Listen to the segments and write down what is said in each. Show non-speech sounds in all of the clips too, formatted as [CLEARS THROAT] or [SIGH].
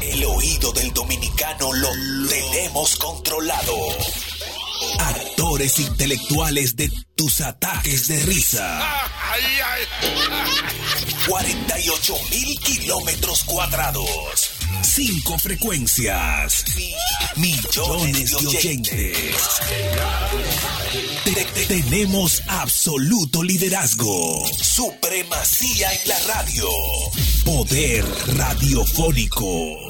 El oído del dominicano lo tenemos controlado. Actores intelectuales de tus ataques de risa. 48 mil kilómetros cuadrados. Cinco frecuencias. Millones de oyentes. Te- te- Tenemos absoluto liderazgo. Supremacía en la radio. Poder radiofónico.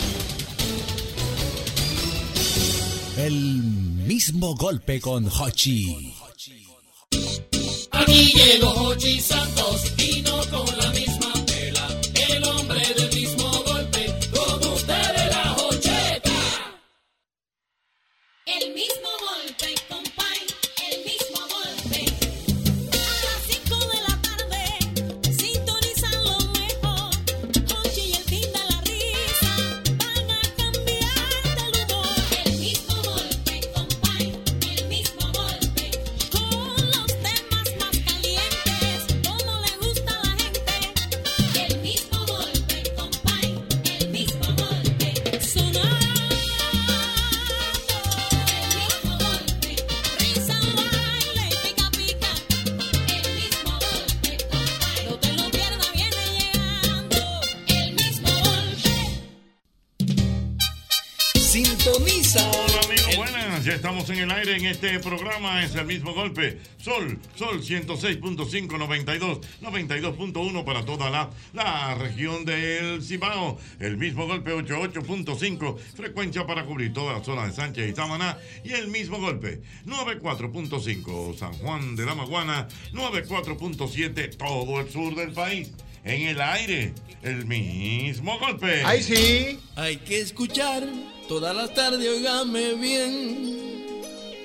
El mismo golpe con Hochi. Aquí llegó Hochi Santos y no con la misma tela. El hombre del mismo golpe, con ustedes la Hocheta. El mismo golpe, estamos en el aire en este programa. Es el mismo golpe. Sol, Sol 106.5, 92, 92.1 para toda la, la región del Cibao. El mismo golpe 88.5, frecuencia para cubrir toda la zona de Sánchez y Samaná. Y el mismo golpe 94.5, San Juan de la Maguana, 94.7, todo el sur del país. En el aire, el mismo golpe. Ay, sí. Hay que escuchar todas las tardes, óigame bien.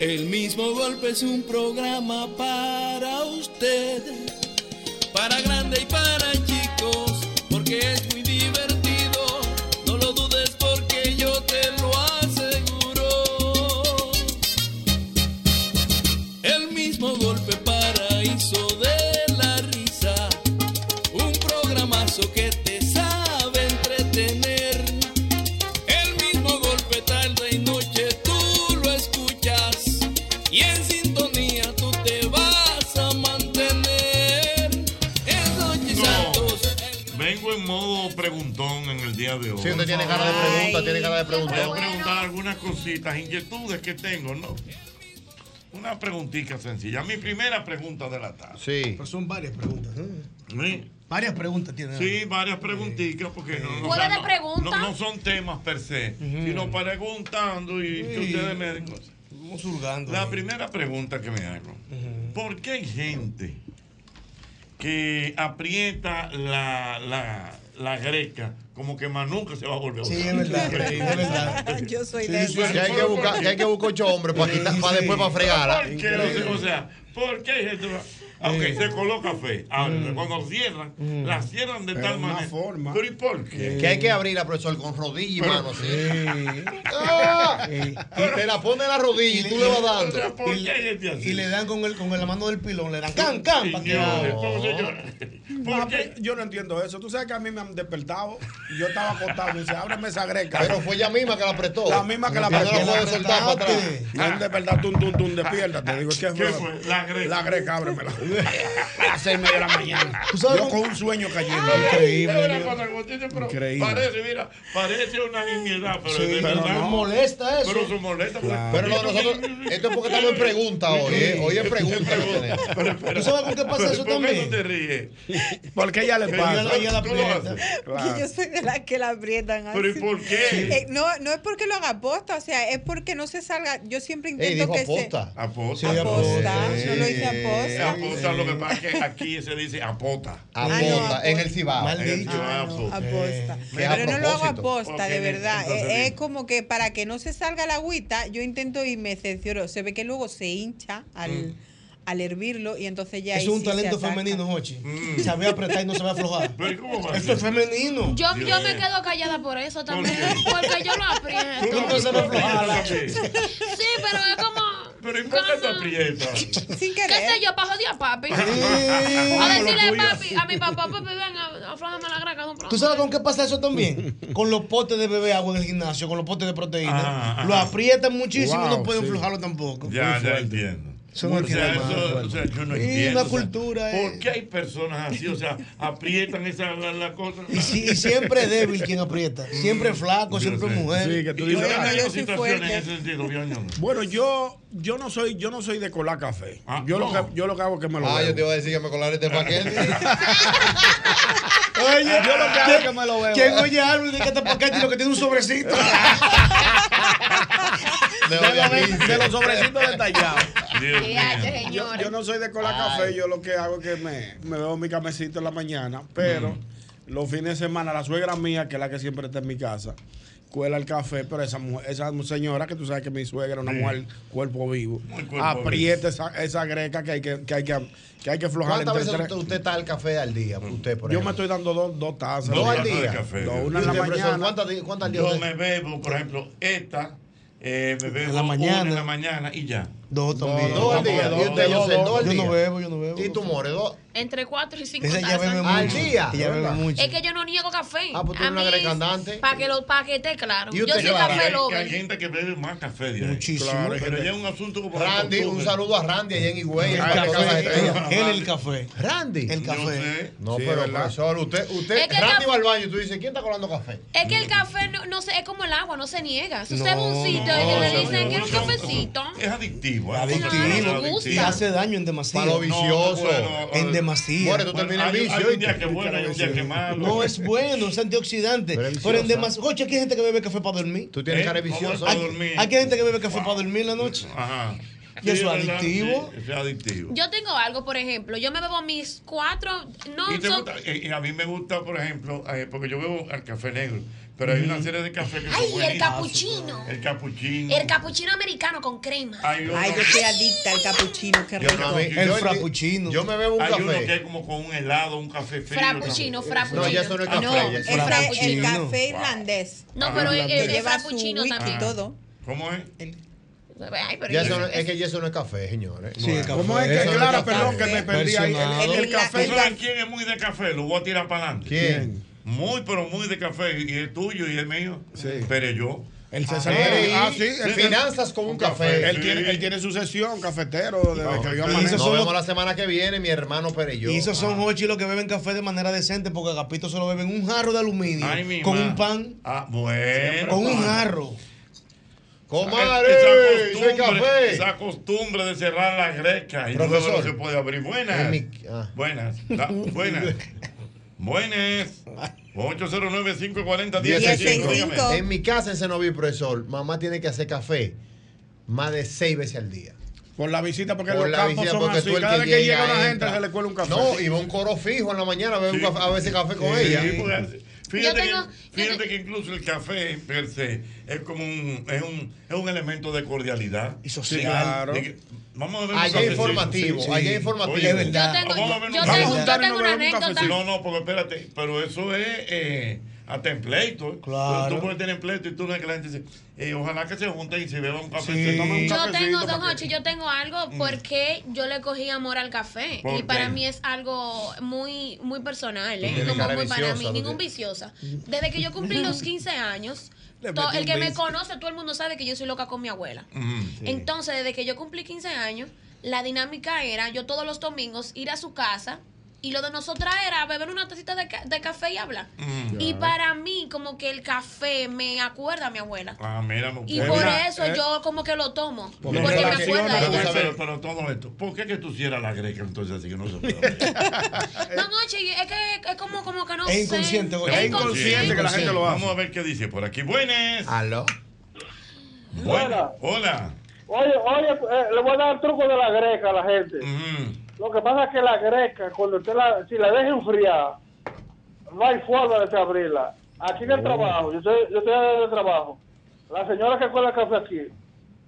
El mismo golpe es un programa para usted. Para grande y para chicos, porque Sí, usted tiene cara de pregunta, tiene cara de preguntar. Voy a preguntar algunas cositas, inquietudes que tengo, ¿no? Una preguntita sencilla. Mi primera pregunta de la tarde. Sí. Pero son varias preguntas. ¿Sí? Varias preguntas tiene. Sí, varias preguntitas, porque no, no, ¿Bola o sea, de no- preguntas? no- no son temas per se, sino preguntando y que ustedes me den cosas. Vamos surgando. La primera pregunta que me hago, ¿por qué hay gente que aprieta la, la, la greca como que más nunca se va a volver a Sí, usar? es verdad. es verdad. [LAUGHS] Yo soy Sí, de sí, esas. Que hay que buscar, que hay que buscar ocho hombres para, quitar, para después para fregarla. ¿Por qué? O sea, o sea, ¿por qué hay gente? Ok, se coloca fe. Ahora, cuando cierran, la cierran de Pero tal manera. forma. ¿Pero y por qué? Que hay que abrirla, profesor, con rodilla y mano así. Sí. [LAUGHS] ¡Ah! Sí. Y te la pone en la rodilla y tú le vas dando. sea, ¿por qué hay gente así? Y le dan con, el, con la mano del pilón, le dan can, can, para que. Ah, Yo no entiendo eso. Tú sabes que a mí me han despertado. y Yo estaba acostado. Me dice, ábreme esa greca. Pero fue ella misma que la apretó. La misma que la Y no apretó. la soltar para atrás. Y un despertar, tum, tum, tum, despierta. Te digo, ¿qué ¿Qué fue? fue? La greca. La greca, ábremela. A las seis media de la mañana. ¿Tú sabes Yo con un sueño cayendo. Increíble. una cosa Increíble. Parece, mira, parece una nimiedad, pero Sí, de pero verdad. no molesta eso. Pero eso molesta. Pero no, nosotros, esto es porque estamos en pregunta hoy, ¿eh? Hoy es pregunta. Pero, pero, ¿Tú sabes con qué pasa pero, eso ¿Por qué también? no te ríes? [LAUGHS] Porque ella le pasa. ella la aprieta. Que yo soy de las que la aprietan así. Pero ¿y por qué? Eh, no, no es porque lo haga posta, o sea, es porque no se salga. Yo siempre Ey, intento dijo que aposta. Aposta. Sí, Aposta, no lo hice aposta. Lo que pasa es que aquí se dice apota. Ah, no, Apota, en el Cibao. En el. Cibao, Ah, no, aposta. a Pero no lo hago aposta, de verdad. entonces Es, es como que para que no se salga el agüita, yo intento y me cercioro. Se ve que luego se hincha al, al hervirlo y entonces ya Es ahí un sí talento femenino, Jochi. Sabe apretar y no sabe aflojar. [LAUGHS] Pero ¿cómo va a Esto es femenino. Yo, yo me quedo callada por eso también. Porque yo lo aprieto. Tú no sabes aflojar. Sí, pero es como. Pero ¿y por qué tú aprietas? Sin ¿Qué sé yo? Para joder a papi. A decirle papi, a mi papá, papi, venga, aflójame la graca. ¿Tú sabes con qué pasa eso también? con los potes de beber agua en el gimnasio, con los potes de proteína. Lo aprietan muchísimo y Wow, no pueden sí. aflojarlo tampoco. Ya, ya entiendo. Eso no o, sea, o sea, yo no Y entiendo. la o sea, cultura es- ¿Por qué hay personas así? O sea, aprietan esa la, la cosa. Y, si- y siempre es débil quien aprieta. Siempre es flaco, siempre es mujer. Sí, que tú dices, yo "Ah, yo soy situaciones fuerte". en ese sentido. Bueno, yo, yo no soy, yo no soy de colar café. Ah, yo, no. lo que, yo lo que hago es que me lo Ah, bebo. yo te iba a decir que me colaré este paquete. [LAUGHS] Oye, Yo lo que hago es que me lo bebo. ¿Quién oye algo y dice que este paquete y lo que tiene un sobrecito? [LAUGHS] De [LAUGHS] De de los sobrecitos detallados. Yo, yo no soy de colar café, yo lo que hago es que me, me bebo mi camecito en la mañana, pero los fines de semana la suegra mía, que es la que siempre está en mi casa, cuela el café, pero esa mujer, esa señora, que tú sabes que mi suegra es una Sí. mujer cuerpo vivo, cuerpo aprieta esa, esa greca que hay que, que hay que, que hay que aflojar ¿Cuántas veces tres. usted, usted está al café al día? Usted, por Yo me estoy dando dos, dos tazas. Dos al día. café. Dos, ¿Y una en la profesor, mañana. ¿Cuántas, cuántas al día Yo usted- me bebo, por ejemplo, esta, eh, me bebo En la una mañana. en la mañana y ya. Dos también. Dos al día. Dos, ¿Y usted, dos, José, dos. dos al Yo no bebo, yo no bebo. ¿Y tú, More? Dos? Entre 4 y 5 Esa ya bebe tazas. Al día, Ella bebe mucho. Es que yo no niego café. Ah, pues tú eres una grecandante. Para que, lo, pa' que esté claro. ¿Y Yo a café hay, hay gente que bebe más café. Muchísimo. Pero ya es un asunto como Randy, un saludo a Randy allá en Higüey. Él el café. Randy. El café. No, Sí, pero profesor, usted, usted, Randy va al baño y tú dices, ¿quién está colando café? Es que el café no, no sé, es como el agua, no se niega. Si usted va un sitio y le dicen, ¿quiere un cafecito? Es adictivo. ¿Eh? Adictivo. Me gusta. Y hace daño en demasía. Para lo vicioso. bueno, En demasía. More, tú Bueno, terminas hay, vicio. hay un día que es bueno y un día que es malo. No es bueno, es antioxidante. Pero es Pero en viciosa. demasía. Oye, aquí hay gente que bebe café para dormir. Tú tienes ¿Eh? cara de ¿Cómo vicioso. es Hay, para dormir? aquí hay gente que bebe café para dormir en la noche. Ajá. ¿Y eso Sí, es adictivo? Sí, eso es adictivo. Yo tengo algo, por ejemplo, yo me bebo mis cuatro, no Y, te son- gusta- y- y a mí me gusta, por ejemplo, eh, porque yo bebo el café negro, pero hay una serie de café que son Ay, el buenísimos. capuchino. El capuchino. El capuchino americano con crema. Hay otro, Ay, yo soy adicta al capuchino, qué rico. no, El frappuccino. Yo me bebo un hay uno que café. es como con un helado, un café frío. Frappuccino, frappuccino. No, ya eso no es café. No, es eso es el, frappuccino. el café irlandés. No, Ah, pero el, el, el frappuccino también. todo. ¿Cómo es? Ay, pero eso no- es que ya eso no es café, señores. Sí, el café. ¿Cómo es que, no es perdón, café. que me perdí ahí? El, el- el El- café. ¿Tú sabes quién es muy de café? Lo voy a tirar para adelante. ¿Quién? Muy, pero muy de café. Y es tuyo y es mío. Sí. Pero yo. El César. Sí. Ah, sí. él- Finanzas con un café. Él tiene, él tiene su sesión cafetero desde que yo Nos vemos los- la semana que viene, mi hermano Pérez y yo. Y esos son ocho los que beben café de manera decente porque Agapito solo beben un jarro de aluminio Ay, mi con un pan, Ah, bueno. con un jarro. Comadre, esa soy costumbre, café. esa costumbre de cerrar la greca y luego no se puede abrir. Buenas. Mi- ah. Buenas. [LAUGHS] Da- buenas. Buenas. 809-540-1065. 1065. dígame. En mi casa en Senoví, profesor, mamá tiene que hacer café más de seis veces al día. Por la visita, porque Por los la campos visita, son porque así. tú el Cada que vez que llega, llega una gente entra. se le cuela un café. No, y va un coro fijo en la mañana a, beber un café- a veces café con Sí, ella. porque Fíjate, tengo- que, fíjate que incluso el café per se es como un, es un, es un elemento de cordialidad. Y social. claro. De que- vamos a ver un Allá informativo, Sí, sí. allá informativo. Oye, Es verdad. Yo tengo, Vamos a ver yo un- tengo, vamos a yo juntar y tengo nos una bebemos un anécdota. cafecito. No, no, porque espérate, pero eso es eh, hasta en pleito. Claro. Tú puedes tener pleito y tú no es que la gente dice, eh, ojalá que se junten y se beban un café. Sí. se tomen un Yo tengo, para don Hochi, yo tengo algo porque yo le cogí amor al café. ¿Por Y para qué? mí es algo muy, muy personal, ¿eh? cara muy para viciosa, mí, tú ningún viciosa. Desde que yo cumplí los 15 años, [LAUGHS] Le to- metí el que me conoce, todo el mundo sabe que yo soy loca con mi abuela. Ujú. Entonces, desde que yo cumplí 15 años, la dinámica era yo todos los domingos ir a su casa y lo de nosotras era beber una tacita de, ca- de café y hablar. Mm. Y para mí, como que el café me acuerda a mi abuela. Ah, mira, no Y por mira, eso eh, yo como que lo tomo. Porque Porque me acuerda a ella. Pero, pero, todo esto, ¿por qué que tú cierras la greca entonces así que no se puede? [LAUGHS] No, no, chi, es que es como, como que no Es sé. inconsciente, güey. Es Es inconsciente que la gente lo hace. Vamos a ver qué dice por aquí. Buenas. Aló. Buenas. Hola. Oye, oye, eh, le voy a dar el truco de la greca a la gente. Ujú. Lo que pasa es que la greca, cuando usted la, si la deja enfriar, no hay forma de abrirla. Aquí en el trabajo, yo estoy, yo estoy en el trabajo, la señora que cuela café aquí,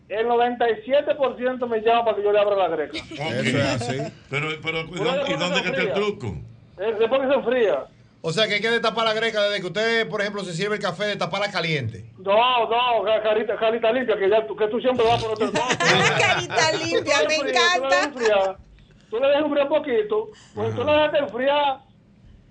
el 97% me llama para que yo le abra la greca. [LAUGHS] Eso es así. Pero, pero ¿y dónde, y dónde que está el truco? Eh, Después que se enfría. O sea que hay que destapar la greca desde que usted, por ejemplo, se sirve el café, destaparla caliente. No, no, ca- carita, carita limpia, que, ya, tú- que tú siempre vas por otro [LAUGHS] lado. Carita limpia, me encanta. Tú le dejas enfriar un poquito, pues tú le dejas enfriar,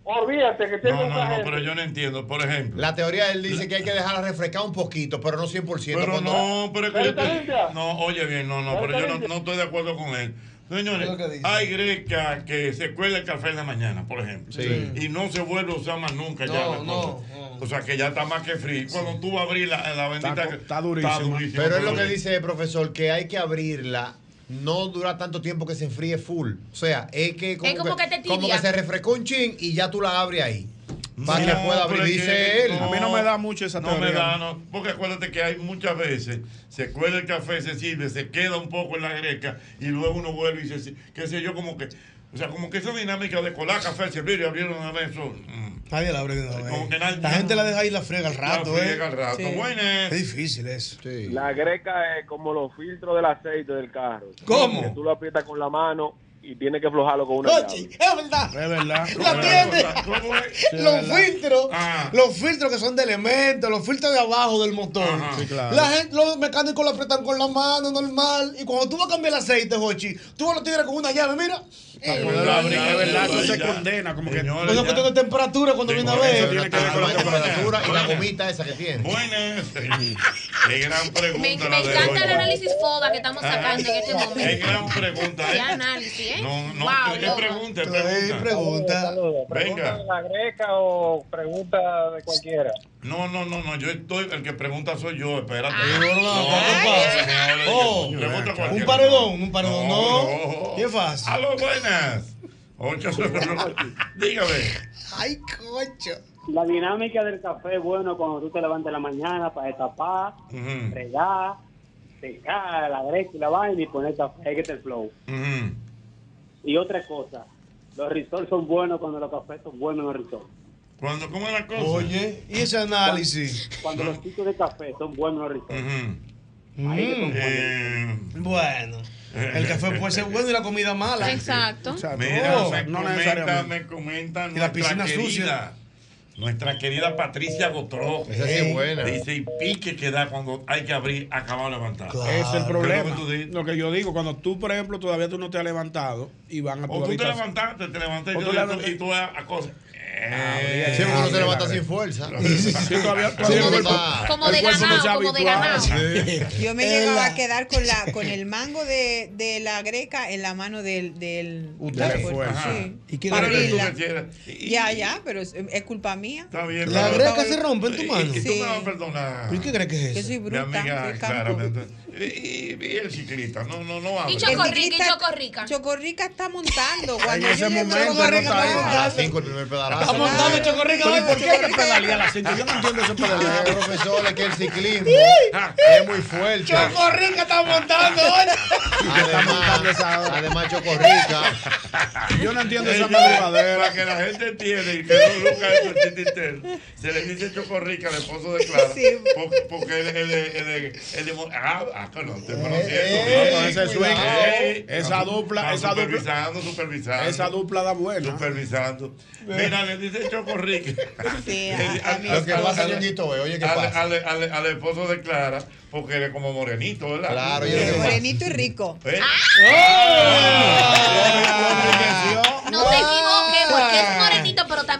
olvídate que tiene No, no, no, gente. pero yo no entiendo. Por ejemplo. La teoría él dice que hay que dejarla refrescar un poquito, pero no 100%. Pero no, pero es que yo ¿Carita estoy- limpia? No, oye bien, no, no, pero yo no, no estoy de acuerdo con él. Señores, hay greca que se cuela el café en la mañana, por ejemplo. Sí. Y no se vuelve a usar más nunca ya No, la no, cosa. O sea que ya está más que frío. Cuando tú vas a abrir la, la bendita. Está- está durísimo. Pero es lo que dice el profesor, que hay que abrirla. No dura tanto tiempo que se enfríe full. O sea, es que como, Es como que te como que se refrescó un chin y ya tú la abres ahí. Para que No, pueda pero abrir, dice que- él. A mí no me da mucho esa No teoría. me da, no. Porque acuérdate que hay muchas veces, se cuela el café, se sirve, se queda un poco en la greca y luego uno vuelve y se, qué sé yo, como que, o sea, como que esa dinámica de colar café, servir y abrir una vez, eso, mm, Nadie la abre de una vez. La gente la deja ahí la frega al rato, La ¿eh? friega al rato. Sí. Buenas. Es difícil eso. La greca es como los filtros del aceite del carro. ¿Cómo? Que tú lo aprietas con la mano y tienes que aflojarlo con una llave. Oye, es verdad. Es verdad. La tiene. [LAUGHS] Los verdad. filtros, Ah. los filtros que son de elementos, los filtros de abajo del motor. Sí, claro. La gente, los mecánicos lo apretan con la mano normal. Y cuando tú vas a cambiar el aceite, Jochi, tú lo tienes con una llave, mira. Para poderlo abrir, es verdad, eso se condena. Como que Pues es cuestión de temperatura cuando viene a ver. tiene que ver con la temperatura y la gomita esa que tiene. Buenas. Qué gran pregunta Me, la me encanta el análisis FODA que estamos sacando en este Qué momento. gran pregunta, Qué ¿eh? análisis, ¿eh? No, no, Wow, es pregunta, es pregunta. pregunta. Venga. de la greca o pregunta de cualquiera? No, no, no, no, yo estoy, el que pregunta soy yo, espérate. no, no, No, ¿qué pasa? señores, Oh, pregunta un paredón, un paredón, no. no. Qué fácil. Aló, buenas. Ocho, [LAUGHS] dígame. Ay, cocho. La dinámica del café es bueno cuando tú te levantas en la mañana para destapar, Ujú, regar, secar la derecha y la vaina y poner café, que te el flow. ujú. Y otra cosa, los risoles son buenos cuando los cafés son buenos en los risoles. Cuando, ¿cómo es la cosa? Oye, y ese análisis. Cuando los chicos de café son buenos en los risoles. Ujú. Ahí que son buenos. Eh, Bueno, el café puede ser bueno y la comida mala. Exacto. Mira, Oh, me, no comenta, necesariamente. me comenta Y la piscina querida, sucia. Nuestra querida Patricia Gotró. Esa sí es buena. Dice, y pique que da cuando hay que abrir, acabado de levantar. Ese es el problema. Lo que yo digo, cuando tú, por ejemplo, todavía tú no te has levantado y van a tu O tú te levantaste, te levantaste O y tú y tú a, a cosas. Sí, porque uno se levanta sin fuerza. Sí, Como de- ganado, como de ganado. [LAUGHS] Yo me llegaba a quedar con la con el mango de, de la greca en la mano del del sí. ¿Y. Y- Ya, ya, pero es, es culpa mía. Está bien. La greca se rompe en tu mano. Y, y tú Sí. me vas a perdonar. ¿Y qué crees que es Yo eso? soy Mi bruta, Y, y- el ciclista, no, no, no habla. Y Chocorrica, y Chocorrica. Chocorrica está montando. Cuando En ese yo momento Chocorrica no está está- A las 5 el primer pedalazo. Está montando Chocorrica. Pero ¿y vaya, por qué hay que Chocorrica. pedalear a las 5? Yo no entiendo ese pedaleo. Ah, profesor, es que el ciclismo es muy fuerte. Chocorrica está montando. Además, además Chocorrica. Yo no entiendo esa madrugadera. Para que la gente entienda y que no nunca es el chiste interno, se le dice Chocorrica al esposo de Clara. Sí. Porque, él él- él- Ah, ah, no, Eh. No, ese swing, Ey, esa dupla, esa dupla, Supervisando, supervisando. esa dupla da buena. Supervisando. Mira, le dice. Sí, [LAUGHS] Al- a- a mí- Lo que pasa, Ñonguito, es, oye, ¿qué al, pasa? al, al- al esposo de Clara, porque él es como morenito, ¿verdad? Claro, yo Sí, que- morenito y rico. ¿Eh? No te equivoques, porque es morenito, pero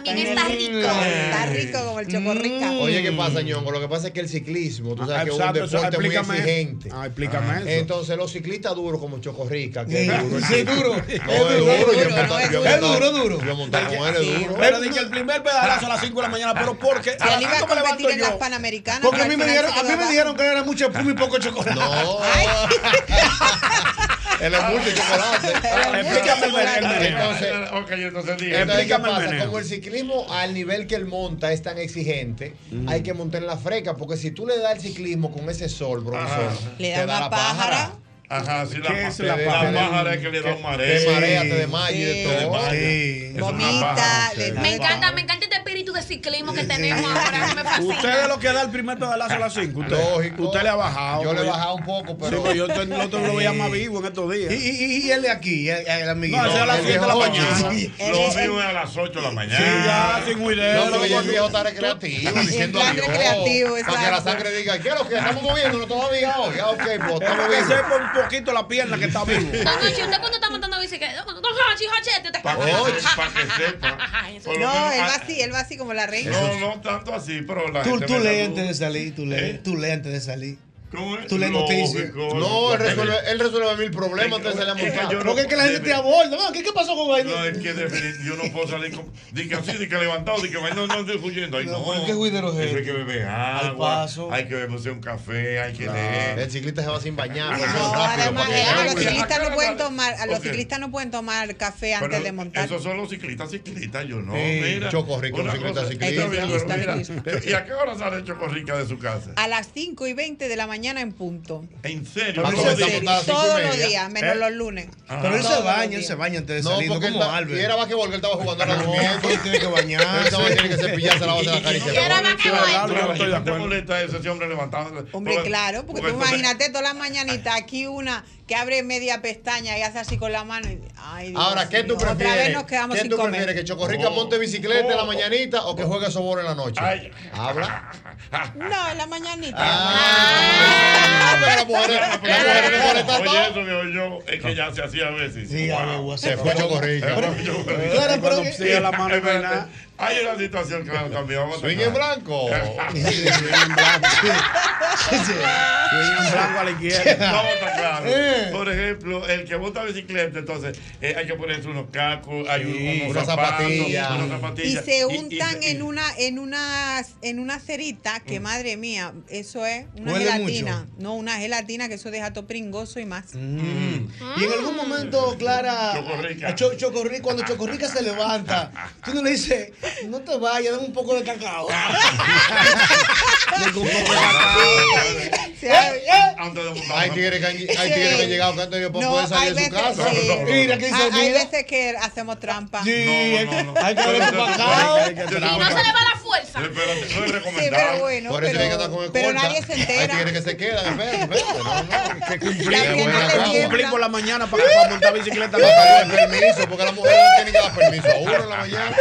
también está rico. Está rico como el chocorrica. Oye, ¿qué pasa, Ñongo? Lo que pasa es que el ciclismo, tú sabes Ah, que es un eso, deporte muy exigente. Ah, explícame eso. Entonces, los ciclistas duros como Chocorrica, que Sí, es duro. sí, duro. No, Es es duro, duro. es Yo he duro, es duro. duro, duro. Yo he montado con él, es duro. Pero di que el primer pedalazo a las 5 de la mañana, pero porque iba a ¿cómo levanto competir en las yo? Panamericanas. Porque a pero mí me al dijeron, final a mí me dijeron que era mucha espuma y poco chocolate. No. [LAUGHS] Él es mucho chocolate. Explícame el meneo. Entonces, ok, entonces. Como el ciclismo al nivel que él monta es tan exigente, hay que montar en la freca, porque si tú le das el ciclismo con ese sol, profesor, Ajá. Le te da la pájara. Ajá, sí, la, ¿Qué es la la pájara? que le da un mareo. te marea, te desmaya y de todo. Sí. Vomita, pájara. le da- Me encanta, me encanta este espíritu de ciclismo que tenemos ahora. Me [LAUGHS] fascina. Usted es lo que da el primer pedalazo a las 5. Usted, Lógico. usted le ha bajado. Yo le he bajado un poco, pero. Sí, yo te- no te lo veía más vivo en estos días. Y, y, y él de aquí, el, el amiguito. No, es a las El 7 de la mañana. Lo mío es a las 8 de la mañana. Sí, ya, sin huidero. No, porque ya el viejo está recreativo, diciendo plan recreativo, Para que la exacto. sangre diga, ¿qué es lo que estamos moviéndonos todavía hoy? Ah, ok, pues Es estamos para poquito la pierna que está vivo. Don Hochi, ¿usted cuando está montando bicicleta? Para que, pa' que sepa. Por lo No, menos, él va ah, así, él va así como la reina. No, no tanto así, pero la Tú, gente tú me lees saluda. antes de salir, tú lees, tú lees antes de salir. ¿Cómo es? Tú lees noticias. No, él resuelve, él resuelve mil problemas antes de salir a Es que montar. yo no- Porque es que la gente te aborda. ¿no? ¿Qué, ¿Qué pasó con Guaidó? No, es que definit- yo no puedo salir con. Di que así, di que levantado, di que no, no estoy huyendo. Ay, No, no. que Guidero es Eso hay que beber agua. paso. Hay que beberse un café, hay que El leer. ciclista se va sin bañar. No, además, que eh, llegue. los ciclistas no pueden no- tomar, los ciclistas no pueden tomar café Pero antes de montar. Esos son los ciclistas, ciclistas, yo no. Sí. Mira. Choco Rico, Una ciclista, cosa- ciclista. Está bien, pero Ciclista, mira, ¿Y a qué hora sale Chocorrica de su casa? A las 5 y 20 de la mañana en punto. ¿En serio? Pero Todos eso los está días. montada a las cinco y Todos los días, menos ¿Eh? los lunes. Ah. Pero él se baña, él se baña antes de No, salir, no porque él como está- Albert. y era basquetbol que él estaba jugando ahora durmiendo. él tiene que Él bañarse. estaba- tiene que cepillarse la voz de la hombre levantado. Hombre, claro, porque tú imagínate todas las mañanitas, aquí una que abre media pestaña y hace así con la mano. y- Ay, Dios Ahora, ¿qué tú mío, Otra vez prefieres? nos quedamos ¿Qué sin tú comer. prefieres? ¿Que Chocorrica Oh. monte bicicleta en la Oh. mañanita o que juegue sobor en la noche? Ay. Habla. [LAUGHS] No, en la mañanita. Ah, pero las mujeres, las mujeres le molesta Oye, todo. eso digo yo, es que ya se hacía a veces. Sí, ver, Se fue Chocorrica. Claro, pero la mano. Hay una situación que también vamos a Swing en blanco. [LAUGHS] Swing en blanco. Swing en blanco a la izquierda. Vamos a estar claros. Eh. Por ejemplo, el que monta bicicleta, entonces eh, hay que ponerse unos cacos, hay Sí, unos zapatos, zapatillas. unas Y zapatillas. se untan y- en una en una en una cerita Mm. que madre mía, eso es una Huele gelatina. mucho. No, una gelatina que eso deja todo pringoso y más. Mm. Y en algún momento, Clara, Chocorrica. a Cho- Chocorri- cuando Chocorrica se levanta, tú no le dices, [LAUGHS] no te vayas, dame un poco de cacao. [LAUGHS] Un poco de cacao. De Hay tigres que han, llegado que han tenido poder hay salir de su veces, casa. [LAUGHS] Mira, que dice, hay, hay veces que hacemos trampa. Sí, No, no, no. hay que ver cacao. No se le va la fuerza. Es Sí, pero recomendable. bueno, Por eso pero, tiene que andar con pero escolta. nadie se Hay entera. tigres que se quedan, espérate, espérate. No, no. Que [LAUGHS] cumplir, que cumplir por la mañana para, para montar [LAUGHS] bicicleta. No el permiso, porque las mujeres no tienen que dar permiso a uno en la mañana.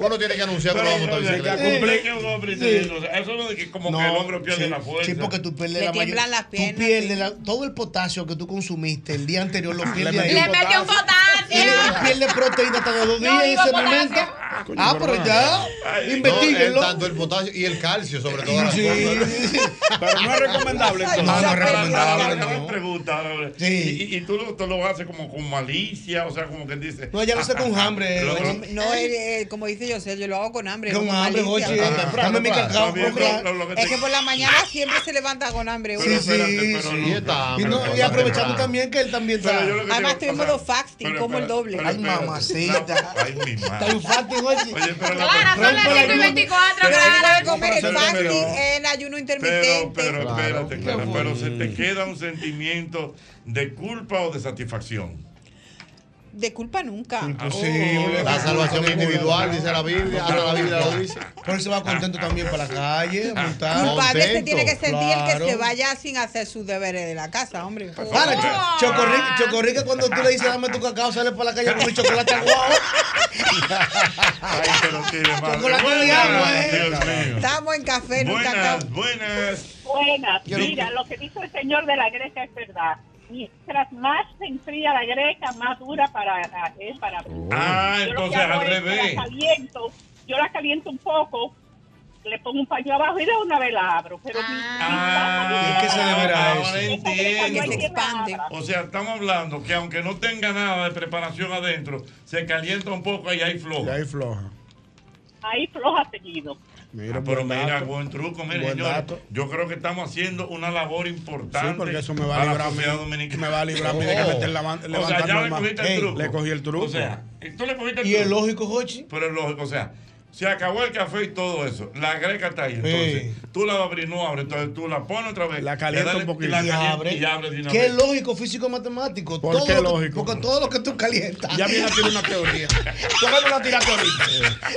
Uno tiene que anunciar que va a montar Pero, bicicleta. cumplir que un hombre Sí. dice, o sea, Eso no es que como que el hombre pierde sí, la fuerza. Sí, porque tú pierdes la tiemblan las Tú piernas, pierdes sí. la- todo el potasio que tú consumiste el día anterior, lo pierdes. Le metió un Y potasio. pierde proteína hasta de dos días digo ese potasio. Coño, Ah, pero ya. No, Investíguenlo. el- tanto el potasio y el calcio, sobre todo. las Sí. cosas. [LAUGHS] Pero no es recomendable. Entonces. No, no es recomendable, no. pregunta, Sí. y, y- tú, lo, tú lo haces como con malicia, o sea, como que dice. No, ella lo hace con hambre, Lo- oye. lo- No, eh, eh, como dice José, yo lo hago con hambre. Con no hambre, malicia. oye. Ah, temprano, Dame mi cacao. Lo- lo Es que por la mañana siempre se levanta con hambre. Pero. Sí, espérate, sí, pero sí. no- está, Y, no- aprovechando también que él también está. yo lo Además, estoy en modo fasting, como el doble. Ay, mamacita. Ay, mi Está madre. fasting, oye. Pero la- Clara, son las Rompe la 5 y luna. 24, Pero yo Clara. tengo que comer el pero- fasting, pero- el ayuno Pero, intermitente. pero, Claro. espérate, Clara, pero se te queda un sentimiento de culpa o de satisfacción. De culpa nunca. Imposible. La salvación individual, dice la Biblia. Ahora la Biblia lo dice. Pero él se va contento también para la calle, a montar. Culpable se tiene que sentir el claro. que se vaya sin hacer sus deberes de la casa, hombre. Para, Cho- Chocorrica, Chocorrica, cuando tú le dices dame tu cacao, sale para la calle con el chocolate. Ay, pero qué madre. Chocolate de agua, eh. Estamos en café, no en cacao. Buenas, buenas. Buenas. Mira, lo que dice el señor de la greca es verdad. Mientras más se enfría la greca, más dura para, es para abrir. Ah, Yo que entonces al es que revés. La caliento, yo la caliento un poco, le pongo un paño abajo y de una vez la abro. Pero mi- Ah, ¿Y qué se deberá ahora eso? entiendo. Que se expande. O sea, estamos hablando que aunque no tenga nada de preparación adentro, se calienta un poco y ahí Y floja. ahí floja. ahí floja seguido. Mira, Ah, pero buen mira, dato. buen truco, mire, dato. Yo creo que estamos haciendo una labor importante Sí, porque eso me va a la librar a mí. sociedad dominicana. Me va a librar a mí de que me estén lavan- O sea, ya le cogiste el truco. Le cogí el truco. O sea, tú le cogiste el Y truco. el lógico, Jochi. Pero es lógico, o sea, Se acabó el café y todo eso. La greca está ahí. Entonces, tú la vas a abrir, no abre. Entonces, tú la pones otra vez. La calienta un poquito. La Y calienta abre. y abre de una Qué lógico físico-matemático. ¿Por Todo qué lógico? Porque todo lo que tú calientas. Ya viene a tirar una teoría. [LAUGHS] ¿Por qué no la tiraste ahorita?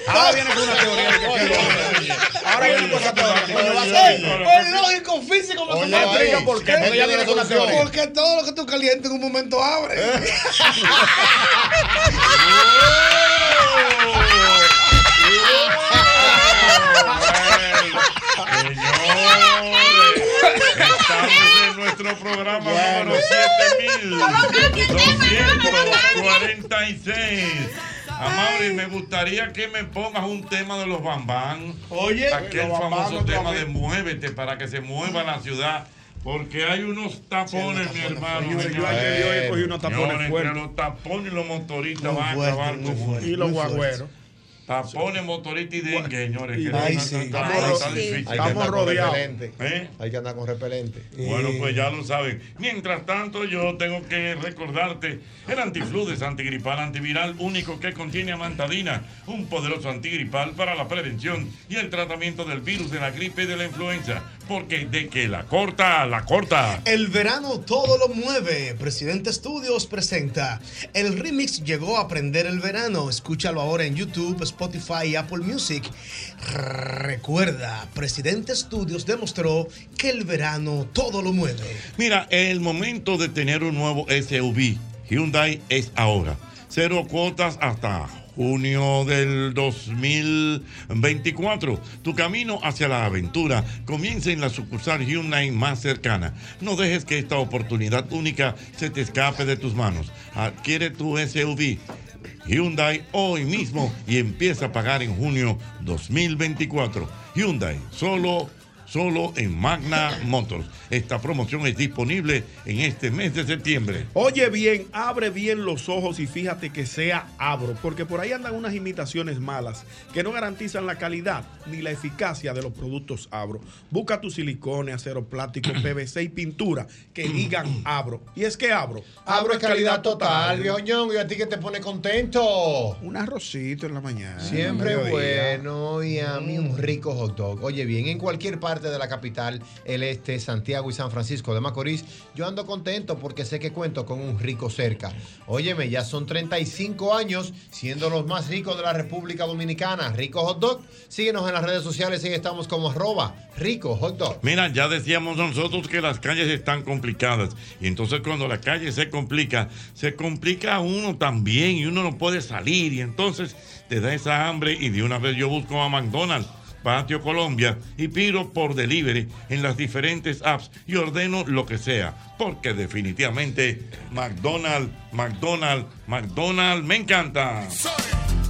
Ahora viene con una teoría. de que. Ahora viene con esa teoría. Es lógico, físico, Oye, matemático. explica por qué, porque ya viene con una teoría. Porque todo lo que tú calientas en un momento abre. [LAUGHS] [LAUGHS] Estamos en nuestro programa número 7246. Amaury, me gustaría que me pongas un tema de los bambán. Oye, aquel famoso tema de muévete para que se mueva la ciudad. Porque hay unos tapones, mi hermano. Yo ayer cogido unos tapones Señores, fuertes. entre los tapones y los motoristas Muy van a acabar muy con Y los guagüeros. Tapones, motoristas y dengue, señores. que Ay, sí. Ay, sí. difícil. Hay que andar con repelente. ¿Eh? Hay que andar con repelente. Bueno, pues ya lo saben. Mientras tanto, yo tengo que recordarte el antifludes, antigripal, antiviral único que contiene amantadina, un poderoso antigripal para la prevención y el tratamiento del virus de la gripe y de la influenza. Porque de que la corta, la corta. El verano todo lo mueve. Presidente Studios presenta. El remix llegó a aprender el verano. Escúchalo ahora en YouTube, Spotify y Apple Music. Recuerda, Presidente Studios demostró que el verano todo lo mueve. Mira, el momento de tener un nuevo SUV Hyundai es ahora. Cero cuotas hasta junio del 2024. Tu camino hacia la aventura comienza en la sucursal Hyundai más cercana. No dejes que esta oportunidad única se te escape de tus manos. Adquiere tu SUV Hyundai hoy mismo y empieza a pagar en junio 2024. Hyundai, solo, solo en Magna Motors. Esta promoción es disponible en este mes de septiembre. Oye bien, abre bien los ojos y fíjate que sea abro, porque por ahí andan unas imitaciones malas que no garantizan la calidad ni la eficacia de los productos abro. Busca tu silicone, acero plástico, [CLEARS THROAT] PVC y pintura que digan abro. Y es que abro. Abro es calidad total, viejo. ¿Y a ti que te pone contento? Un arrocito en la mañana. Siempre bueno y a mí un rico hot dog. Oye bien, en cualquier parte de la capital, el este, Santiago y San Francisco de Macorís, yo ando contento porque sé que cuento con un rico cerca. Óyeme, ya son 35 años siendo los más ricos de la República Dominicana. Rico hot dog. Síguenos en las redes sociales y estamos como arroba rico hot dog. Mira, ya decíamos nosotros que las calles están complicadas. Y entonces cuando la calle se complica, se complica a uno también y uno no puede salir. Y entonces te da esa hambre y de una vez yo busco a McDonald's. Patio Colombia y pido por delivery en las diferentes apps y ordeno lo que sea, porque definitivamente McDonald's, McDonald's, McDonald's me encanta.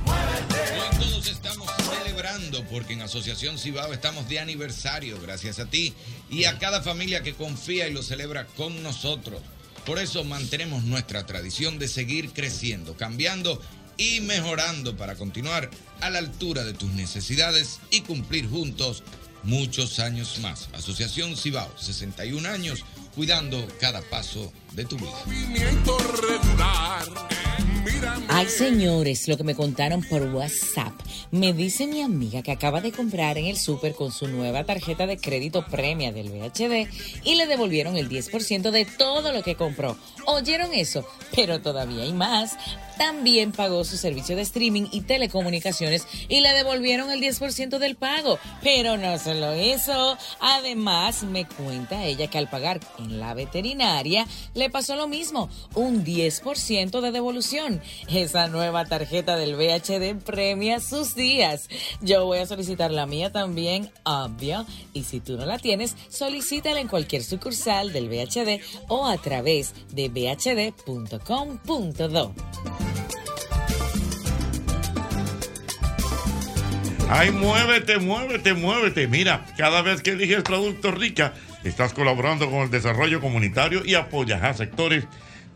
Hoy todos estamos celebrando porque en Asociación Cibao estamos de aniversario, gracias a ti y a cada familia que confía y lo celebra con nosotros. Por eso mantenemos nuestra tradición de seguir creciendo, cambiando y mejorando para continuar a la altura de tus necesidades y cumplir juntos muchos años más. Asociación Cibao, 61 años, cuidando cada paso de tu vida. Ay, señores, lo que me contaron por WhatsApp. Me dice mi amiga que acaba de comprar en el súper con su nueva tarjeta de crédito premia del VHD y le devolvieron el 10% de todo lo que compró. ¿Oyeron eso? Pero todavía hay más. También pagó su servicio de streaming y telecomunicaciones y le devolvieron el 10% del pago. Pero no solo eso. Además, me cuenta ella que al pagar en la veterinaria le pasó lo mismo, un 10% de devolución. Esa nueva tarjeta del VHD premia sus días. Yo voy a solicitar la mía también, obvio. Y si tú no la tienes, solicítala en cualquier sucursal del VHD o a través de vhd.com.do. Ay, muévete, muévete, muévete. Mira, cada vez que eliges Productos Rica, estás colaborando con el desarrollo comunitario y apoyas a sectores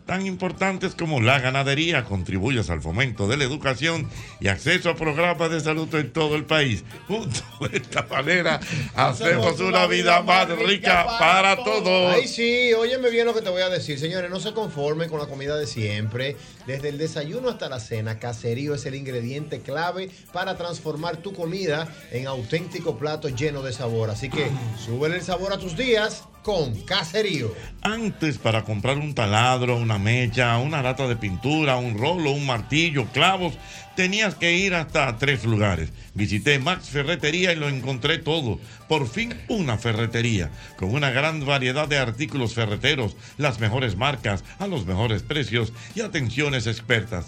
tan importantes como la ganadería, contribuyes al fomento de la educación y acceso a programas de salud en todo el país. Junto [LAUGHS] de esta manera hacemos una vida más rica para todos. Ay, sí, óyeme bien lo que te voy a decir, señores. No se conformen con la comida de siempre. Desde el desayuno hasta la cena, Caserío es el ingrediente clave para transformar tu comida en auténtico plato lleno de sabor. Así que súbele el sabor a tus días con Caserío. Antes para comprar un taladro, una mecha, una lata de pintura, un rolo, un martillo, clavos, tenías que ir hasta tres lugares. Visité Max Ferretería y lo encontré todo. Por fin una ferretería, con una gran variedad de artículos ferreteros, las mejores marcas, a los mejores precios y atenciones expertas.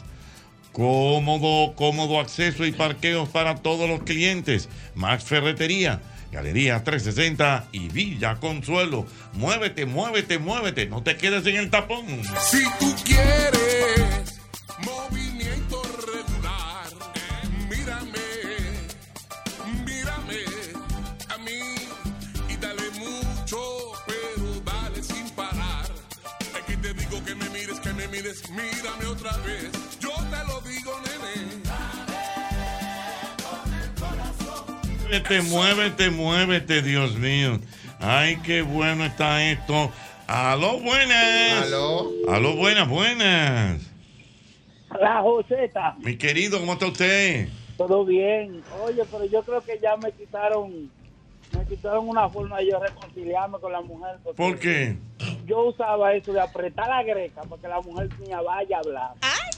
Cómodo, cómodo acceso y parqueos para todos los clientes. Max Ferretería, Galería 360 y Villa Consuelo. Muévete, muévete, muévete. No te quedes en el tapón. Si tú quieres movimiento Muévete, muévete, muévete, Dios mío. Ay, qué bueno está esto. Aló, buenas. Aló. Aló, buenas, buenas. La Joseta, Mi querido, ¿cómo está usted? todo bien. Oye, pero yo creo que ya me quitaron, me quitaron una forma de yo reconciliarme con la mujer. porque ¿Por qué? Yo usaba eso de apretar la greca para que la mujer mía vaya a hablar.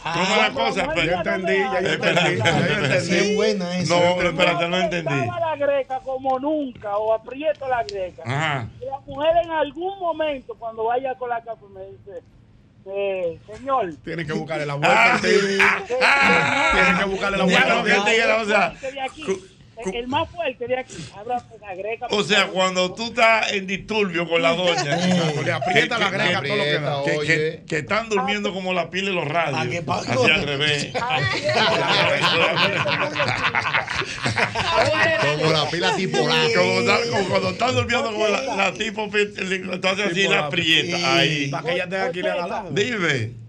¿Cómo es la cosa? Pero- ya no me habla. Espérate, espérate. Es buena esa. No, espérate, no entendí. Apretaba la greca como nunca o aprieto la greca. Ajá. Y la mujer en algún momento cuando vaya con la café me dice, eh, señor. Tienen que buscarle la vuelta. Ah, sí. [LAUGHS] Tienen que buscarle la vuelta. Ya, que diga, o sea, el, el más fuerte de aquí, abra la greca. O sea, cuando tú estás en disturbio con la doña, le aprieta la greca todo lo que da. que, que- que están durmiendo como la pila de los radios. pasa? Así al revés. [LAUGHS] Como la pila tipo la. Como, cuando estás durmiendo como la, la tipo, entonces así la la- aprieta. Ahí. Para que ella tenga aquí al lado. Dime.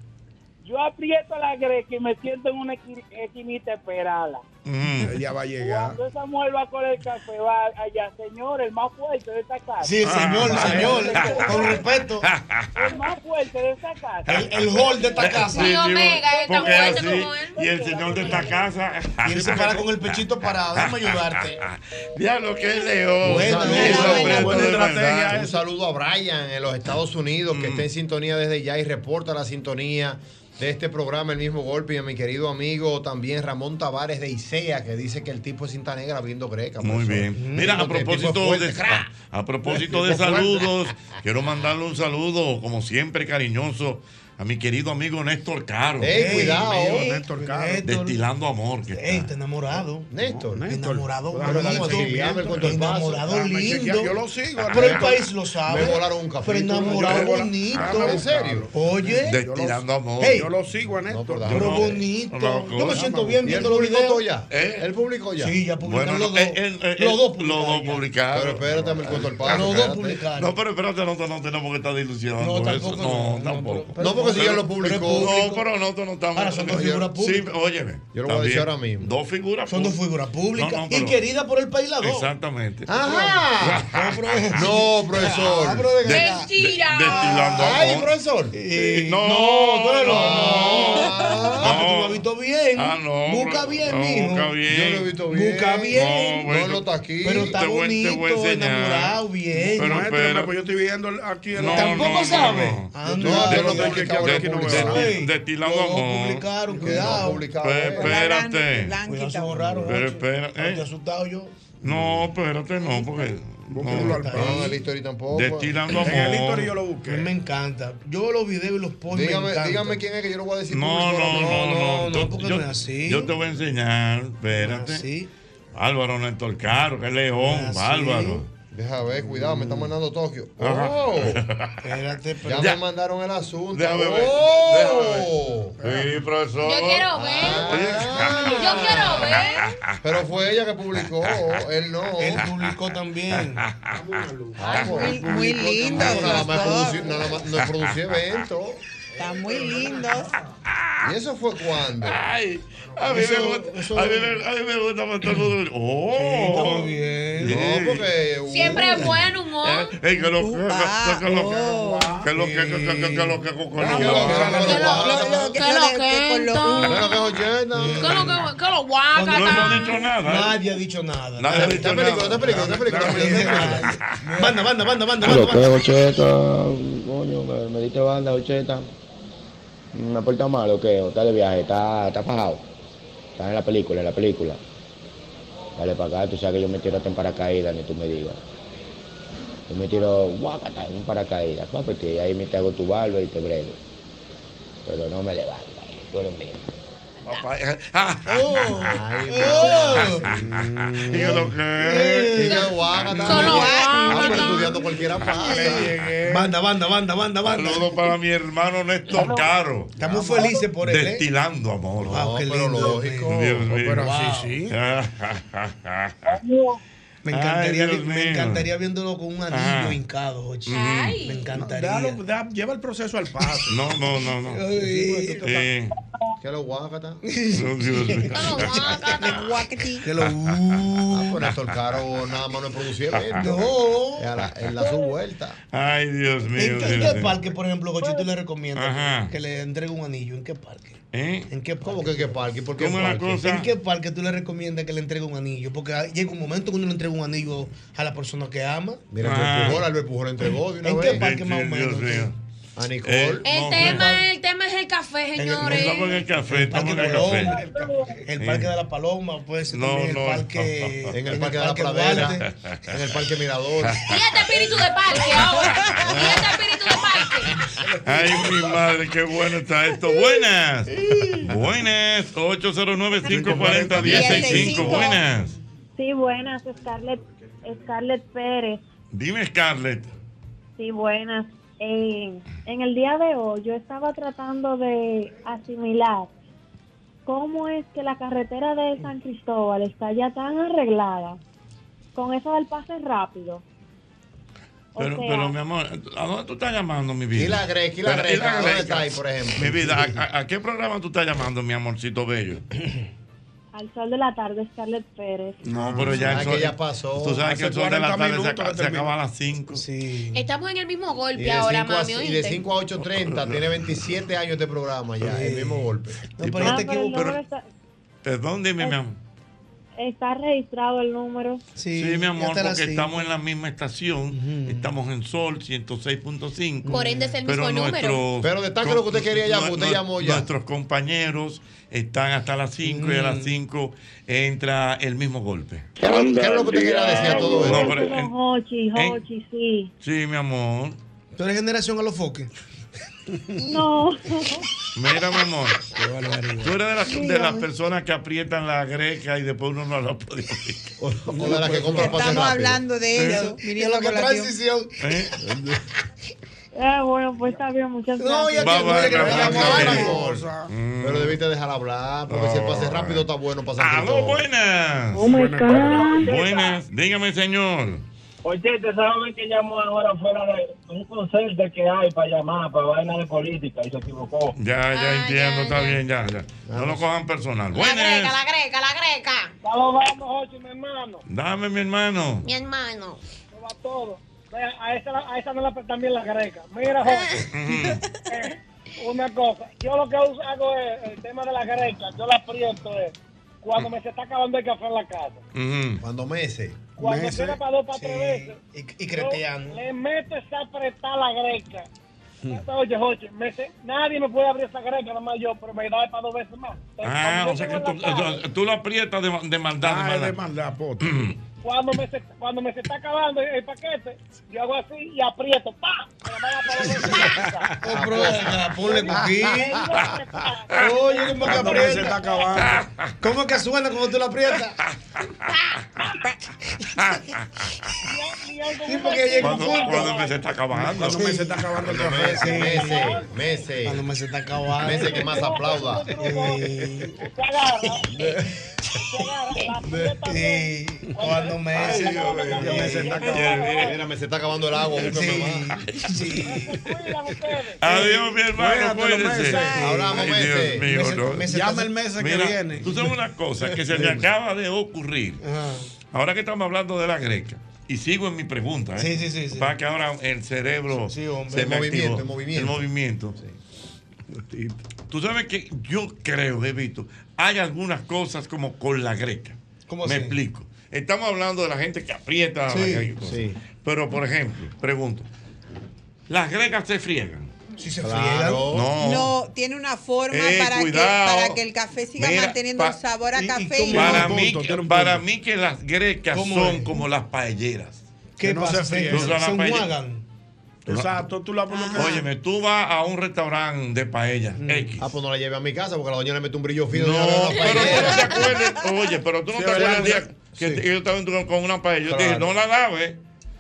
Yo aprieto la greca y me siento en una esqui- esquinita a esperarla. Ella va a llegar. Cuando esa mujer va con el café, va allá, señor, el más fuerte de esta casa. Sí, el señor, Ah. señor, con respeto. El más fuerte de esta casa. El, el hall de esta casa. Sí, sí, Omega, es tan fuerte así, como él. y el señor de esta casa. Y él se para con el pechito parado. Déjame ayudarte. Diablo, que es león. Buena, Eso, buena, estrategia. Un saludo a Brian en los Estados Unidos que está en sintonía desde ya y reporta la sintonía de este programa El mismo golpe y a mi querido amigo también Ramón Tavares de ICEA que dice que el tipo es cinta negra viendo greca. Muy profesor. bien. Mira, a propósito fuerte, de crack. a propósito de [LAUGHS] saludos, quiero mandarle un saludo, como siempre, cariñoso, a mi querido amigo Néstor Caro. Ey, cuidado. Ey, Néstor Caro. Néstor. Destilando amor. que Ey, está. enamorado. Néstor. Enamorado Pero vamos a bonito. el. Enamorado lindo. yo lo sigo. Pero el país lo sabe. Me volaron un café. Pero enamorado bonito. ¿En serio? Oye. Destilando amor. Yo lo sigo a Néstor. No, pero bonito. Yo me no, siento no. bien ¿Y él viendo los videos. ya? ¿Eh? ¿Él publicó ya? Sí, ya publicaron Bueno, los dos. eh, eh, los dos los dos publicaron. Pero espérate, me cuento el paso. Los dos publicaron. No, pero espérate, no, no tenemos que estar No, eso. tampoco No, no, no, tampoco. No, lo Pero publicó. No, pero nosotros no estamos. Ahora son dos figuras Sí, públicas. óyeme. Yo lo voy a decir ahora mismo. Dos figuras Son dos figuras públicas No, no, y queridas por el país las dos. Exactamente. ¡Ajá! No, profesor. Ah, de Ay, profesor. Eh, No, no, tú eres loco. Ah, Ah, tú lo has visto bien. Ah, no. Busca bien, no, mijo. Busca bien. Yo lo he visto bien. Busca bien. bueno, No, no está aquí. Pero está Te voy- te voy a bonito, enamorado, bien. Pero pues yo estoy viendo aquí No. Tampoco no, no, sabe. no. Ah, Yo no, no dos amor. publicaron, cuidado. publicado, espérate. Cuidado, se borraron. Pero Estoy ¿eh? asustado yo. No, espérate, no, porque. No, al No, en el history tampoco. destilando En el history amor. yo lo busqué. me encanta. Yo veo los videos y los pongo. me Dígame, dígame quién es que yo lo voy a decir. No, no, no, no. no, Yo- porque yo- no es así. Yo te voy a enseñar, espérate. Sí. Álvaro Néstor Caro, que león, No es así. Álvaro. Deja ver, cuidado, me está mandando Tokio. Oh, Espérate, pero. ya, Ya. me mandaron el asunto. Déjame ver, Oh. Sí, profesor. Yo quiero ver. Ah. Yo quiero ver. Pero fue ella que publicó, él no. Él publicó también. Muy, muy lindo. Nada más producir, nada más, no es producir eventos. Están muy lindos. ¿Y eso fue cuando? Ay, a mí, me gusta, a, mí me, a mí me gusta cuando todo el mundo- ¡Oh! está muy bien. No, porque. Siempre es bueno un Eh, eh, que lo que que- que lo que que lo que que que que que lo que con con lo ¿Qué lo que lo- Claro que es ochenta. ¿Qué lo que ¿Qué lo No guaca? hemos dicho nada. ¿eh? Nadie ha dicho nada. Nadie ha dicho. Banda, banda, banda, banda, banda. coño, me diste banda ocheta. ¿Me porta mal o qué? ¿O está de viaje? ¿Está, está fajado? Está en la película, en la película. Dale para acá, tú sabes que yo me tiro hasta en paracaídas, ni tú me digas. Yo me tiro, guacata, en un paracaídas, papete, y ahí me te hago tu barba y te brego. Pero no me levantas, tú eres mío. Papá, eh, Oh. ¿Y qué lo que? Y. Solo pero guácata. estudiando cualquiera pasa. Banda, banda, banda, banda, banda. Saludos para mi hermano Néstor Caro. Estamos felices por él, ¿eh? Destilando amor. Wow, qué pero lindo. lógico. Dios mío. Pero Wow. sí, sí. [LAUGHS] Me encantaría, Ay, me encantaría viéndolo con un anillo Ajá. hincado, Jochi. Ay. Me encantaría. Déjalo, lleva el proceso al paso. [LAUGHS] No, no, no, no. Sí. Que lo guácata. [LAUGHS] No, Dios mío. ¿Qué lo guaca? [LAUGHS] Guacati. que lo. Ah, pues Néstor Caro nada más no es producir eventos. No. Es a la- En la su vuelta. Ay, Dios mío. ¿En qué, Dios en qué mío. parque, por ejemplo, Jochi, tú le recomiendas Ajá. que le entregue un anillo? ¿En qué parque? ¿Eh? ¿En qué ¿Cómo parque? que qué parque? ¿Por qué ¿Cómo es la parque? cosa? ¿En qué parque tú le recomiendas que le entregue un anillo? Porque llega un momento que uno le entrega un anillo a la persona que ama. Mira, Ah. Albert Pujol, Albert Pujol entregó de una ¿En qué parque más o menos? A Nicole. No, El tema, el tema es el café, No señores. estamos en el café, estamos en el café. el, parque de la Paloma, puede ser No, no, el parque, En el parque de la Pradera. En el parque Mirador. Y este espíritu de parque ahora. [LAUGHS] Y este espíritu de parque. Ay, mi madre, qué bueno está esto. Buenas. Buenas. 809-540-1065. Buenas. Sí, buenas, Scarlett, Scarlett Pérez. Dime, Scarlett. Sí, buenas. Eh, en el día de hoy yo estaba tratando de asimilar cómo es que la carretera de San Cristóbal está ya tan arreglada con eso del pase rápido. Pero, sea- pero, mi amor, ¿a dónde tú estás llamando, mi vida? Y la greca, y la Pero, greca, ¿dónde greca? está ahí, por ejemplo? Mi vida, ¿a, a- a qué programa tú estás llamando, mi amorcito bello? [CLEARS THROAT] Al sol de la tarde, Scarlett Pérez. No, pero ya el Ah, sol, que ya pasó. Tú sabes que el Hace sol de la 40 tarde se, minutos acaba- se a las 5. Sí. Estamos en el mismo golpe ahora, 5 a, mami, y de ¿oíste? 5 a 8.30 tiene 27 años de programa ya, el mismo golpe. No, pero Ah, ya te pero el está, Perdón, dime, mi amor. Está registrado el número. Sí, mi ya amor, porque estamos en la misma estación. Estamos en Sol 106.5. Por ende es el Pero mismo número. nuestros, Pero destaque lo que usted quería llamar, usted llamó ya. Nuestros compañeros están hasta las 5 y a las 5 entra el mismo golpe. ¿Qué es lo- que usted quería decir a todo No, esto? pero, en- Hochi, en- Hochi, sí. sí, mi amor. ¿Tú eres generación a los foques? No. Mira, mi amor. Tú eres de las, de las personas que aprietan la greca y después uno no la puede O de las que compran Estamos rápido. hablando de eso. Viniendo lo que transición. ¿Eh? Ah, bueno, pues está bien, muchas No, gracias. ya Va, te va, duele que va, te va, llamó va, a la va. cosa. Mm. Pero debiste dejar hablar, porque si el pase rápido está bueno para San ¡Aló, Cristóbal. buenas! Oh my God. Buenas, dígame, señor. Oye, te saben que llamó ahora fuera de un concepto que hay para llamar, para vaina de política, y se equivocó. Ya, ya Ah, entiendo, ya, está ya. bien, ya, ya. No lo cojan personal. La greca, Buenas. la greca, la greca. Vamos, vamos, Ochi, mi hermano. Dame, mi hermano. Mi hermano. No va todo. A esa, a esa no la también la greca. Mira, Jorge, [LAUGHS] eh, una cosa. Yo lo que uso- hago es el tema de la greca. Yo la aprieto es cuando me se está acabando el café en la casa. Cuando meses. Cuando Meses, queda para dos, para sí. tres veces. Y, y creteando. Le meto esa apretada la greca. Oye, Jorge, me se- nadie me puede abrir esa greca, nada más yo, pero me da para dos veces más. Entonces, Ah, o sea que tú, la tú- tú lo aprietas de, de maldad, Ah, de es de maldad. [CLEARS THROAT] cuando me, se, cuando me se está acabando el paquete, yo hago así y aprieto. ¡Pam! Oh, ponle coquín. Oye, ¿cómo que me se está aprieta? acabando. ¿Cómo que suena cuando tú la aprietas? Sí, porque llega un Cuando, punto. cuando me se está acabando. Cuando me se está acabando el café. Meses, meses, meses. Cuando me se está acabando. Meses que más aplauda. Sí. Se agarra, se agarra, Mira, me se está acabando el agua. [LAUGHS] Adiós, mi hermano. Hablamos, Messi. Dios. Llama el mes que viene. Tú sabes una cosa que se me acaba de ocurrir. Ahora que estamos hablando de la greca y sigo en mi pregunta. ¿eh? Sí, sí, sí, Para que ahora el cerebro sí, se el me movimiento, el movimiento. Tú sabes que yo creo, Bebito, hay algunas cosas como con la greca. ¿Cómo me explico. Estamos hablando de la gente que aprieta sí, la calle. Sí. Pero, por ejemplo, pregunto: ¿las gregas se friegan? Si se claro. friegan. No. no. tiene una forma eh, para, que, para, que, el café siga Mira, manteniendo el sabor a y, café. Y para, mí, punto, para mí, que las grecas son es? como las paelleras. ¿Qué que no pasa? se friegan, no se. Exacto, tú la ah. Óyeme, tú vas a un restaurante de paella mm. X. Ah, pues no la lleve a mi casa porque la doña le mete un brillo fino. No, pero tú no te acuerdas. Oye, pero tú no sí, te acuerdas el día que sí. ellos estaban con una paella. Yo claro. dije, no la laves.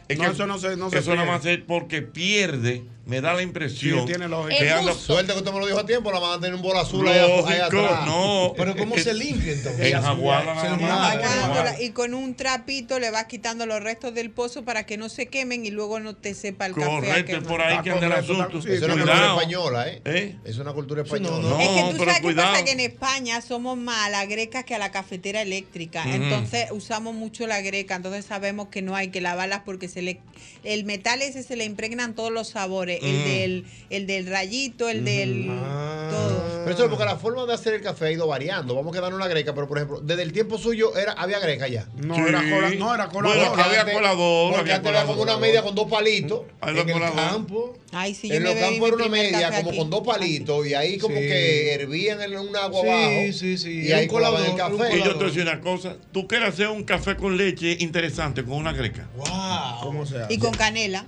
Es no, que eso no se, no se Eso nada más es porque pierde me da la impresión sí, tiene que anda... Suerte que usted me lo dijo a tiempo, la van a tener un bol azul Lógico, ahí atrás. No. Pero ¿cómo se limpia entonces? En aguada Y con un trapito le vas quitando los restos del pozo para que no se quemen y luego no te sepa el Correcto, café. Correcto, que anda es una cultura española, ¿eh? ¿Eh? Es una cultura española. No, no, es que tú sabes cuidado. que pasa que en España somos más a la greca que a la cafetera eléctrica. Entonces usamos mucho la greca, entonces sabemos que no hay que lavarlas porque se le, el metal ese se le impregnan todos los sabores el del, el del rayito, el del. Ah. Todo. Pero eso es porque la forma de hacer el café ha ido variando. Vamos a quedar una greca, pero por ejemplo, desde el tiempo suyo era, había greca ya. No, sí. era cola, no era colador. Bueno, había antes, colador. Porque había colador. como una media con dos palitos. en el colador. campo. Ay, sí, en los campos era una media como con dos palitos y ahí como que hervían en un agua abajo. Sí, sí, sí. Y, y ahí colaban el café. Y yo te decía una cosa. Tú quieres hacer un café con leche interesante con una greca. ¡Wow! Y con canela.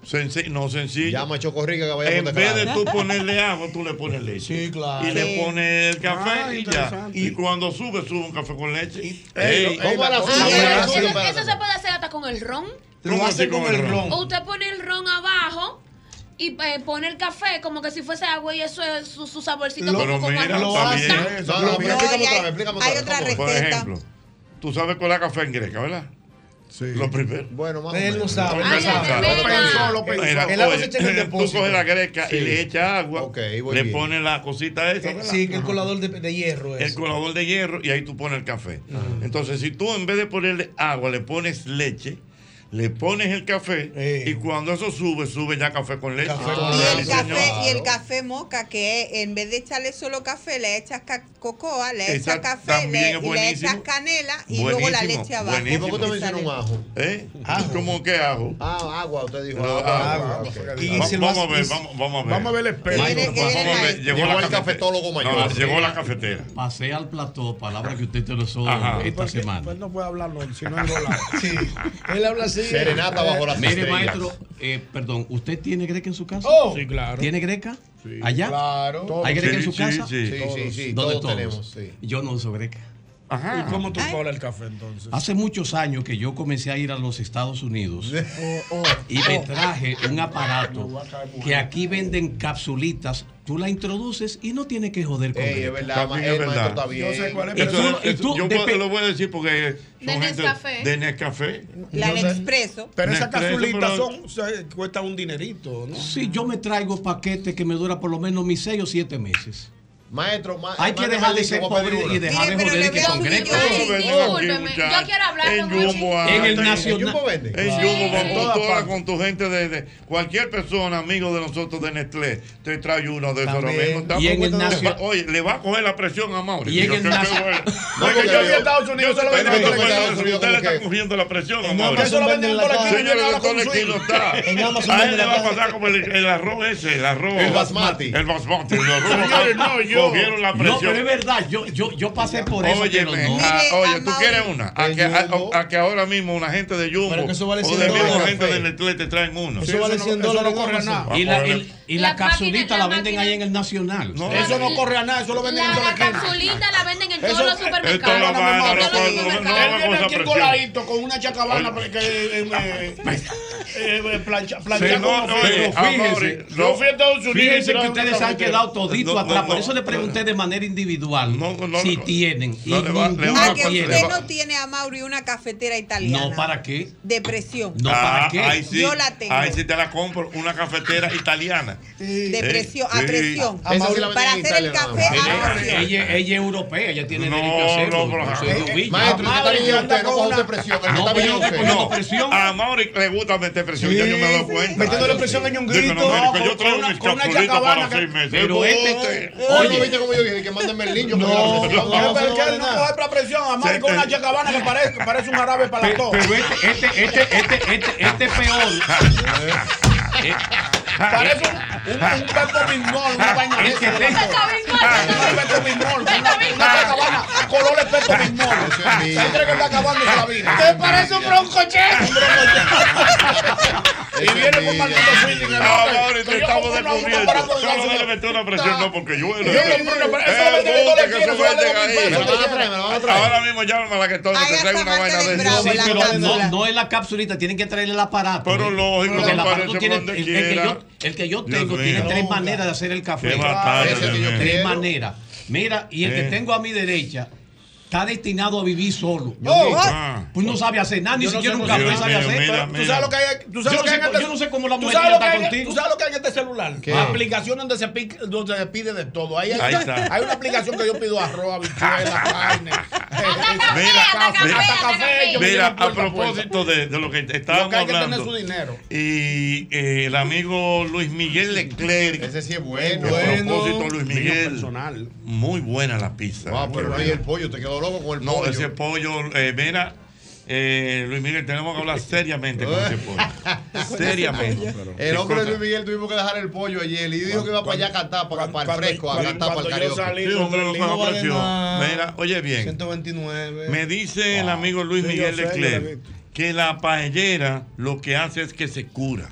No, sencillo. Llama Chocorriga en vez de tú ponerle agua, tú le pones leche. Sí, claro. Y le pones el café ah, y ya. Y cuando sube, sube un café con leche. Eso, se puede hacer hasta con el ron. Lo hace con, el ron. O usted pone el ron abajo y eh, pone el café como que si fuese agua y eso es su, saborcito lo, como mira, lo hace. Explícame otra vez, explícame otra vez. Hay otra receta. Por ejemplo, tú sabes cuál es la café en greca, ¿verdad? Sí. Lo primero. Bueno, más Él no sabe. Lo pensó, lo pensó. Él Tú coges la greca y le echa agua. Le pones la cosita esa. Eh, sí, el colador de, de hierro. Eso. El colador de hierro y ahí tú pones el café. Entonces, si tú en vez de ponerle agua le pones leche le pones el café y cuando eso sube, sube ya café con leche. Ah, y, el café, y, el café, moca, que en vez de echarle solo café, le echas cocoa, le echas café, le, echas canela y luego la leche abajo. Buenísimo. ¿Por qué te un ajo? ¿Eh? ¿Cómo que ajo? Ah, agua, usted dijo. Vamos, a ver, vamos, vamos, a ver, vamos, a ver. el espejo. Llegó, llegó el cafetólogo mayor. Llegó la cafetera. Pasé al plató, palabra que usted te lo esta semana. No puede hablarlo, si no [LAUGHS] es Sí, él habla así. Serenata eh, bajo las Mire, maestro, eh, perdón, ¿usted tiene greca en su casa? Oh, sí, claro. ¿Tiene greca? Sí. ¿Allá? Claro. ¿Hay greca en su casa? Sí, sí, sí. ¿Dónde todos? Tenemos, Yo no uso greca. Ajá. ¿Y cómo tú cobras el café entonces? Hace muchos años que yo comencé a ir a los Estados Unidos [LAUGHS] oh, oh, y me traje un aparato que aquí venden capsulitas. Tú la introduces y no tiene que joder con Ey, es verdad, ma, es eh, verdad. Está bien. Yo sé cuál es. Tú, y tú, yo te lo voy a decir porque son de Nescafé. De Nescafé. La Nespresso. Pero esas capsulitas o sea, cuesta un dinerito, ¿no? Sí, yo me traigo paquetes que me dura por lo menos mis 6 o 7 meses. Maestro, ma hay que dejar de ser pobre y dejar de joder que este concreto. Yo quiero hablar en Jumbo. En el Nacional. En Jumbo, con, con tu gente de, cualquier persona, amigo de nosotros de Nestlé, te trae uno de esos mismo. Y en el Nacional. Oye, le va a coger la presión a Mauri. Y en el Nacional. Porque yo en Estados Unidos solo venden Ustedes le están cogiendo la presión a Mauri. Eso lo venden en colectivo. está. A él le va a pasar como el arroz ese, el arroz. El basmati. El basmati. El arroz. No, yo cogieron la presión. No, pero es verdad, yo, yo, yo pasé por eso. Oye, no. Ah, oye, tú quieres una. A que, a, a que, ahora mismo una gente de Jumbo pero que eso vale o de mismo gente del Netflix te traen uno. Eso vale 100 dólares. Y la, y, y la, la capsulita la, la venden ahí en el Nacional. No, eso no corre a nada, eso lo venden en todo La capsulita la venden en todos los supermercados. Él viene coladito con una chacabana planchando. Yo fui a Estados Unidos. Fíjense que ustedes se han quedado toditos atrás, por eso le pregunté de manera individual si tienen. y no, le va- le va A a que contar- usted le va- no tiene a Mauri una cafetera italiana. No, ¿para qué? Depresión. No, ¿para qué? Ah, Ahí sí, Yo la tengo. Ahí sí te la compro, una cafetera italiana. De presión, a Sí. presión. A Mauri Para en hacer el Italia, café nada a. Ella, presión. ella- ella es europea, ella tiene No, derecho a hacerlo. no, pero- de Uvilla. Maestro, Ah, usted está bien ella usted, no con coja una- usted presión, el que No, está bien no usted. No. A Mauri le gusta meter presión, ya yo me he dado cuenta. Metiéndole presión a no, mire, que yo No, traigo mis chacabana para seis meses. Pero este- Oye, ¿viste como yo dije? Que mándenme el link. yo me doy la No, presión. no, pero es que él no coge para presión. Con una chacabana que parece, un árabe para la Pe- tos. Pero este, este, este, este, este, este es peor. [LAUGHS] Eh, Parece un, un, un bimol, una vaina de esa, tengo- Un una, una chacabana color de pepo bimol. Se cree que está acabándose la vida. Te parece un broncoche. [LAUGHS] Y viene con maldito feeling. el Ah, hombre, Mauri, que te yo estamos un descubriendo. Solo gasolina. le meter una presión, no, porque yo. En traer. Ahora mismo llámame a la que todo te traigo una vaina de Sí, eso. pero no, no es la capsulita, tienen que traerle el aparato. Pero ¿eh? lógico, Porque el no aparato parece tiene, el, el que yo, el que yo Dios tengo mío. tiene tres maneras de hacer el café. Batalla. Tres maneras. Mira, y el Eh. que tengo a mi derecha está destinado a vivir solo. Oh. Ah. Pues no sabe hacer nada, ni no siquiera sé un café sabe hacer. mira, Tú sabes lo que hay, tú sabes Yo lo no que hay sé- en este- yo no sé cómo la tú mujer sabes quiere lo que estar hay en- contigo. Tú sabes lo que hay en este celular. ¿Qué? Aplicaciones donde se, donde se pide de todo. Ahí hay, Ahí está. hay una aplicación que yo pido arroz, habichuela, [LAUGHS] carne. Mira, café, mira, hasta café. yo me Mira, a propósito de, de lo que estábamos Lo que hay que tener hablando. su dinero. Y eh, el amigo Luis Miguel Leclerc. Ese sí es bueno. A propósito, Luis Miguel. personal. Muy buena la pizza. Ah, pero ahí el pollo, te quedó loco con el No, pollo. ese pollo, eh, mira, eh, Luis Miguel, tenemos que hablar seriamente con ese pollo. [LAUGHS] seriamente. El hombre de Luis Miguel tuvimos que dejar el pollo ayer y dijo que iba para allá a cantar, para, para el fresco, a cantar para el karaoke. Sí, hombre, No vale nada. Mira, oye bien. 129. Me dice el amigo Luis Sí, Miguel lo Leclerc que la paellera lo que hace es que se cura.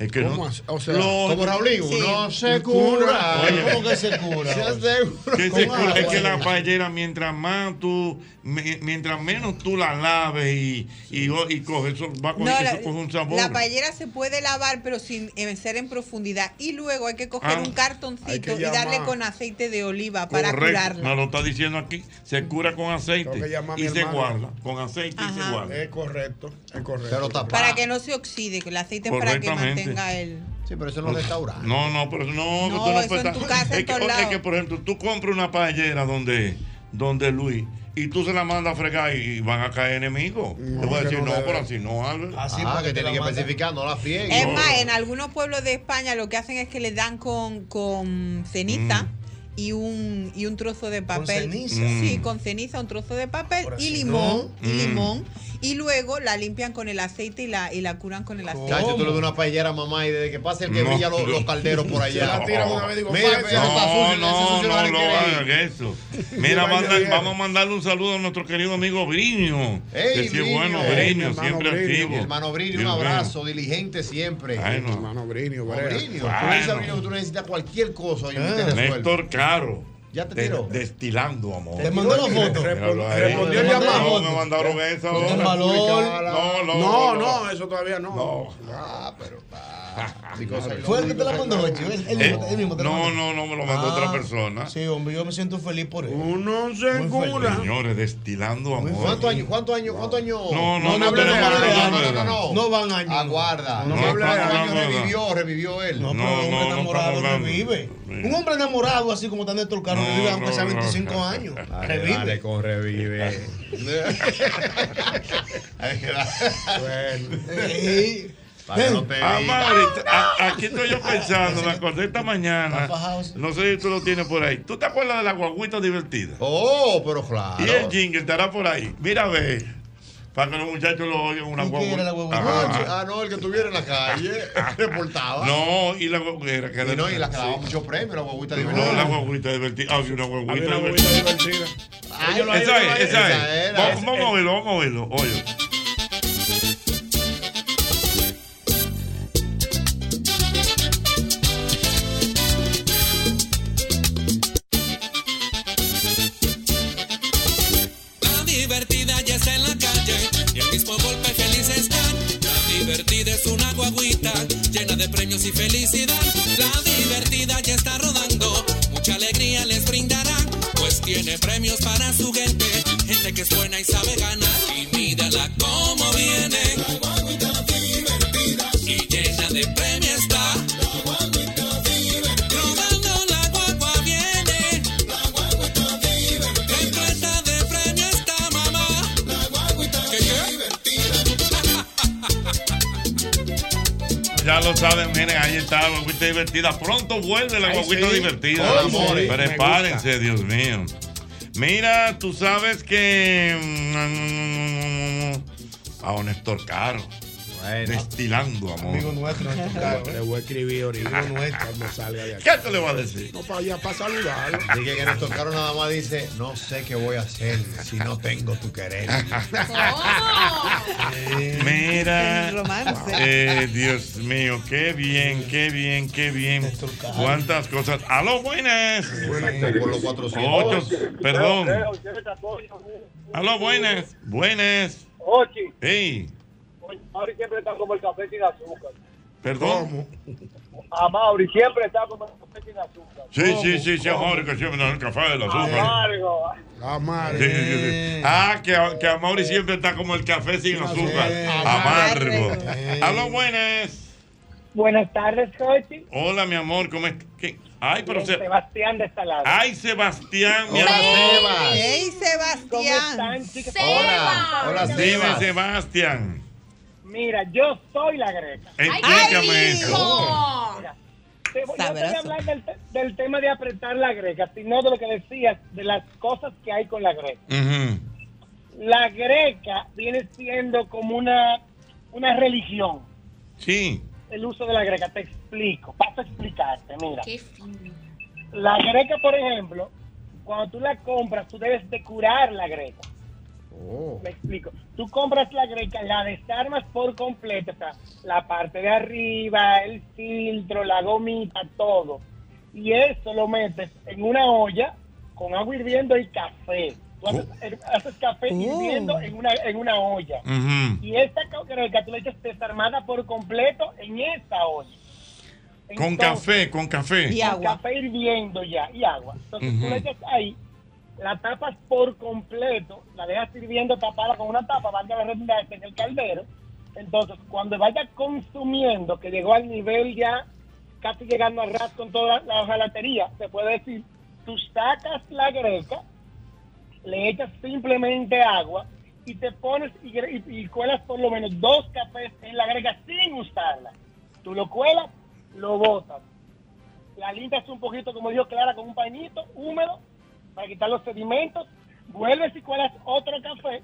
Es que ¿Cómo no, así? O sea, lo- como Raulín, Sí. uno se cura. Oye, ¿Cómo que se [LAUGHS] cura? Se asegura. que se Con cura. Es que la paellera, mientras más tú, me- mientras menos tú la laves y, y, y coge, eso va a coger, No, eso la, coge un sabor. la paellera se puede lavar, pero sin ser en profundidad. Y luego hay que coger Ah, un cartoncito y darle con aceite de oliva para Correcto, curarla. me lo está diciendo aquí. Se cura con aceite y se guarda. Con aceite y se guarda. Es correcto, es correcto. Pero. Para que no se oxide, el aceite es para que Correctamente. Sí, pero eso no es restaurante. No, no, pero no, No, tú no eso puedes en tu es que, es que, por ejemplo, tú compras una paellera donde, donde Luis y tú se la mandas a fregar y van a caer enemigos. Te voy a decir, no no, pero así no, Albert. ah, que tiene que especificar, no la frieguen. Es más, en algunos pueblos de España lo que hacen es que le dan con, con ceniza. Y un, y un trozo de papel. ceniza? Sí, Mm. con ceniza, un trozo de papel Por y así limón. no. Y Mm. limón. Y luego la limpian con el aceite y la, y la curan con el aceite. Chacho, tú le das una paellera a mamá y desde que pase el que No. brilla los, los calderos por [LAUGHS] allá. La tiran una vez, digo, Mira, no está No, no, no hagan eso. Mira, [LAUGHS] manda- vamos a mandarle un saludo a nuestro querido amigo Brinio. Ey, que sí es Brinio. bueno, Brinio, hermano siempre Brinio. activo. Hermano Brinio, un abrazo, diligente siempre. Ay, no. Hermano Brea. Brinio, tú necesitas cualquier cosa y Ah. Néstor Caro. Ya te de- tiró. Destilando amor. Te mandó la foto. Respondió el No, llamado. me mandaron esa. No, no, No, no, eso todavía no. No. Ah, pero. ah, Fue el que te la mandó, Chivo. Eh, mismo, él mismo te la no, mandó. no, no, me lo mandó Ah, otra persona. Sí, hombre, yo me siento feliz por él. Uno se cura. Señores, destilando amor. ¿Cuántos años? ¿Cuántos años? ¿Cuántos años? No, no, no no, no, no, no. No van años. Aguarda. No, No, no, ¿Cuántos no, años no, no. revivió? Revivió él. No, No, pero un hombre no, no enamorado revive. Un hombre enamorado, así como está Néstor Caro, No, revive aunque no, sea no. 25 años. [LAUGHS] Dale, Revive. dale, con revive. [LAUGHS] Sí. No te Ah, a- aquí estoy yo pensando, me acordé esta mañana. No sé si tú lo tienes por ahí. ¿Tú te acuerdas de la guaguita divertida? Oh, pero claro. Y el jingle estará por ahí. Mira, ve. Para que los muchachos lo oigan una ¿Y qué era la guaguita. Ah, no, el que estuviera en la calle [LAUGHS] reportaba. No, y la guaguita. Que Y no, y la que daba muchos premios, la guaguita No, divertida. la guaguita divertida. Había una guaguita divertida. Esa es, esa es. Vamos, vamos a oírlo, vamos a oírlo. Oye. de premios y felicidad. La divertida ya está rodando, mucha alegría les brindará, pues tiene premios para su gente, gente que es buena y sabe ganar. Ya lo saben, miren, ahí está la guaguita divertida. Pronto vuelve la guaguita sí. divertida. Me Prepárense, Dios mío. Mira, tú sabes que. mm, A Néstor Caro. Destilando amor. Amigo nuestro, [LAUGHS] Caro. Le voy a escribir ahorita. Amigo nuestro. Cuando salga de aquí. ¿Qué te le va a decir? No, para allá, para saludarlo. Dije que Néstor Caro nada más dice, no sé qué voy a hacer si no tengo tu querer. [LAUGHS] Mira, El romance. eh, Dios mío, qué bien, qué bien, qué bien. Cuántas cosas. Aló, buenas. Por los 400. Ocho, perdón. Aló, buenas. Buenas. Ochi, Hey, Mauri siempre está como el café sin azúcar. perdón. A Mauri siempre está como el café sin azúcar. Sí, sí, sí, sí, amor, que siempre nos da el café, el azúcar. Amargo. Sí, sí, sí, sí. Ah, que, que a Mauri siempre está como el café sin azúcar. Amargo. Aló, buenas. Buenas tardes, Cochi. Hola, mi amor, ¿cómo es? ¿Qué? Ay, pero se... Sebastián de esta lado. Ay, Sebastián, mi Hola, amor. Sebas. ¡Ey, Sebastián! ¿Cómo están, chicas? Dime, Sebastián. Mira, yo soy la greca. Explícame eso. Mira, te voy, te a hablar del, te- del tema de apretar la greca, sino de lo que decías, de las cosas que hay con la greca. La greca viene siendo como una, una religión, Sí. el uso de la greca. Te explico, paso a explicarte, mira. La greca, por ejemplo, cuando tú la compras, tú debes de curar la greca. Me explico. Tú compras la greca, la desarmas por completo, o sea, la parte de arriba, el filtro, la gomita, todo. Y eso lo metes en una olla con agua hirviendo y café. Tú haces, haces café Oh. hirviendo en una, en una olla. Y esta ca- greca tú la echas desarmada por completo en esa olla. Con café, con café. con café hirviendo ya y agua. Entonces tú Ujú. la echas ahí, la tapas por completo, la dejas hirviendo tapada con una tapa, valga la redundancia, en el caldero. Entonces, cuando vaya consumiendo, que llegó al nivel ya casi llegando al ras con toda la hojalatería, se puede decir, tú sacas la greca, le echas simplemente agua y te pones y- y cuelas por lo menos dos cafés en la greca sin usarla. Tú lo cuelas, lo botas. La limpias un poquito, como dijo Clara, con un pañito húmedo para quitar los sedimentos. Vuelves y cuelas otro café.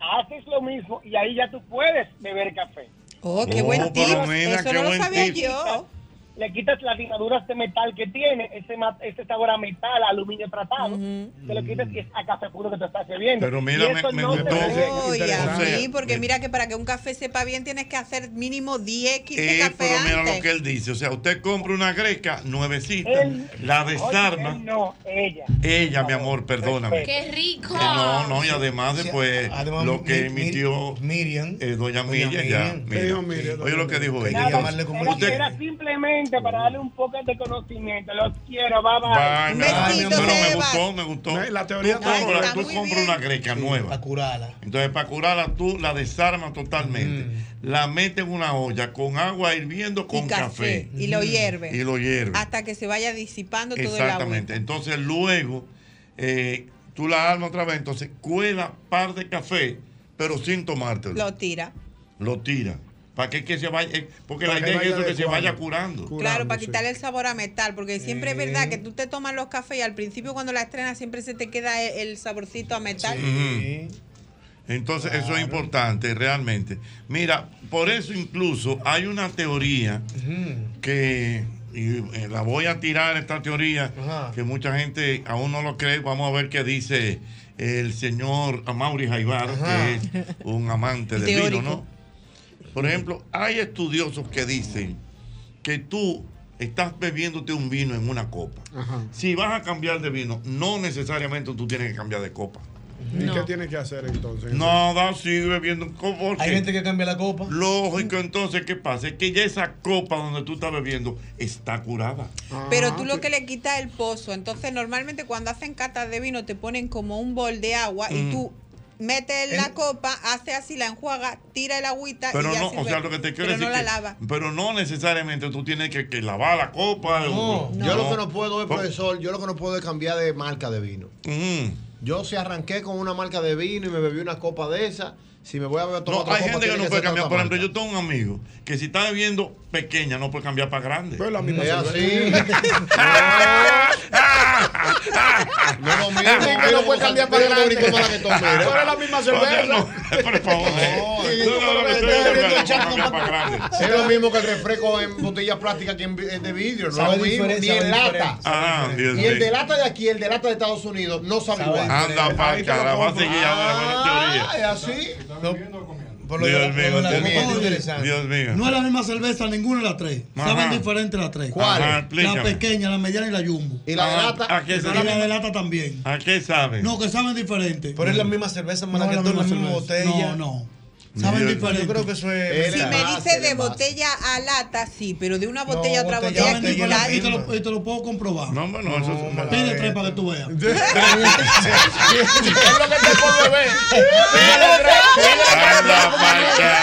Haces lo mismo y ahí ya tú puedes beber café. Oh, qué Oh, buen tip. mira, Eso qué no lo buen sabía tip. yo. Le quitas las limaduras de metal que tiene, ese, ese sabor a metal, a aluminio tratado. Te lo quitas y es a café puro que te estás bebiendo. Pero mira, me- me no gustó. y a mí, porque mira que para que un café sepa bien tienes que hacer mínimo 10, 15 Eh, cafés pero mira antes. lo que él dice. O sea, usted compra una greca nuevecita, Él- la Oye, desarma. él no, ella. Ella, mi amor, perdóname. ¡Qué rico! Eh, no, no, y además después además, lo que Mi- Mi- emitió Miriam. eh, doña Doña Miriam, ya. Miriam. Miriam, Oye lo que dijo ella. Usted- era para darle un poco de conocimiento. Los quiero, bye bye. Bye. Pero me gustó, me gustó. La teoría tú compras, tú una greca nueva. Para curarla. Entonces, para curarla, tú la desarmas totalmente. La metes en una olla con agua hirviendo con Y café. Y lo hierve. Y lo hierve. Hasta que se vaya disipando todo el agua. Exactamente. Entonces, luego, eh, tú la armas otra vez. Entonces, cuela par de café, pero sin tomártelo. Lo tira. Lo tira. Para que, que se vaya. eh, Porque Para la idea es eso, que se vaya curando. Claro, para quitarle el sabor a metal, porque siempre es verdad que tú te tomas los cafés y al principio cuando la estrenas siempre se te queda e- el saborcito a metal. Ujú. Entonces, eso es importante, realmente. Mira, por eso incluso hay una teoría que, y eh, la voy a tirar esta teoría, que mucha gente aún no lo cree. Vamos a ver qué dice el señor Amaury Jaibar, que es un amante [LAUGHS] del vino. ¿no? Por ejemplo, hay estudiosos que dicen que tú estás bebiéndote un vino en una copa. Si vas a cambiar de vino, no necesariamente tú tienes que cambiar de copa. ¿Y No. qué tiene que hacer entonces? Nada, sigue bebiendo. ¿Cómo? ¿Por Hay gente que cambia la copa. Lógico, entonces, ¿qué pasa? Es que ya esa copa donde tú estás bebiendo está curada. Pero tú lo que le quitas es el pozo. Entonces, normalmente cuando hacen catas de vino te ponen como un bol de agua y Mm. Tú metes la copa, hace así, la enjuaga, tira el agüita Pero y no, o sea, lo que te quiero Pero decir no la que- lava. Pero no necesariamente tú tienes que, que lavar la copa. No, o- yo lo que no puedo es, profesor, yo lo que no puedo es cambiar de marca de vino. Yo si arranqué con una marca de vino y me bebí una copa de esa, si me voy a beber otra No, otra hay copa, gente que no puede cambiar. Por ejemplo, yo tengo un amigo que si está bebiendo pequeña no puede cambiar para grande. Pero la misma Es cerveza. [LAUGHS] [LAUGHS] No es lo mismo. No puede cambiar para grande. Boricua, la que mira. Pero es la misma cerveza. Por favor. El para. Es lo mismo que el refresco en botella plástica que en de vidrio, no lo mismo, ni en lata. Ah, Y el de lata de aquí, el de lata de Estados Unidos, no sabe igual. Anda para carajo, va a seguir ahora con la Ah, teoría. es así. Por lo Dios la- mío, la Dios mío. No es la misma cerveza ninguna de las tres. Ajá. Saben diferentes las tres. ¿Cuál? Ajá, La pequeña, la mediana y la jumbo. ¿Y la de Ah, lata? ¿a qué Y sabe? la de lata también. ¿A qué sabe? No, que saben diferente. Pero es la misma cerveza, No mana, es que la misma botella. No, no. Saben diferente. Yo creo que eso es. Si me dice de botella a lata, sí, pero de una botella a otra botella botella. Y te, lo, y te lo puedo comprobar. No, bueno, eso es [LAUGHS] Pide tres para que tú veas. Es lo que te puedo beber. Anda para Pide tres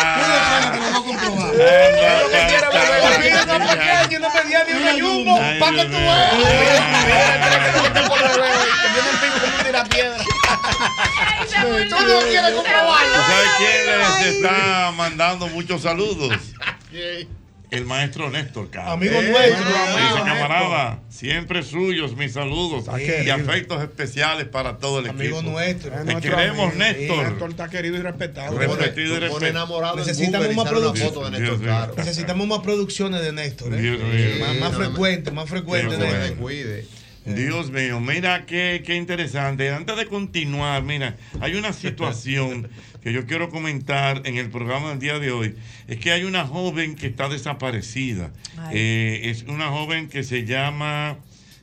que lo voy a comprobar. Anda lo que quiere pa'l beber. carajo. Una pequeña, tú no quieres comprobarlo. ¿Sabes quién les está mandando muchos saludos? El maestro Néstor, cabrón. Amigo Eh, nuestro, Dice, amigo camarada, siempre suyos mis saludos y afectos especiales para todo el Amigo equipo. nuestro. Es Te nuestro queremos, amigo. Néstor. Néstor está querido y respetado. Respetido y respeto. enamorado en Necesitamos más. Caro. Necesitamos más producciones de Néstor. ¿eh? Más, más no, no, frecuente, más frecuente. Dios mío, mira qué, qué interesante. Antes de continuar, mira, hay una situación [LAUGHS] que yo quiero comentar en el programa del día de hoy. Es que hay una joven que está desaparecida. Eh, es una joven que se llama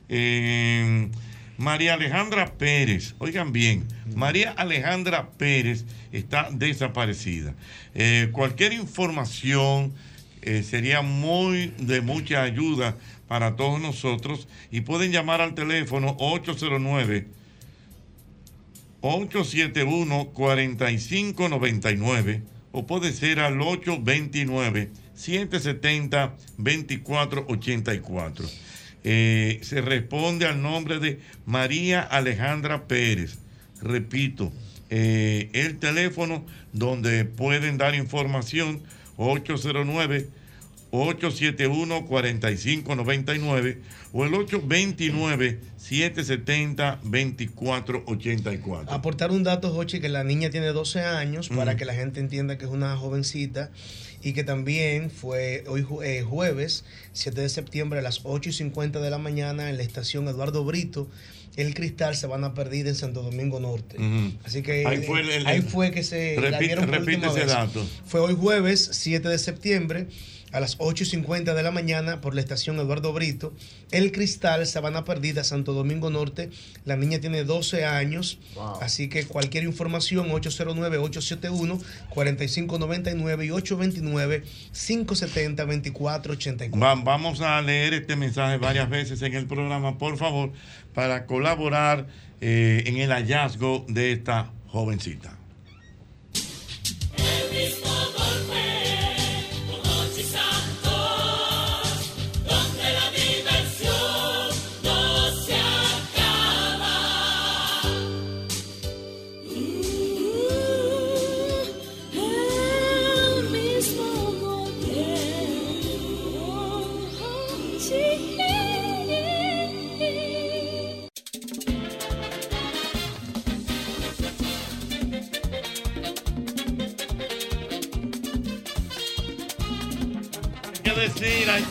eh, María Alejandra Pérez. Oigan bien, María Alejandra Pérez está desaparecida. Eh, cualquier información sería muy de mucha ayuda para todos nosotros y pueden llamar al teléfono 809 871 4599 o puede ser al 829 770 2484. Eh, se responde al nombre de María Alejandra Pérez. Repito, eh, el teléfono donde pueden dar información 809 871-4599 o el 829-770-2484. Aportar un dato, Jochi, que la niña tiene 12 años para que la gente entienda que es una jovencita y que también fue hoy eh, jueves 7 de septiembre a las 8 y 50 de la mañana en la estación Eduardo Brito. El cristal se van a perder en Santo Domingo Norte. Ujú. Así que Ahí fue el- el- ahí fue que se la Repite- dieron por repite última ese vez. dato. Fue hoy jueves 7 de septiembre a las 8 y 50 de la mañana por la estación Eduardo Brito. El Cristal, Sabana Perdida, Santo Domingo Norte. La niña tiene 12 años. Así que cualquier información, 809-871-4599 y 829-570-2484. Va- vamos a leer este mensaje varias veces en el programa, por favor, para colaborar eh, en el hallazgo de esta jovencita.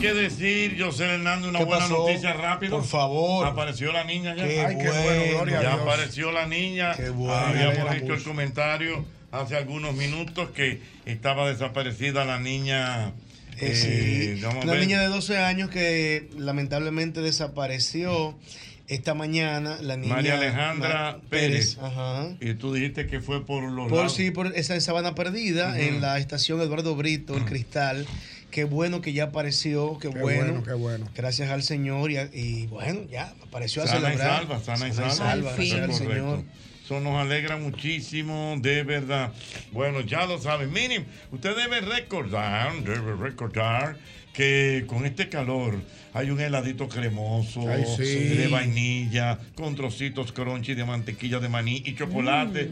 Que decir, José Hernández, una ¿Qué buena pasó? noticia rápido. Por favor. Apareció la niña ya. Qué Ay, qué bueno, bueno, gloria a ya Dios. apareció la niña. Qué bueno. Habíamos hecho el comentario hace algunos minutos que estaba desaparecida la niña Eh, sí. Eh, a Una niña de 12 años que lamentablemente desapareció esta mañana. La niña María Alejandra Ma- Pérez. Ajá. Y tú dijiste que fue por los Por lados. sí, por esa sabana perdida en la estación Eduardo Brito, el [CLEARS THROAT] Cristal. Qué bueno que ya apareció, qué, Qué bueno. bueno, qué bueno. Gracias al Señor y, a- y bueno, ya apareció a Sana y celebrar. salva, sana y salva. gracias Eso al es Señor. Eso nos alegra muchísimo, de verdad. Bueno, ya lo saben. Miren, usted debe recordar, debe recordar que con este calor hay un heladito cremoso Ay, sí. de vainilla, con trocitos crunchy de mantequilla de maní y chocolate.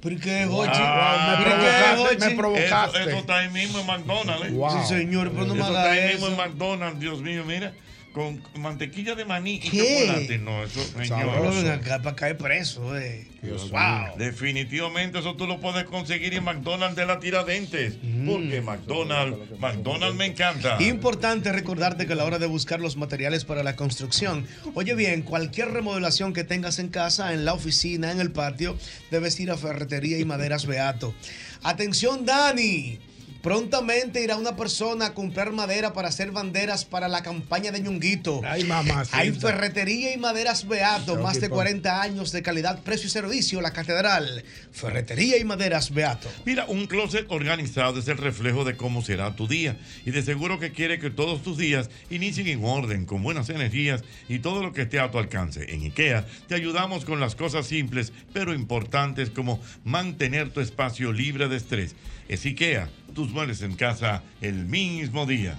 ¿Por qué, Jochi? me ¿Por qué, provocaste, me provocaste. Eso, eso está ahí mismo en McDonald's. ¿eh? Wow. Sí, señor, pero no me eso haga está ahí mismo en McDonald's, Dios mío, mira. Con mantequilla de maní y ¿Qué? chocolate. No, eso, señor. Para caer preso, eh. wow. Definitivamente eso tú lo puedes conseguir en McDonald's de la Tiradentes. Porque McDonald's, McDonald's me encanta. Importante recordarte que a la hora de buscar los materiales para la construcción, oye bien, cualquier remodelación que tengas en casa, en la oficina, en el patio, debes ir a Ferretería y Maderas Beato. Atención, Dani. Prontamente irá una persona a comprar madera para hacer banderas para la campaña de Ñunguito. Ay, mamá. Hay ferretería y maderas Beato, más de ir 40 años de calidad, precio y servicio, la catedral. Ferretería y maderas Beato. Mira, un closet organizado es el reflejo de cómo será tu día. Y de seguro que quiere que todos tus días inicien en orden, con buenas energías y todo lo que esté a tu alcance. En IKEA te ayudamos con las cosas simples pero importantes como mantener tu espacio libre de estrés. Es IKEA, tus muebles en casa el mismo día.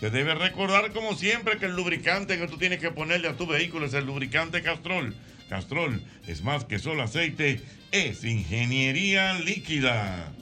Te debes recordar como siempre que el lubricante que tú tienes que ponerle a tu vehículo es el lubricante Castrol. Castrol es más que solo aceite, es ingeniería líquida.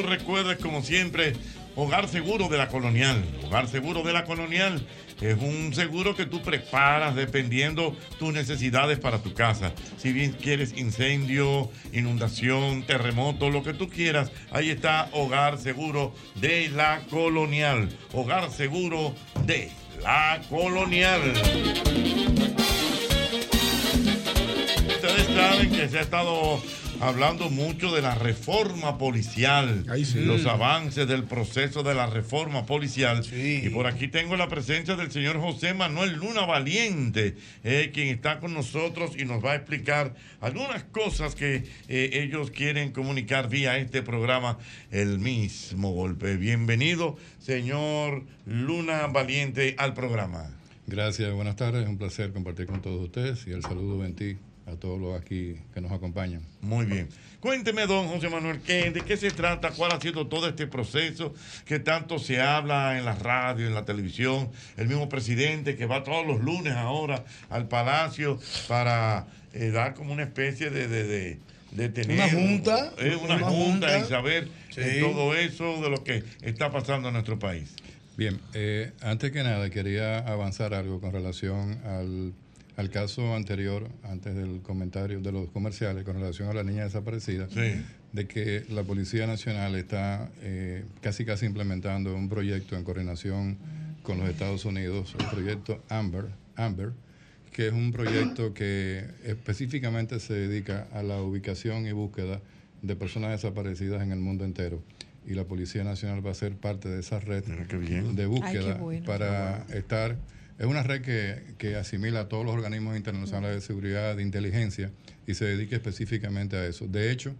Tú recuerdes, como siempre, Hogar Seguro de la Colonial. Hogar Seguro de la Colonial es un seguro que tú preparas dependiendo tus necesidades para tu casa. Si bien quieres incendio, inundación, terremoto, lo que tú quieras, ahí está Hogar Seguro de la Colonial. Hogar Seguro de la Colonial. Ustedes saben que se ha estado hablando mucho de la reforma policial, los avances del proceso de la reforma policial. Y por aquí tengo la presencia del señor José Manuel Luna Valiente, eh, quien está con nosotros y nos va a explicar algunas cosas que eh, ellos quieren comunicar vía este programa, el mismo golpe. Bienvenido, señor Luna Valiente, al programa. Gracias, buenas tardes. Es un placer compartir con todos ustedes y el saludo en ti a todos los aquí que nos acompañan. Muy bien. Cuénteme, don José Manuel, ¿qué- ¿de qué se trata? ¿Cuál ha sido todo este proceso que tanto se habla en la radio, en la televisión? El mismo presidente que va todos los lunes ahora al palacio para eh, dar como una especie de, de, de- de tener Una junta, eh, una, una junta, junta. y saber eh, Sí. todo eso de lo que está pasando en nuestro país. Bien, eh, antes que nada quería avanzar algo con relación al, al caso anterior, antes del comentario de los comerciales, con relación a la niña desaparecida, Sí. de que la Policía Nacional está eh, casi casi implementando un proyecto en coordinación con los Estados Unidos, el proyecto Amber, Amber que es un proyecto que específicamente se dedica a la ubicación y búsqueda de personas desaparecidas en el mundo entero. Y la Policía Nacional va a ser parte de esa red de búsqueda bueno. para estar... Es una red que, que asimila a todos los organismos internacionales de seguridad, de inteligencia, y se dedica específicamente a eso. De hecho,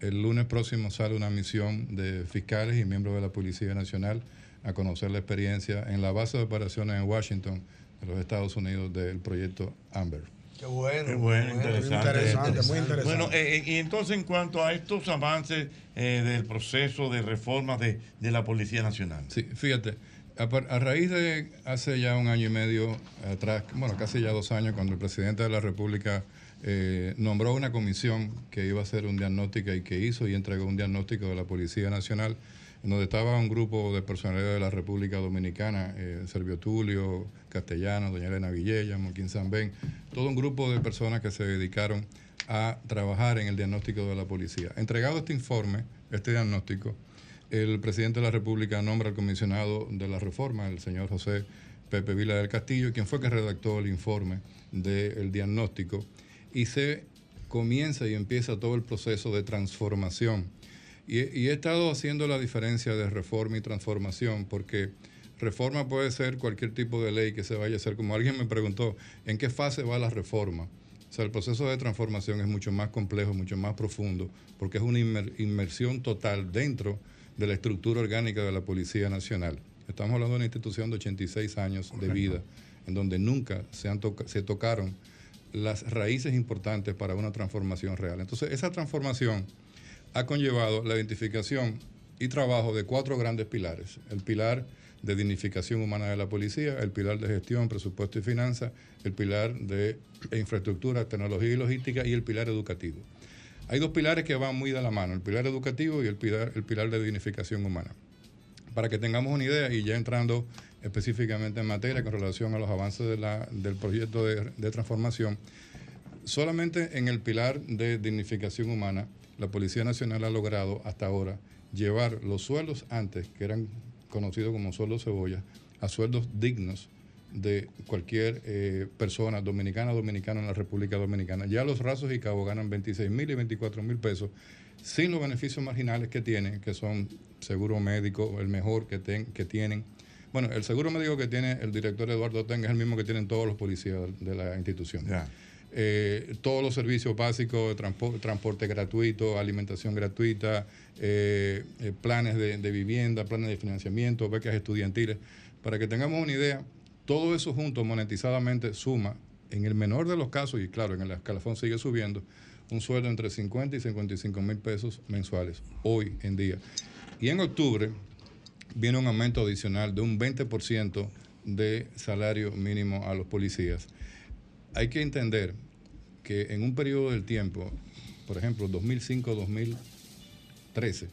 el lunes próximo sale una misión de fiscales y miembros de la Policía Nacional a conocer la experiencia en la base de operaciones en Washington de los Estados Unidos del proyecto Amber. Qué bueno. Qué bueno, interesante. interesante, muy interesante. Bueno, eh, eh, y entonces en cuanto a estos avances eh, del proceso de reforma de, de la Policía Nacional. Sí, fíjate, a, raíz de hace ya un año y medio atrás, bueno, casi ya dos años, cuando el presidente de la República eh, nombró una comisión que iba a hacer un diagnóstico y que hizo y entregó un diagnóstico de la Policía Nacional, en donde estaba un grupo de personalidad de la República Dominicana, eh, Servio Tulio, Castellano, doña Elena Villella, Moquín Zambén, todo un grupo de personas que se dedicaron a trabajar en el diagnóstico de la policía. Entregado este informe, este diagnóstico, el presidente de la República nombra al comisionado de la reforma, el señor José Pepe Vila del Castillo, quien fue que redactó el informe del diagnóstico, y se comienza y empieza todo el proceso de transformación. Y, y he estado haciendo la diferencia de reforma y transformación porque reforma puede ser cualquier tipo de ley que se vaya a hacer. Como alguien me preguntó, ¿en qué fase va la reforma? O sea, el proceso de transformación es mucho más complejo, mucho más profundo, porque es una inmer- inmersión total dentro de la estructura orgánica de la Policía Nacional. Estamos hablando de una institución de 86 años de vida, en donde nunca se, han toca- se tocaron las raíces importantes para una transformación real. Entonces, esa transformación ha conllevado la identificación y trabajo de cuatro grandes pilares. El pilar de dignificación humana de la policía, el pilar de gestión, presupuesto y finanzas, el pilar de infraestructura, tecnología y logística y el pilar educativo. Hay dos pilares que van muy de la mano, el pilar educativo y el pilar, el pilar de dignificación humana. Para que tengamos una idea y ya entrando específicamente en materia con relación a los avances del proyecto de, de transformación, solamente en el pilar de dignificación humana, la Policía Nacional ha logrado hasta ahora llevar los sueldos antes, que eran conocidos como sueldos cebolla, a sueldos dignos de cualquier eh, persona dominicana o dominicana en la República Dominicana. Ya los rasos y cabos ganan 26 mil y 24 mil pesos sin los beneficios marginales que tienen, que son seguro médico, el mejor que, ten- que tienen. Bueno, el seguro médico que tiene el director Eduardo Tenga es el mismo que tienen todos los policías de la institución. Eh, todos los servicios básicos, transpo- transporte gratuito, alimentación gratuita, eh, eh, planes de, de vivienda, planes de financiamiento, becas estudiantiles. Para que tengamos una idea, todo eso junto monetizadamente suma, en el menor de los casos, y claro, en el escalafón sigue subiendo, un sueldo entre 50 y 55 mil pesos mensuales, hoy en día. Y en octubre viene un aumento adicional de un 20% de salario mínimo a los policías. Hay que entender que en un periodo del tiempo, por ejemplo, 2005-2013,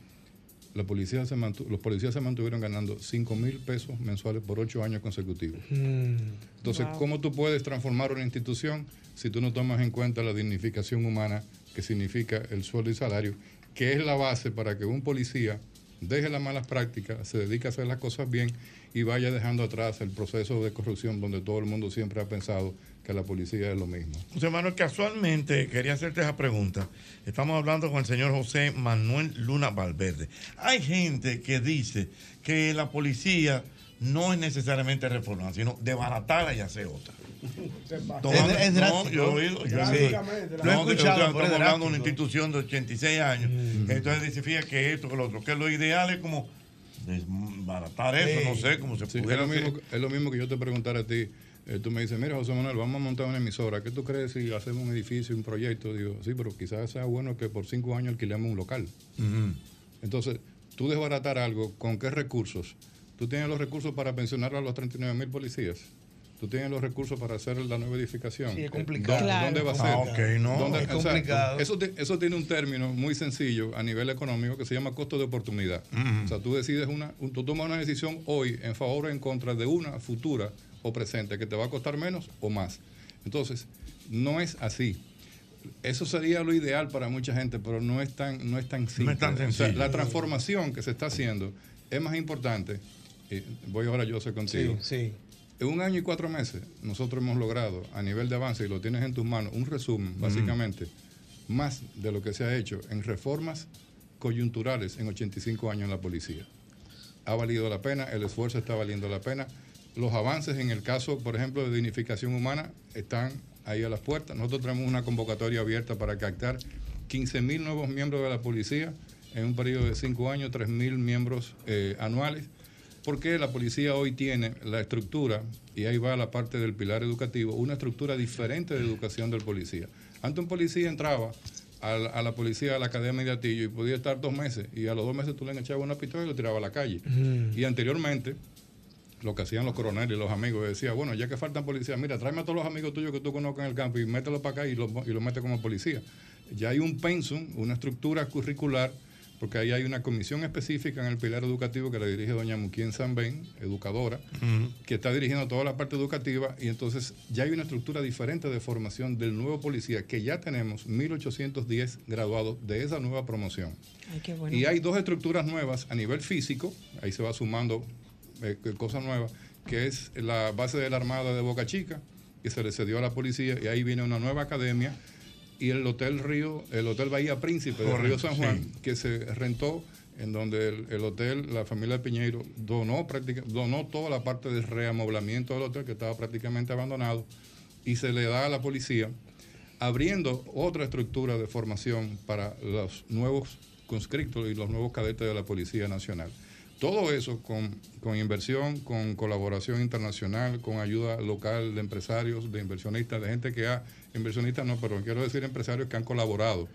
la policía se los policías se mantuvieron ganando 5 mil pesos mensuales por 8 años consecutivos. Entonces, Wow. ¿cómo tú puedes transformar una institución si tú no tomas en cuenta la dignificación humana, que significa el sueldo y salario, que es la base para que un policía deje las malas prácticas, se dedique a hacer las cosas bien y vaya dejando atrás el proceso de corrupción donde todo el mundo siempre ha pensado que la policía es lo mismo? José Manuel, casualmente quería hacerte esa pregunta. Estamos hablando con el señor José Manuel Luna Valverde. Hay gente que dice que la policía no es necesariamente reformar, sino desbaratarla y hacer otra. [LAUGHS] Tomando- Es- es no, yo he oído. yo he Sí. oído. Lo he No, que, escuchado, o sea, pero es Estamos hablando de una. Mm. institución de 86 años. Entonces dice, fíjate que esto, que lo otro, que lo ideal es como desbaratar eso, Sí. no sé, como se Sí, es, pudiera lo mismo, hacer. es lo mismo que yo te preguntara a ti. Eh, tú me dices, mira, José Manuel, vamos a montar una emisora. ¿Qué tú crees si hacemos un edificio, un proyecto? Digo, sí, pero quizás sea bueno que por cinco años alquilemos un local. Entonces, tú desbaratar algo, ¿con qué recursos? Tú tienes los recursos para pensionar a los 39 mil policías. Tú tienes los recursos para hacer la nueva edificación. Sí, es Eh, complicado. ¿Dónde, Claro. dónde va a ser? Ah, ok, no. ¿Dónde- Es o sea, complicado. eso, eso tiene un término muy sencillo a nivel económico que se llama costo de oportunidad. O sea, tú decides una, un- tú tomas una decisión hoy en favor o en contra de una futura o presente que te va a costar menos o más. Entonces, no es así. Eso sería lo ideal para mucha gente, pero no es tan, no es tan simple. tan O sea, sencillo. la transformación que se está haciendo es más importante. voy ahora yo sé contigo. Sí, sí. En un año y cuatro meses, nosotros hemos logrado, a nivel de avance, y lo tienes en tus manos, un resumen, básicamente, más de lo que se ha hecho en reformas coyunturales en 85 años en la policía. Ha valido la pena, el esfuerzo está valiendo la pena. Los avances en el caso, por ejemplo, de dignificación humana están ahí a las puertas. Nosotros tenemos una convocatoria abierta para captar 15 mil nuevos miembros de la policía en un periodo de cinco años, 3 mil miembros eh, anuales porque la policía hoy tiene la estructura, y ahí va la parte del pilar educativo, una estructura diferente de educación del policía. Antes un policía entraba a la, a la policía, a la academia de Atillo, y podía estar dos meses, y a los dos meses tú le echabas una pistola y lo tiraba a la calle. Y anteriormente, lo que hacían los coroneles y los amigos, decía, bueno, ya que faltan policías, mira, tráeme a todos los amigos tuyos que tú conozcas en el campo y mételo para acá y lo, y lo mete como policía. Ya hay un pensum, una estructura curricular porque ahí hay una comisión específica en el pilar educativo que la dirige doña Muquien Sanben, educadora, que está dirigiendo toda la parte educativa y entonces ya hay una estructura diferente de formación del nuevo policía, que ya tenemos 1.810 graduados de esa nueva promoción. Ay, qué bueno. Y hay dos estructuras nuevas a nivel físico, ahí se va sumando eh, cosas nuevas, que es la base de la Armada de Boca Chica, que se le cedió a la policía, y ahí viene una nueva academia, y el Hotel Río, el Hotel Bahía Príncipe de Río San Juan, sí. que se rentó, en donde el, el hotel, la familia Piñeiro, donó, donó toda la parte del reamoblamiento del hotel, que estaba prácticamente abandonado, y se le da a la policía, abriendo otra estructura de formación para los nuevos conscriptos y los nuevos cadetes de la Policía Nacional. Todo eso con, con inversión, con colaboración internacional, con ayuda local de empresarios, de inversionistas, de gente que ha, inversionistas no, pero quiero decir empresarios que han colaborado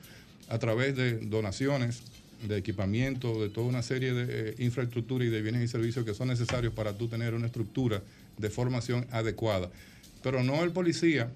a través de donaciones, de equipamiento, de toda una serie de eh, infraestructura y de bienes y servicios que son necesarios para tú tener una estructura de formación adecuada. Pero no el policía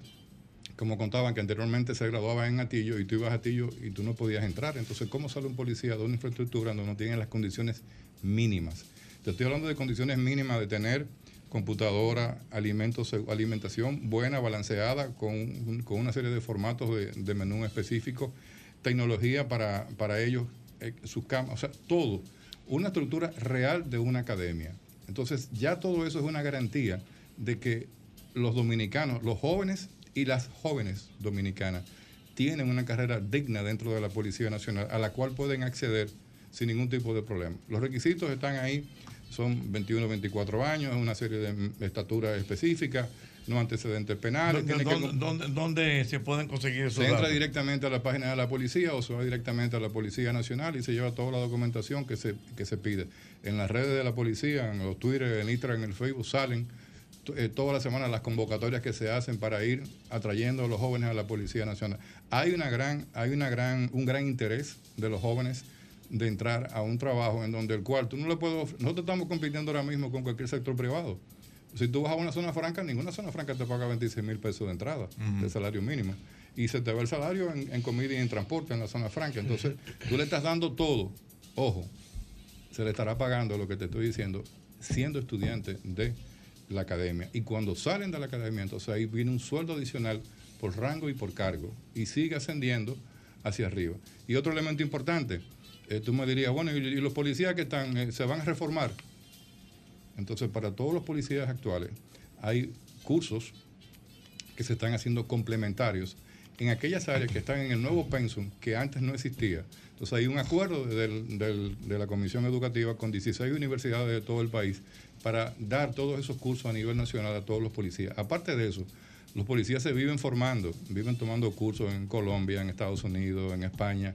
como contaban que anteriormente se graduaba en Atillo y tú ibas a Atillo y tú no podías entrar. Entonces, ¿cómo sale un policía de una infraestructura donde no tiene las condiciones mínimas? Te estoy hablando de condiciones mínimas de tener computadora, alimentos, alimentación buena, balanceada, con, con una serie de formatos de, menú específico, tecnología para, para ellos, eh, sus camas, o sea, todo. Una estructura real de una academia. Entonces, ya todo eso es una garantía de que los dominicanos, los jóvenes y las jóvenes dominicanas tienen una carrera digna dentro de la Policía Nacional a la cual pueden acceder sin ningún tipo de problema. Los requisitos están ahí, son 21, 24 años, una serie de estatura específica, no antecedentes penales. ¿Dónde, tiene que- dónde- dónde- dónde se pueden conseguir esos se entra directamente a la página de la policía o se va directamente a la Policía Nacional y se lleva toda la documentación que se, que se pide. En las redes de la policía, en los Twitter, en Instagram, en el Facebook, salen eh, todas las semanas las convocatorias que se hacen para ir atrayendo a los jóvenes a la Policía Nacional. Hay una gran, hay una gran, un gran interés de los jóvenes de entrar a un trabajo en donde el cual tú no le puedes, nosotros estamos compitiendo ahora mismo con cualquier sector privado. Si tú vas a una zona franca, ninguna zona franca te paga 26 mil pesos de entrada, de salario mínimo. Y se te va el salario en, en comida y en transporte en la zona franca. Entonces, [LAUGHS] tú le estás dando todo. Ojo, se le estará pagando lo que te estoy diciendo, siendo estudiante de la academia. Y cuando salen de la academia, entonces ahí viene un sueldo adicional por rango y por cargo. Y sigue ascendiendo hacia arriba. Y otro elemento importante, eh, tú me dirías, bueno, ¿y, los policías que están, eh, se van a reformar? Entonces, para todos los policías actuales, hay cursos que se están haciendo complementarios en aquellas áreas que están en el nuevo pensum que antes no existía. Entonces hay un acuerdo de la Comisión Educativa con 16 universidades de todo el país para dar todos esos cursos a nivel nacional a todos los policías. Aparte de eso, los policías se viven formando, viven tomando cursos en Colombia, en Estados Unidos, en España.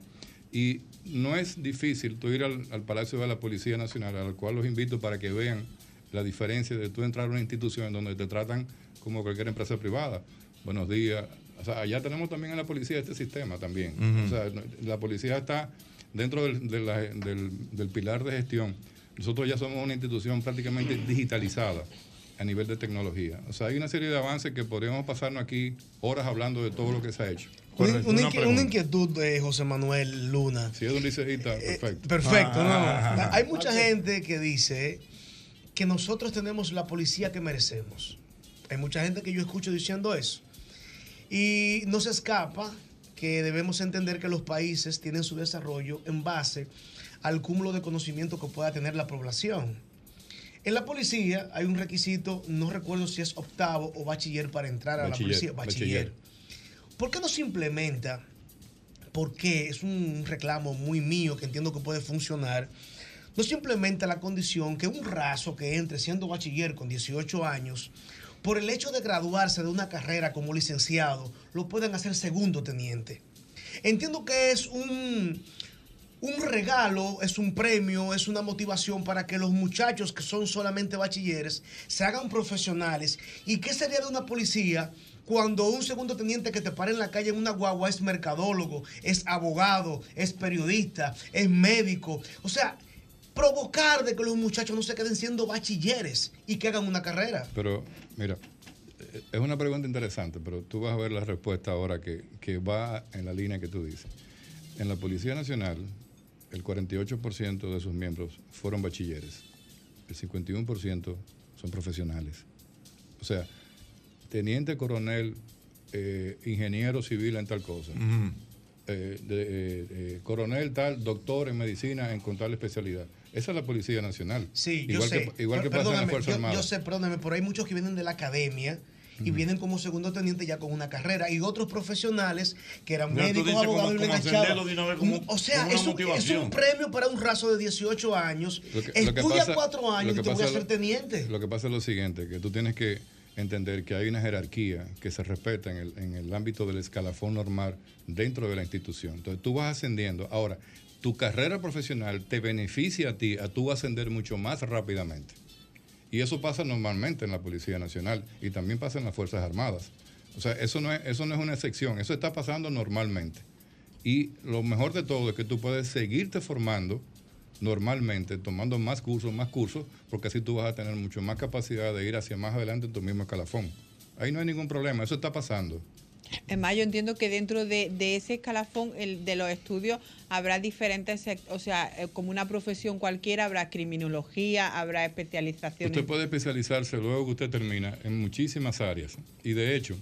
Y no es difícil tú ir al, al Palacio de la Policía Nacional, al cual los invito para que vean la diferencia de tú entrar a una institución en donde te tratan como cualquier empresa privada. Buenos días. O sea, allá tenemos también en la policía este sistema también. O sea, la policía está dentro del, de la- del- del pilar de gestión. Nosotros ya somos una institución prácticamente digitalizada a nivel de tecnología. O sea, hay una serie de avances que podríamos pasarnos aquí horas hablando de todo lo que se ha hecho. Una, una inqui- una inquietud de José Manuel Luna. Si es un liceísta, perfecto. Perfecto, no. Ah. Hay mucha gente que dice que nosotros tenemos la policía que merecemos. Hay mucha gente que yo escucho diciendo eso. Y no se escapa que debemos entender que los países tienen su desarrollo en base al cúmulo de conocimiento que pueda tener la población. En la policía hay un requisito, no recuerdo si es octavo o bachiller para entrar a la policía. Bachiller. bachiller. ¿Por qué no se implementa? Porque es un reclamo muy mío que entiendo que puede funcionar. No se implementa la condición que un raso que entre siendo bachiller con 18 años, por el hecho de graduarse de una carrera como licenciado, lo pueden hacer segundo teniente. Entiendo que es un, un regalo, es un premio, es una motivación para que los muchachos que son solamente bachilleres se hagan profesionales. ¿Y qué sería de una policía cuando un segundo teniente que te para en la calle en una guagua es mercadólogo, es abogado, es periodista, es médico? O sea, provocar de que los muchachos no se queden siendo bachilleres y que hagan una carrera. Pero, mira, eh, es una pregunta interesante, pero tú vas a ver la respuesta ahora que, que va en la línea que tú dices. En la Policía Nacional el 48% de sus miembros fueron bachilleres. El 51% son profesionales. O sea, teniente coronel, eh, ingeniero civil en tal cosa. Eh, de, eh, eh, coronel tal, doctor en medicina en con tal especialidad. Esa es la Policía Nacional. Sí, yo igual sé. Que, igual que pasa en la perdóname, Fuerza yo, Armada. yo sé, perdóname, pero hay muchos que vienen de la academia y vienen como segundo teniente ya con una carrera y otros profesionales que eran médicos, abogados como- y como- o sea, es un, es un premio para un raso de 18 años. Lo que- lo que Estudia pasa- cuatro lo años y te voy a ser teniente. Lo que pasa es lo siguiente, que tú tienes que entender que hay una jerarquía que se respeta en el, en el ámbito del escalafón normal dentro de la institución. Entonces tú vas ascendiendo. Ahora, tu carrera profesional te beneficia a ti a tú ascender mucho más rápidamente. Y eso pasa normalmente en la Policía Nacional y también pasa en las Fuerzas Armadas. O sea, eso no es, eso no es una excepción, eso está pasando normalmente. Y lo mejor de todo es que tú puedes seguirte formando normalmente, tomando más cursos, más cursos, porque así tú vas a tener mucho más capacidad de ir hacia más adelante en tu mismo escalafón. Ahí no hay ningún problema, eso está pasando. Es más, yo entiendo que dentro de, de ese escalafón el, de los estudios habrá diferentes, o sea, eh, como una profesión cualquiera, habrá criminología, habrá especializaciones. Usted puede especializarse luego que usted termina en muchísimas áreas. Y de hecho,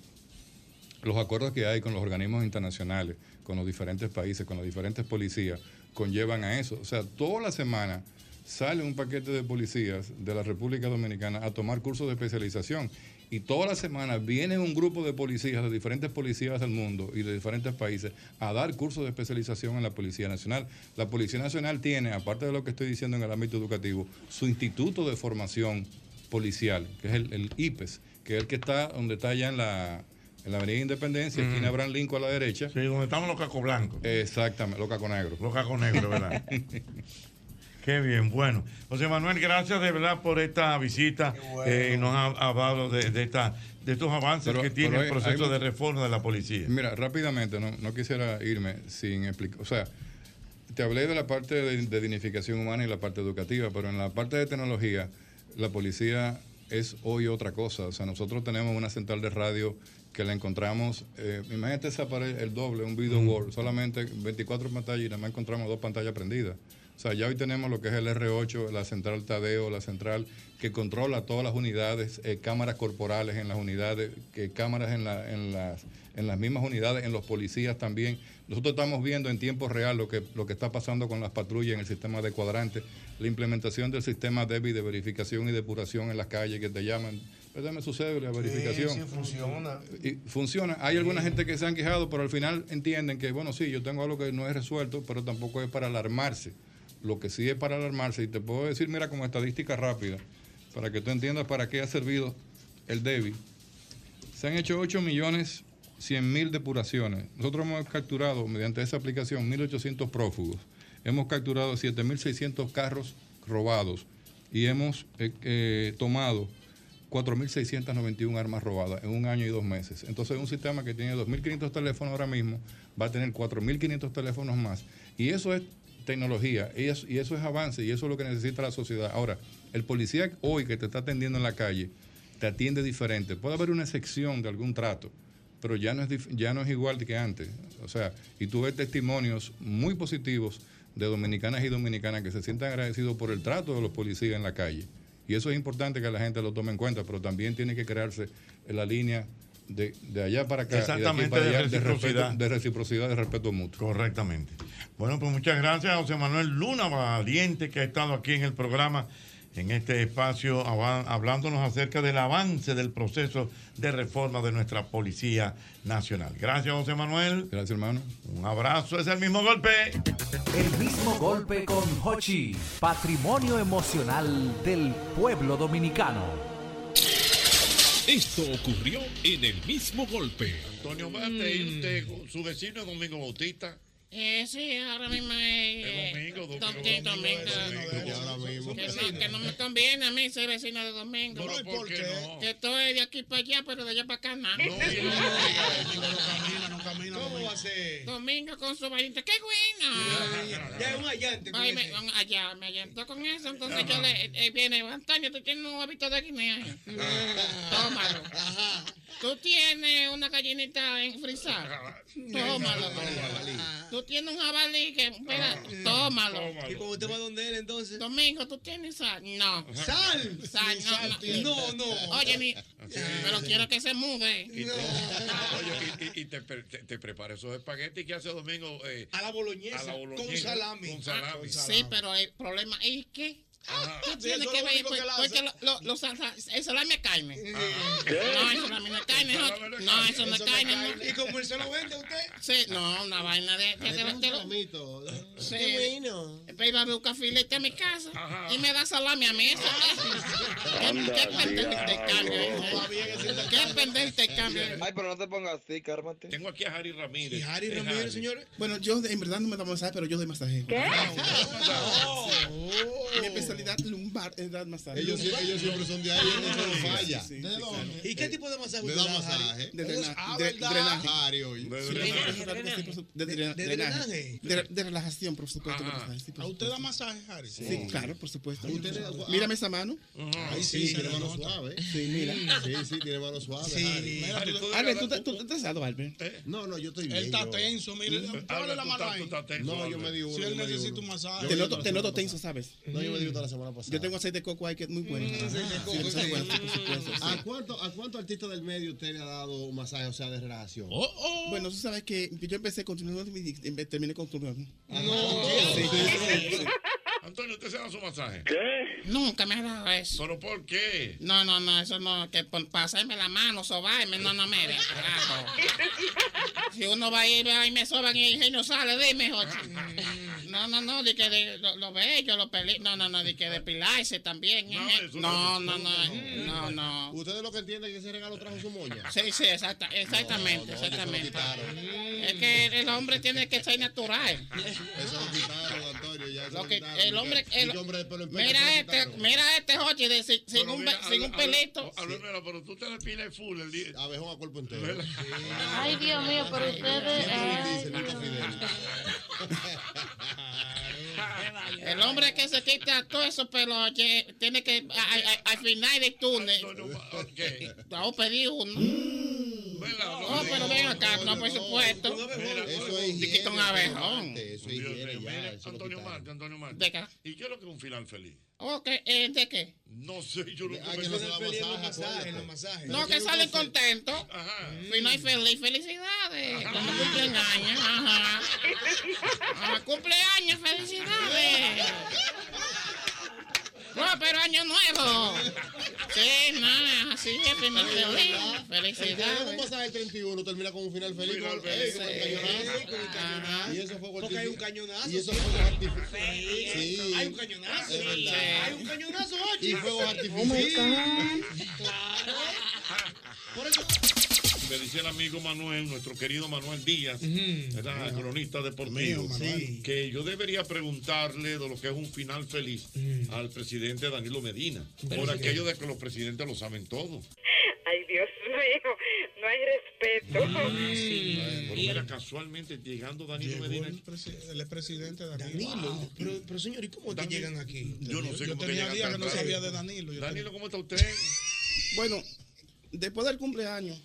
los acuerdos que hay con los organismos internacionales, con los diferentes países, con las diferentes policías, conllevan a eso. O sea, toda la semana sale un paquete de policías de la República Dominicana a tomar cursos de especialización. Y toda la semana viene un grupo de policías, de diferentes policías del mundo y de diferentes países, a dar cursos de especialización en la Policía Nacional. La Policía Nacional tiene, aparte de lo que estoy diciendo en el ámbito educativo, su instituto de formación policial, que es el, el IPES, que es el que está donde está allá en la, en la Avenida Independencia, Mm. esquina Abraham Lincoln a la derecha. Sí, donde estamos los cacos blancos. Exactamente, los cacos negros. Los cacos negros, ¿verdad? [LAUGHS] Qué bien, bueno. José Manuel, gracias de verdad por esta visita. Eh, nos ha hablado de, de esta, de estos avances Pero- que tiene el proceso hay- de reforma de la policía. Mira, rápidamente, no, no quisiera irme sin explicar. O sea, te hablé de la parte de, de dignificación humana y la parte educativa, pero en la parte de tecnología, la policía es hoy otra cosa. O sea, nosotros tenemos una central de radio que la encontramos, eh, imagínate ese aparelho, el doble, un video wall, solamente 24 pantallas y nada más encontramos dos pantallas prendidas. O sea, ya hoy tenemos lo que es el R8, la central Tadeo, la central que controla todas las unidades, eh, cámaras corporales en las unidades, cámaras en, la- en las, en las mismas unidades, en los policías también. Nosotros estamos viendo en tiempo real lo que, lo que está pasando con las patrullas en el sistema de cuadrante, la implementación del sistema DEBI de verificación y depuración en las calles que te llaman. Dame su cédula, verificación. Sí, sí, funciona. Y funciona. Hay alguna gente que se han quejado, pero al final entienden que, bueno, sí, yo tengo algo que no es resuelto, pero tampoco es para alarmarse. Lo que sí es para alarmarse, y te puedo decir, mira, como estadística rápida, para que tú entiendas para qué ha servido el DEBI. Se han hecho 8 millones 100 mil depuraciones. Nosotros hemos capturado, mediante esa aplicación, 1.800 prófugos. Hemos capturado 7.600 carros robados y hemos eh, eh, tomado 4.691 armas robadas en un año y dos meses. Entonces, un sistema que tiene 2.500 teléfonos ahora mismo va a tener 4.500 teléfonos más. Y eso es tecnología, y eso, es avance, y eso es lo que necesita la sociedad. Ahora, el policía hoy que te está atendiendo en la calle, te atiende diferente. Puede haber una excepción de algún trato, pero ya no es, ya no es igual que antes. O sea, y tú ves testimonios muy positivos de dominicanas y dominicanas que se sientan agradecidos por el trato de los policías en la calle. Y eso es importante que la gente lo tome en cuenta, pero también tiene que crearse la línea de, de allá para acá. y de Exactamente, de reciprocidad. respeto, de reciprocidad, de respeto mutuo. Correctamente. Bueno, pues muchas gracias a José Manuel Luna Valiente que ha estado aquí en el programa, en este espacio, hablándonos acerca del avance del proceso de reforma de nuestra Policía Nacional. Gracias, José Manuel. Gracias, hermano. Un abrazo, es el mismo golpe. El mismo golpe con Hochi, patrimonio emocional del pueblo dominicano. Esto ocurrió en el mismo golpe. Antonio Marte, ¿y usted, su vecino es Domingo Bautista? Eh, sí, ahora mismo es. Es domingo, domingo, domingo, domingo. ahora mismo. Que no, no me conviene a mí ser vecino de Domingo. Pero, ¿por qué no? Que estoy de aquí para allá, pero de allá para acá nada. ¿Cómo va a ser? Domingo con su valiente. ¡Qué buena! Ya es un allante Ay, me, allá, me allantó con eso. Entonces yo le. eh, viene, Antonio, tú tienes un huevito de guinea. Tómalo. Tú tienes una gallinita en frisar. Tómalo. Tú tú tienes un jabalí que, mira, tómalo. ¿Y cómo usted va donde él entonces? Domingo, ¿tú tienes sal? No. ¿Sal? Sal, no, sal no. No, no. Oye, ni, pero quiero que se mude. Y te, oye, y, y- y te, te, te prepara esos espaguetis que hace domingo. eh, A la boloñesa, a la con boloñesa, salami. Con salami. Sí, pero el problema es que Ajá. tú tienes eso que ver, pues, que porque hace. lo, lo, los el salami es carne. ¿Qué? No, el salami no es carne. No, salami no es no, carne. eso no es Eso no es carne. ¿Y cómo él se lo vende usted? Sí, no, una vaina de... de, de, de- Sí. Después iba a buscar filete a mi casa y me da salami a mí. Eso, eso. ¿Qué, qué pendejo te cambio? ¿Qué pendejo te cambio? Ay, pero no te pongas así, cálmate. Tengo aquí a Harry Ramírez. ¿Y Harry Ramírez, señores? Bueno, yo en verdad no me da masaje, pero yo doy masaje. ¿Qué? Mi especialidad lumbar es dar masaje. Ellos sie- ellos siempre son de ahí, eso no falla. Sí, sí, ¿De sí, dónde? claro. ¿Y qué tipo de masaje da da, masaje. De, de- drenaje. De drenaje. de de. De, de relajación, por supuesto. ¿A usted da masaje, Harry? Sí, claro, por supuesto. Mírame esa mano. Ahí sí, tiene mano suave. Sí, mira. Sí, sí, tiene mano suave. Harry. Albert, ¿tú, has dado, Albert? No, no, yo estoy Él bien. está yo- tenso, mire. Póngale la mano ahí. No, yo me di uno. Si él necesita un masaje. Te noto, te noto tenso, ¿sabes? No, yo me di uno la semana pasada. Yo tengo aceite de coco ahí que es muy bueno. Mm. ¿A cuánto, ¿A cuánto artista del medio usted le ha dado un masaje, o sea, de relajación? Oh, Bueno, tú sabes que yo empecé con terminé con tu No. Antonio, ¿usted se da su masaje? Nunca me ha dado eso. ¿Pero por qué? No, no, no, eso no, que por pasarme la mano, sobarme, no, no carajo. Si uno va a ir y me soban y el no sale, dime, Jochi. No, no, no, de que de, lo, lo bello, lo peli, no, no, no, de que depilarse también. No, eh. eso No, no- no, no, no, no. ¿Ustedes lo que entienden es que ese regalo trajo su moña? Sí, sí, exacta, exactamente, No, no, exactamente. Es que el hombre tiene que ser natural. Eso lo quitaron, Antonio, ya eso Lo lo que, quitaron. El hombre, el- hombre de pelo en pecho, mira este, mira este Jochi de, sin, sin Pero un, mira, sin un Albert- pelito. Albert, mira, pero tú te depilas full el día. Abejón a cuerpo entero. Ay, Dios mío, pero ustedes. [LAUGHS] ay, El hombre que se quita todo eso pelo oye, tiene que a- a- a- al final del túnel. Vamos a pedir uno. No, pero ven acá, no, por supuesto. Eso es quita un abejón. Eso es Antonio. Marte, Antonio Marte. ¿De qué? ¿Y qué es lo que es un final feliz? Ok, eh, ¿de qué? No sé, yo no Ah, que no se da masaje, los masajes. No, que salen contentos. Final feliz, felicidades. Cuando cumplen años, ajá. [LAUGHS] Cumpleaños, felicidades. No, pero año nuevo. Sí, nada, así es, final feliz. Felicidades. el 31 termina con un final feliz. Final con- feliz. con el cañonazo. Y eso fue Porque hay un cañonazo. Y eso fue artificial. Sí. Hay un cañonazo. Es verdad. Hay un cañonazo, Ochi. Y fuegos Oh artificiales. [LAUGHS] Por eso. Me dice el amigo Manuel, nuestro querido Manuel Díaz, ¿verdad? cronista deportivo, Mío, Manuel. que yo debería preguntarle de lo que es un final feliz al presidente Danilo Medina, Pero por sí. aquello de que los presidentes lo saben todo. Ay, Dios mío, no hay respeto. Pero mira, casualmente llegando Danilo Medina. Él es presidente de Danilo. Pero, pero señor, ¿y cómo es que Danilo- llegan aquí? Yo no sé Yo cómo que tenía llegan días que no sabía de Danilo. Yo Danilo, ¿cómo está usted? [LAUGHS] Bueno, después del cumpleaños,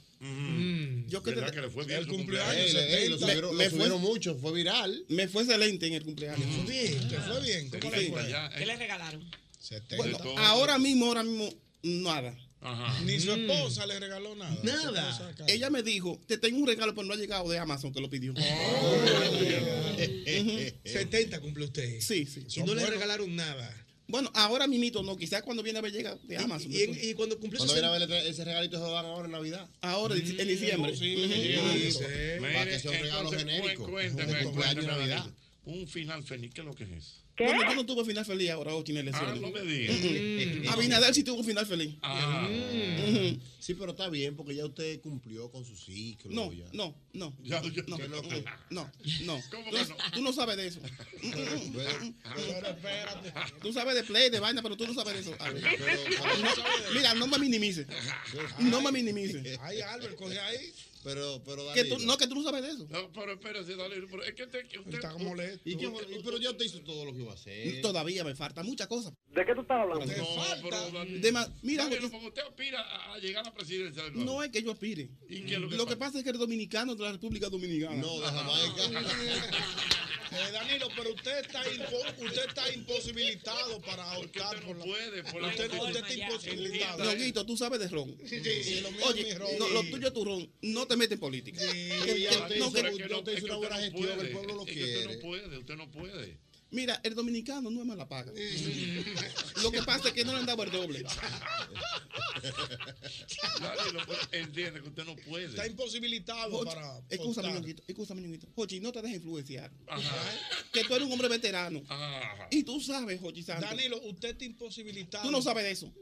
yo que ¿Verdad te- que le fue bien El cumpleaños, ey, lo 70. subieron, me lo fue- mucho, fue viral. me fue excelente en el cumpleaños. Bien. ¿Te fue bien? ¿Cómo le Sí. fue? Ya, ¿Qué le regalaron? 70. Bueno, todo. ahora mismo, ahora mismo, nada. Ajá. Ni su esposa le regaló nada. Nada. Ella me dijo, te tengo un regalo, pero no ha llegado de Amazon, que lo pidió. [LAUGHS] 70 cumple usted. Sí, sí. Y no le regalaron nada. Bueno, ahora mismito no, quizás cuando viene a ver llega de Amazon. Y, y- y cuando cumplió Cuando 60 viene a ver ese regalito se lo dan ahora en Navidad. Ahora, en diciembre. Sí, sí, Sí. Para que sea un regalo genérico. cu- Cuénteme, Un cumpleaños cuénteme, Navidad. Un final feliz, ¿qué es lo que es eso? Bueno, yo no tuve final feliz ahora, Ochi, en Ah, no me digas. Mm. Abinader sí tuvo un final feliz. Ah. Sí, pero está bien porque ya usted cumplió con su ciclo. No, ya. no, no. Ya, ya, no, no. no, no, no. ¿Cómo Tú, que no? tú no sabes de eso. [LAUGHS] Bueno, Pero espérate. Tú sabes de play, de vaina, pero tú no sabes de eso. A ver. pero- No, mira, no me minimice. No me minimice. Ay, Albert, coge ahí. Pero, pero Que tú- no, que tú no sabes de eso. No, pero espérese, Danilo. Pero es que, te, usted. Está molesto. ¿Y qué- y- pero yo te hice todo lo que iba a hacer. Todavía me falta muchas cosas. ¿De qué tú estás hablando? No, falta. pero Danilo, mira, Danilo, como usted aspira a- a llegar a la presidencia del nuevo. No es que yo aspire. ¿Y qué es lo que Lo que pasa es que el dominicano de la República Dominicana. No, de Jamaica. [LAUGHS] Eh, Danilo, pero usted está, impo- usted está imposibilitado para ahorcar por la... puede, por la usted, usted está imposibilitado. Ñonguito, tú sabes de ron. Sí, sí, lo mío es Oye, mi ron. no, lo tuyo es tu ron. No te metes en política. Sí, Que- ya que- usted no, hizo- que- yo no- te es hice una buena gestión, el pueblo lo que usted quiere. no puede, usted no puede. Mira, el dominicano no es mala paga. Lo que pasa es que no le han dado el doble. [LAUGHS] Danilo, pero entiende que usted no puede. Está imposibilitado Jochi, para... Escúchame. Ñonguito, escúchame, Ñonguito. Jochi, no te dejes influenciar. Ajá. Que tú eres un hombre veterano. Ajá. Y tú sabes, Jochi Santos. Danilo, usted está imposibilitado. Tú no sabes de eso.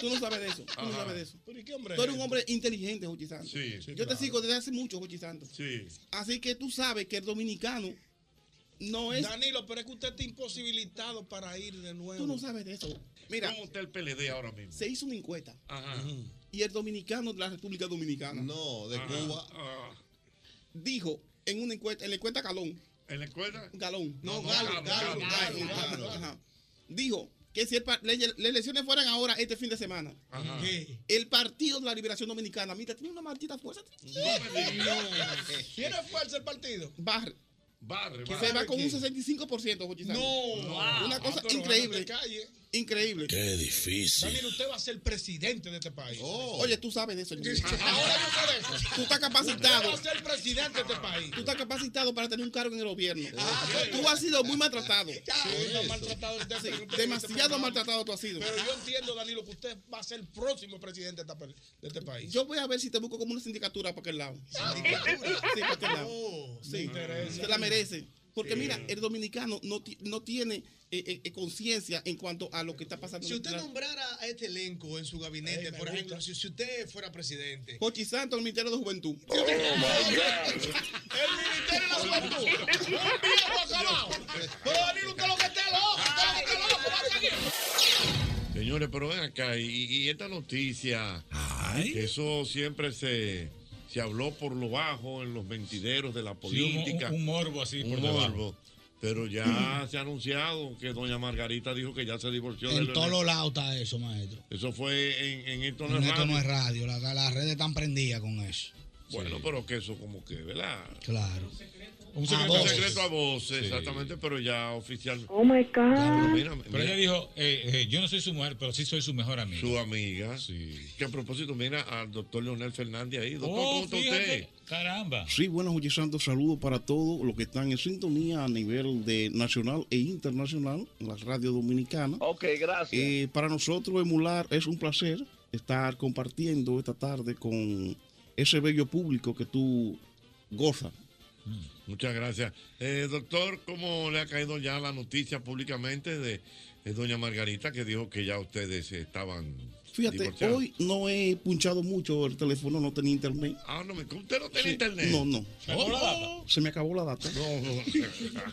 Tú no sabes de eso. Tú no sabes de eso. ¿Pero y qué hombre Tú eres es un hombre inteligente, Jochi Santos. Sí, sí, Yo te sigo desde hace mucho, Jochi Santos. Sí. Así que tú sabes que el dominicano no es. Danilo, pero es que usted está imposibilitado para ir de nuevo. Tú no sabes de eso. Mira, ¿Cómo está el PLD ahora mismo? se hizo una encuesta Ajá. y el dominicano de la República Dominicana No, de Ajá. Cuba. Ah. dijo en una encuesta, en la encuesta Galón, ¿En la escuela? Galón, No, No, Galo, Galo, Galo, ajá, dijo que si el pa- le- las elecciones fueran ahora este fin de semana, Ajá. ¿Qué? el Partido de la Liberación Dominicana, mira, tiene una maldita fuerza. [LAUGHS] ¿Tiene fuerza el partido? Barre, Barre, se va con un qué? 65%, Jochi. No. Una cosa Ah, increíble. calle. Increíble. Qué difícil. Danilo, usted va a ser presidente de este país. Oh. Oye, tú sabes de eso. [LAUGHS] Ahora yo sé de eso. Tú estás Usted capacitado. va a ser presidente de este país. Tú estás capacitado para tener un cargo en el gobierno. Ah, Tú has sido muy maltratado. [LAUGHS] Sí, está maltratado usted, Sí, pero usted- demasiado usted- maltratado tú has sido. Pero yo entiendo, Danilo, que usted va a ser el próximo presidente de, este país. Yo voy a ver si te busco como una sindicatura para aquel lado. Sí, para aquel lado. Oh, me Sí, interesa. se la merece. Porque mira, el dominicano no, no tiene eh, eh, eh, conciencia en cuanto a lo que está pasando. Si en usted nombrara a este elenco en su gabinete, por ejemplo, si, si usted fuera presidente, Jochi Santos, el Ministerio de Juventud. El Ministerio de la Juventud. [LAUGHS] Un viejo acabado. Pero Danilo, usted lo que está loco. Usted lo que está loco. Va a seguir. Señores, pero ven acá, y, y esta noticia, que eso siempre se, se habló por lo bajo en los mentideros de la Sí, un- política. un, un morbo así Un por morbo. Pero ya [CLEARS THROAT] se ha anunciado que doña Margarita dijo que ya se divorció En todos los lados está eso, maestro. Eso fue en, en esto no En es esto radio. no es radio, la- las redes están prendidas con eso. Bueno, pero que eso como que, ¿verdad? Claro. Un A secreto, Un voces. secreto a voces, exactamente, pero ya oficial. Oh my God. mira, Pero ella dijo, eh, eh, yo no soy su mujer, pero sí soy su mejor amiga. su amiga. Sí. Que a propósito, mira al doctor Leonel Fernández ahí. Doctor, Oh, ¿cómo está fíjate, usted? Caramba. Sí, bueno, Jochi Santos, saludos para todos los que están en sintonía a nivel de nacional e internacional en las radios dominicanas. Ok, gracias. Eh, para nosotros, emular, es un placer estar compartiendo esta tarde con ese bello público que tú gozas. Muchas gracias. Eh, doctor, ¿cómo le ha caído ya la noticia públicamente de, de doña Margarita que dijo que ya ustedes estaban Fíjate, divorciados? hoy no he punchado mucho el teléfono, no tenía internet. Ah, no, me- ¿usted no Sí, internet? No, no. ¿Se acabó la data? Se me acabó la data. No. [LAUGHS]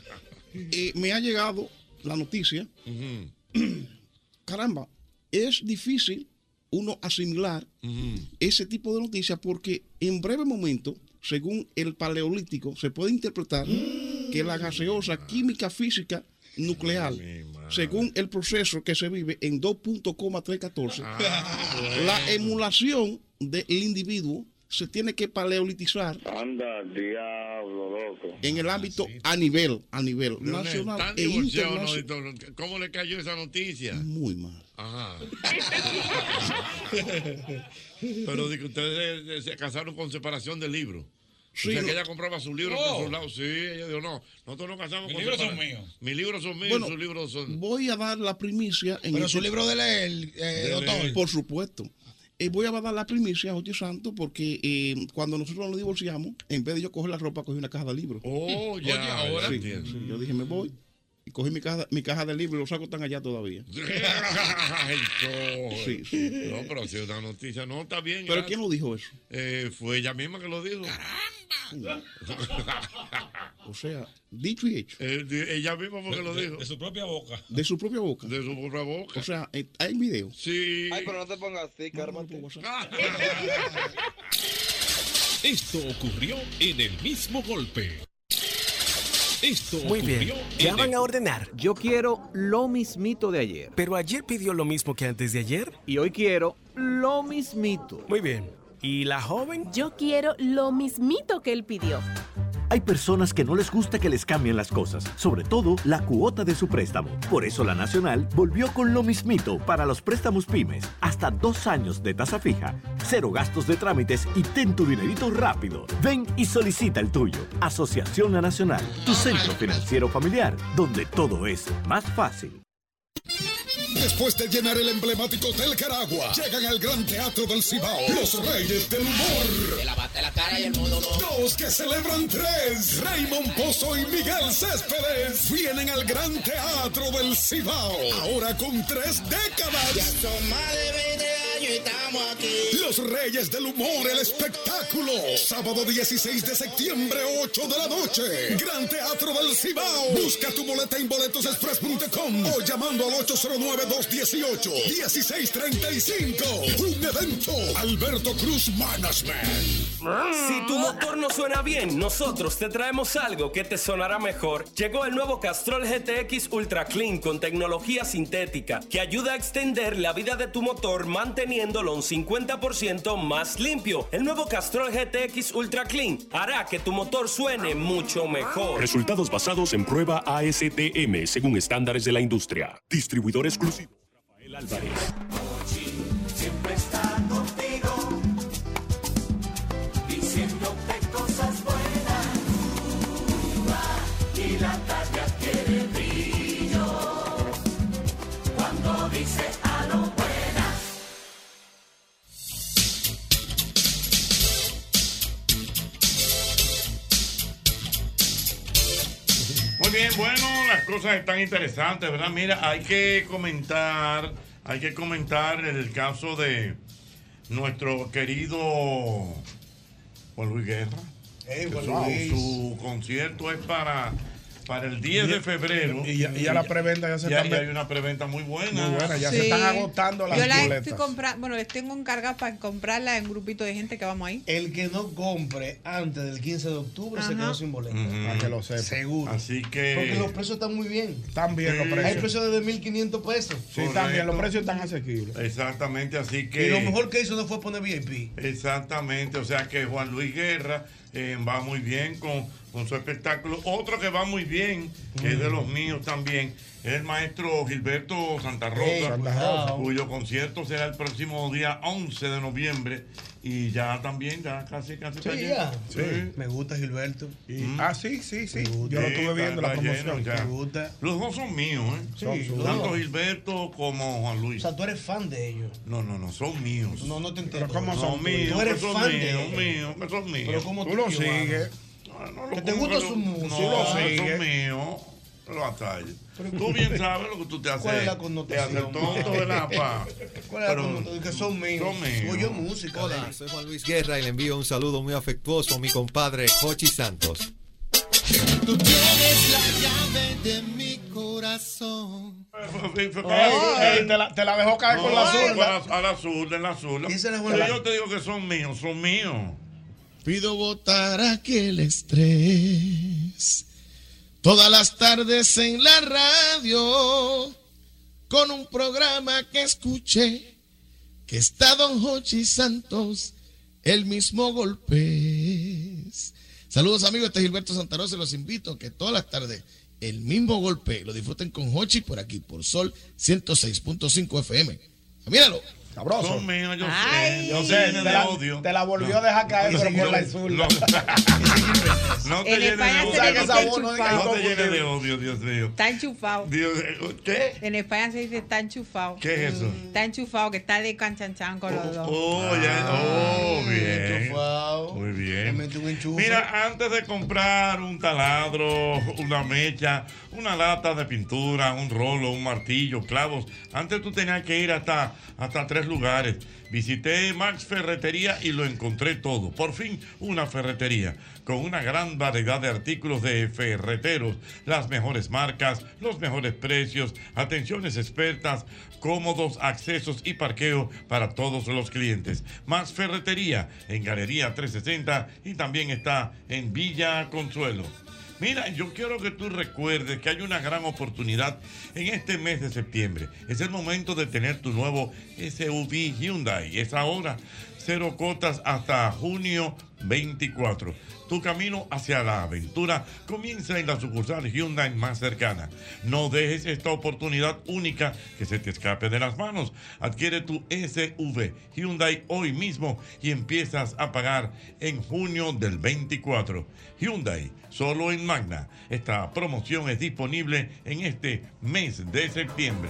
Eh, me ha llegado la noticia. [CLEARS THROAT] Caramba, es difícil uno asimilar ese tipo de noticias porque en breve momento, según el paleolítico, se puede interpretar que la gaseosa química física nuclear, según el proceso que se vive en 2.314, Ah, bueno. la emulación del individuo se tiene que paleolitizar Anda, diablo, loco. en el ámbito a nivel, a nivel Leonel, nacional ¿están e no, internacional. ¿Cómo le cayó esa noticia? Muy mal. Ajá. [LAUGHS] Pero de que ustedes eh, se casaron con separación de libros. Sí, o sea, no. que ella compraba sus libros Oh. por sus lados. Sí, ella dijo, no, nosotros nos casamos Mis con libros son míos. Mis libros son míos, Bueno, sus libros son... Voy a dar la primicia en Pero este- su libro de leer, eh, De doctor. leer. Por supuesto. Eh, voy a dar la primicia, José Santo, porque eh, cuando nosotros nos divorciamos, en vez de yo coger la ropa, cogí una caja de libros. Oh, [LAUGHS] ya, Oye, ahora. sí, yo dije, me voy. Y cogí mi caja, mi caja de libros y los sacos están allá todavía. [LAUGHS] Ay. Sí, sí. No, pero si es una noticia, no, está bien. ¿Pero quién lo dijo eso? Eh, fue ella misma que lo dijo. O sea, dicho y hecho. Eh, ella misma fue que lo De, dijo. de su propia boca. De su propia boca. De su propia boca. O sea, eh, hay video. Sí. Ay, pero no te pongas así, No. [LAUGHS] Esto ocurrió en el mismo golpe. Esto Muy bien. ¿Ya van a ordenar? Yo quiero lo mismito de ayer. Pero ayer pidió lo mismo que antes de ayer. Y hoy quiero lo mismito. Muy bien. ¿Y la joven? Yo quiero lo mismito que él pidió. Hay personas que no les gusta que les cambien las cosas, sobre todo la cuota de su préstamo. Por eso la Nacional volvió con lo mismito para los préstamos pymes. Hasta dos años de tasa fija, cero gastos de trámites y ten tu dinerito rápido. Ven y solicita el tuyo. Asociación La Nacional, tu centro financiero familiar, donde todo es más fácil. Después de llenar el emblemático Hotel Caragua, llegan al Gran Teatro del Cibao, los Reyes del Humor. Te lavaste la cara y el mundo no. Dos que celebran tres. Raymond Pozo y Miguel Céspedes vienen al Gran Teatro del Cibao. Ahora con tres décadas. Ya son más de 20 años y estamos aquí. Los Reyes del Humor, el espectáculo. Sábado 16 de septiembre, 8 de la noche. Gran Teatro del Cibao. Busca tu boleta en boletosexpress.com o llamando al 809-218-1635. Un evento. Alberto Cruz Management. Si tu motor no suena bien, nosotros te traemos algo que te sonará mejor. Llegó el nuevo Castrol GTX Ultra Clean con tecnología sintética que ayuda a extender la vida de tu motor un 50% más limpio. El nuevo Castrol GTX Ultra Clean hará que tu motor suene mucho mejor. Resultados basados en prueba ASTM según estándares de la industria. Distribuidor exclusivo. Rafael Álvarez. Bien, bueno, las cosas están interesantes, ¿verdad? Mira, hay que comentar, hay que comentar el caso de nuestro querido Juan Luis Guerra. Su concierto es para, para el 10 de febrero. Y ya, y ya la preventa ya se Ya- está ya hay una preventa muy buena. Muy buena, ya se están agotando las Yo la boletas. estoy comprando, bueno, les tengo encargadas para comprarla en un grupito de gente que vamos ahí. El que no compre antes del 15 de octubre se quedó sin boleto. Para que lo sepa. Seguro. Así que. Porque los precios están muy bien. Están bien los Hay precios. precios de 1.500 pesos. Sí, están bien, los precios están asequibles. Exactamente, así que. Y lo mejor que hizo no fue poner VIP. Exactamente, o sea que Juan Luis Guerra eh, va muy bien con, con su espectáculo. Otro que va muy bien, es de los míos también, es el maestro Gilberto Santa Rosa, Ey, Santa Rosa. cuyo concierto será el próximo día 11 de noviembre. Y ya también, ya casi, casi está Sí, lleno. ya. Sí. Me gusta Gilberto. Ah, sí, sí, sí. Yo lo estuve viendo la está lleno promoción. Me gusta. Los dos son míos, ¿eh? Sí, Son Tanto dos. Gilberto como Juan O Luis. sea, tú eres fan de ellos. No, no, no, son míos. No, no te entiendo. ¿Cómo son Tú míos? eres que son fan de míos, ellos. míos, que son míos. Pero ¿cómo Tú lo Giovanna? sigues. Que te gusta su música. No, Tú lo son sigues. míos. Lo atalles. Tú bien sabes lo que tú te haces. ¿Cuál es la Te connotación? haces tonto, ¿verdad, pa? [LAUGHS] ¿Cuál es la Pero connotación? Que son míos. Son míos. Oye, música. Hola, soy Juan Luis Guerra y le envío un saludo muy afectuoso a mi compadre Jochi Santos. Tú tienes la llave de mi corazón. Ey, te, la, te la dejó caer con la No, zurda. A la, la zurda, en la zurda. Yo te digo que son míos, son míos. Pido votar aquel estrés. Todas las tardes en la radio. Con un programa que escuché. Que está Don Hochi Santos. El mismo golpe. Saludos amigos, este es Gilberto Santarosa. Los invito a que todas las tardes el mismo golpe lo disfruten con Hochi por aquí, por Sol 106.5 FM. Míralo. Sabroso. Son míos, yo Ay. sé. Yo No sé, te de la, odio. te la volvió a dejar caer, pero con la zurda. No te En llenes de odio. No te-. No llenes de odio, Dios mío. Está enchufado. Dios, eh, ¿Qué? En España se dice está enchufado. ¿Qué es eso? Está enchufado, que está de canchanchan con los dos. Oh, ya, oh, bien. Enchufado. Muy bien. Mira, antes de comprar un taladro, una mecha, una lata de pintura, un rolo, un martillo, clavos, antes tú tenías que ir hasta, hasta tres lugares. Visité Max Ferretería y lo encontré todo. Por fin, una ferretería con una gran variedad de artículos de ferreteros, las mejores marcas, los mejores precios, atenciones expertas, cómodos accesos y parqueo para todos los clientes. Max Ferretería en Galería 360 y también está en Villa Consuelo. Mira, yo quiero que tú recuerdes que hay una gran oportunidad en este mes de septiembre. Es el momento de tener tu nuevo SUV Hyundai. Es ahora. Cero cotas hasta junio 24. Tu camino hacia la aventura comienza en la sucursal Hyundai más cercana. No dejes esta oportunidad única que se te escape de las manos. Adquiere tu SUV Hyundai hoy mismo y empiezas a pagar en junio del 24. Hyundai, solo en Magna. Esta promoción es disponible en este mes de septiembre.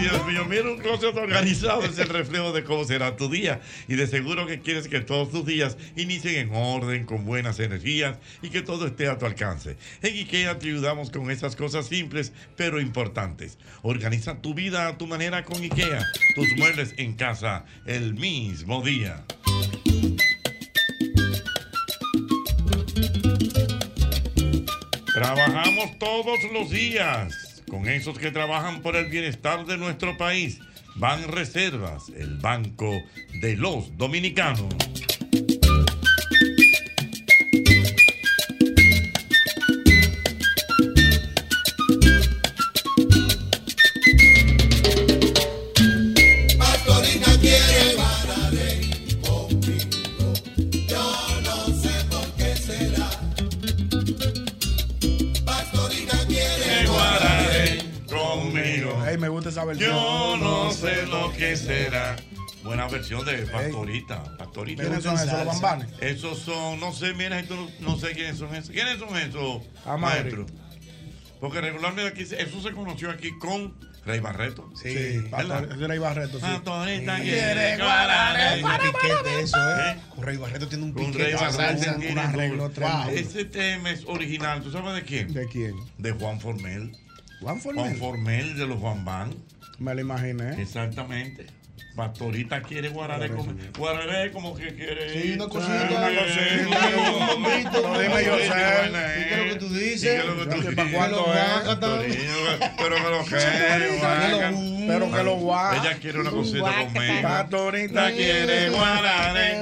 Dios mío, mira un closet organizado es el reflejo de cómo será tu día. Y de seguro que quieres que todos tus días inicien en orden, con buenas energías y que todo esté a tu alcance. En IKEA te ayudamos con esas cosas simples pero importantes. Organiza tu vida a tu manera con IKEA. Tus muebles en casa el mismo día. Trabajamos todos los días con esos que trabajan por el bienestar de nuestro país. Ban Reservas, el banco de los dominicanos. Será. Buena versión de Pastorita. Pastorita. ¿Quiénes son esos, los bambanes? Esos son, no sé, mira, esto no, sé quiénes son esos. ¿Quiénes son esos, Ah, maestro? Porque regularmente aquí, eso se conoció aquí con Rey Barreto. Sí, ese era Ibarreto, sí. Pastorita Sí. quiere. Un piquete eso, ¿eh? Con Rey Barreto tiene un Con piquete. Rey esa Barreto tiene Un arreglo. Ese tema es original. ¿Tú sabes de quién? ¿De quién? De Juan Formel. Juan Formel. Juan Formel de los Juan Van. Me lo imaginé. Exactamente. Pastorita quiere guararé como, guararé como que quiere. Sí, una cosita. Una Un bombito. No, dime yo sé. ¿Y qué es lo que tú dices? ¿Y qué es lo que tú ¿Para cuándo Pero que lo que Pero que lo guá. Ella quiere una cosita conmigo. Pastorita quiere guararé.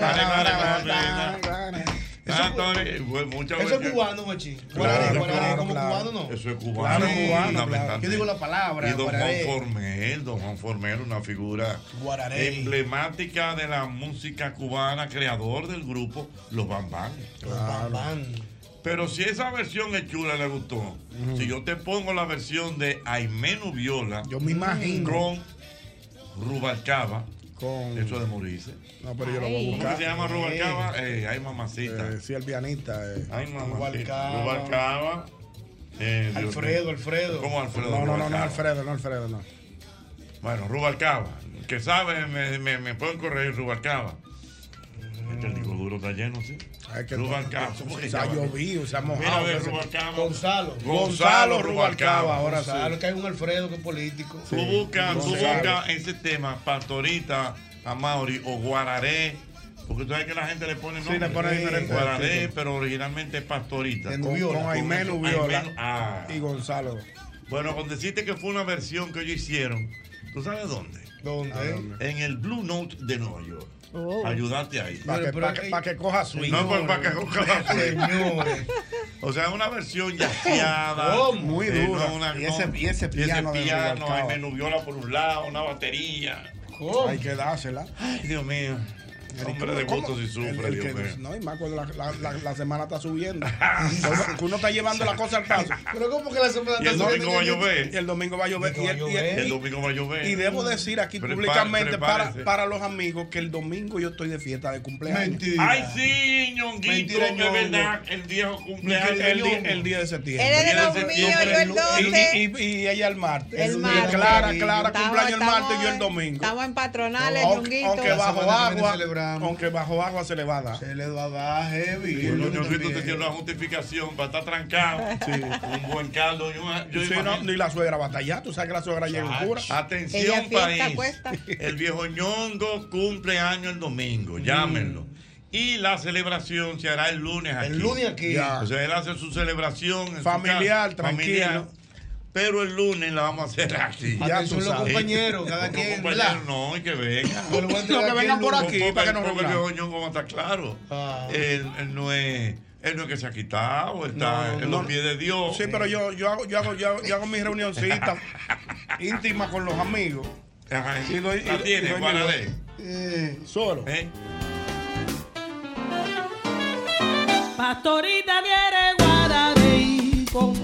Eso es cubano, machi. Claro, Guararé, como cubano, ¿no? Eso es cubano. Claro, cubano. Yo digo la palabra, Y don. Juan Formel, don Juan Formel, una figura Guararé. emblemática de la música cubana, creador del grupo Los Bambán. Pero si esa versión es chula, le gustó. Si yo te pongo la versión de Aimenu Viola, Yo me imagino. con Rubalcaba, Con... eso de morirse. No, pero yo lo voy a ¿Cómo buscar. que se llama Rubalcaba? Eh, ay, mamacita. Eh, sí, el pianista. eh. Ay, mamacita. Rubalcaba. Rubalcaba. Eh, Alfredo. Alfredo. ¿Cómo Alfredo? No, no, no, no, Rubalcaba? Alfredo, no, Alfredo, no. Bueno, Rubalcaba. Que sabe, me, me, me pueden corregir Rubalcaba. Este el disco duro está lleno, sí. Rubalcaba. no, ¿cómo que se ha llama? llovido, se ha mojado. Mira, a ver, Ese- Rubalcaba. Gonzalo. Gonzalo Rubalcaba. ahora sí. Gonzalo, que hay un Alfredo que es político. Tú buscas tú Gonzalo. buscas ese tema, Pastorita, Amauri o Guararé. Porque tú sabes que la gente le pone Sí, le pone diferentes Guararé, pero originalmente es Pastorita. Con, Viola Aimenu- ah. y Gonzalo. Bueno, con decirte que fue una versión que ellos hicieron, ¿tú sabes dónde? ¿Dónde? En el Blue Note de Nueva York. Ayudarte ahí. Para que, pa' que, pa' que coja swing. No, para, para que coja Señores. O sea, una versión yaceada. Oh, muy eh, dura. no una- Y ese- no, y ese piano piano, hay menuviola por un lado, una batería. Hay que dársela. Ay, Dios mío. Hombre de ¿Cómo? gusto si sufre, El- el Dios que- mío. No, y más cuando la, la- la- la semana está subiendo. uno, está llevando la cosa al paso. Pero ¿cómo que la semana Y el domingo va a llover. Y el domingo va a llover. Y, el- y el- El domingo va a llover. y debo decir aquí Prepare- públicamente para, para los amigos que el domingo yo estoy de fiesta de cumpleaños. Ay, sí, ñonguito, Mentira, es Ñongo. verdad, el viejo cumpleaños. El, día, el día de septiembre. El septiembre. yo el Y, 12. y- y ella el martes. El Y martes. Clara, Clara cumpleaños el martes y yo el domingo. Estamos en patronales, Ñonguito. aunque bajo agua, aunque bajo agua se le va a dar. Se le va a dar heavy. Y el ñonguito te tiene una justificación para estar trancado. Un buen caldo. y una- yo Sí, no, ni la suegra va a tallar. Tú sabes que la suegra llega en cura. Atención, país. cuesta. El viejo ñongo cumple año el domingo. Llámenlo. Y la celebración se hará el lunes aquí. El lunes aquí. Ya. O sea, él hace su celebración. en su Familiar, casa, tranquilo. Pero el lunes la vamos a hacer aquí. Ya tú los compañeros, cada Los quien, no, y que vengan. [LAUGHS] No, que vengan por aquí Porque- para que nos porque el reunamos. viejo ñongo vamos a estar claro. Ah. Él, no es. Él no es que se ha quitado, él está No, en los pies de Dios. Sí, pero yo, yo, hago, yo, hago, yo, hago, yo hago mi reunioncita [LAUGHS] íntima con los amigos. Ajá. Y doy- la tiene. Eh, solo. ¿Eh? Pastorita viene Guararey conmigo.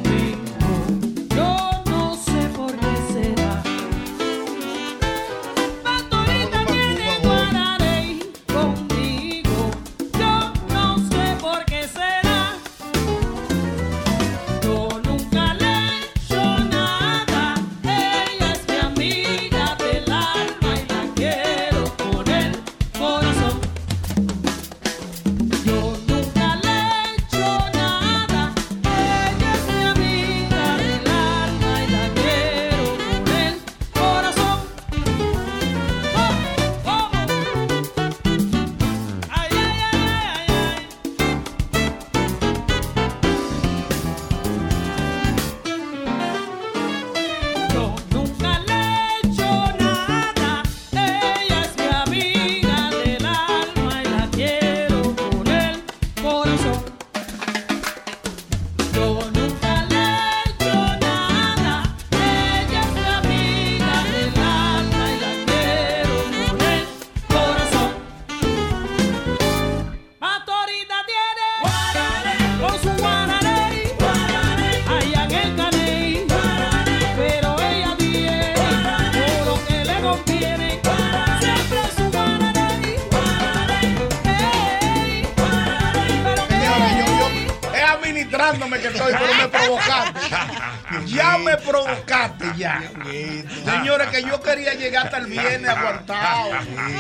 Hasta el viernes aguantado,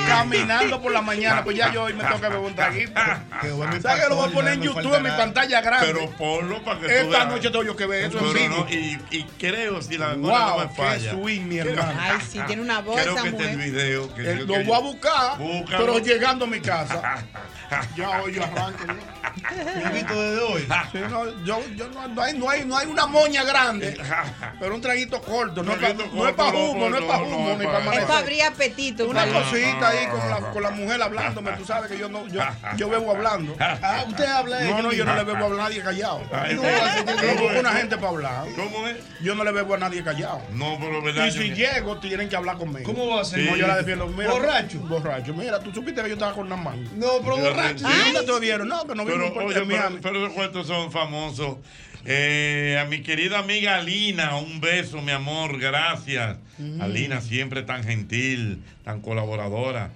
caminando por la mañana, pues ya yo hoy me toca beber un traguito. ¿Sabes que lo voy a poner en YouTube en mi pantalla grande? Pero ponlo para que Esta noche tengo yo que ver eso en vivo. y, y creo, si la memoria no me qué falla. swing, mi hermano. Ay, sí, tiene una voz Creo que está el mujer. video. Que, Eh, que Lo yo- voy a buscar, Búscalo. pero llegando a mi casa. [LAUGHS] Ya hoy yo arranco. ¿no? Desde hoy. Sí, no, yo, yo no, no hay, no, hay, no hay una moña grande, pero un traguito corto. No, es pa- Traguito no es para humo, no, es para humo, no, ni para pa- Es para abrir apetito. Una para- cosita ahí con la, con la mujer hablándome, tú sabes que yo no, yo, yo bebo hablando. Ah, usted habla No, no, yo no le bebo a nadie callado. Yo busco una gente para hablar. ¿Cómo es? Yo no le bebo a nadie callado. No, pero verdad. Y si llego, tienen que hablar conmigo. ¿Cómo va a ser? No, yo la defiendo. Mira, ¿Borracho? Borracho. Mira, tú supiste que yo estaba con una mano. No, pero borracho. ¿Y dónde te vieron? No, que no Pero, oye, pero, esos cuentos son famosos. Eh, a mi querida amiga Alina, un beso, mi amor, gracias. Mm. Alina, siempre tan gentil, tan colaboradora,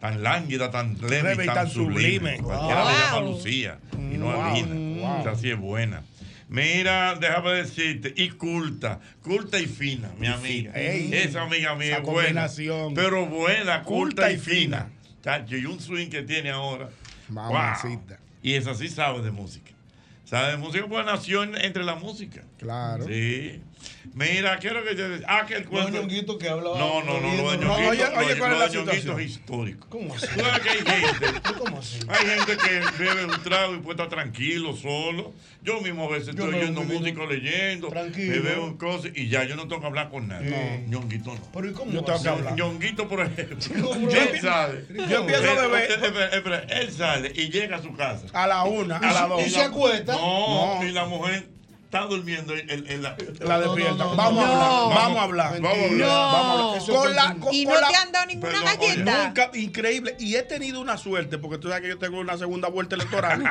tan lánguida, tan leve, y tan, sublime. Cualquiera le llama. Lucía y no Wow. Alina. Wow. Sí es buena. Mira, déjame decirte, y culta, culta y fina, mi amiga. Ey. Esa amiga mía Esa es buena. Pero buena, culta, Culta y y fina. Chacho, y un swing que tiene ahora. Mamacita. Wow. Y esa sí sabe de música. Sabe de música, pues nació en- entre la música. Claro. Sí. Mira, quiero que te Ah, que el No, cuento. Ñonguito que habla. No, no, no, lo de No, Ñonguito, oye, oye, ¿cuál es la situación? es histórico. ¿Cómo así? Tú que hay gente, [LAUGHS] ¿Cómo así? hay gente que bebe un trago y puede estar tranquilo, solo. Yo mismo a veces estoy no, oyendo no. música, leyendo, Tranquilo. me veo cosas y ya yo no tengo que hablar con nadie. No. Ñonguito no. Pero ¿y cómo Yo tengo que hablar. Ñonguito, por ejemplo. Él sale. Yo empiezo a beber. él- sale y llega a su casa. A la una, a la dos. ¿Y se acuesta? No, No. y la mujer está durmiendo en, en- en la. La despierta. No, no, vamos, no, a hablar, no. vamos a hablar. Vamos a hablar. No. Vamos a hablar. Eso Con es la- con- ¿Y con no la- te han dado ninguna Perdón, oye? Nunca, increíble. Y he tenido una suerte, porque tú sabes que yo tengo una segunda vuelta electoral.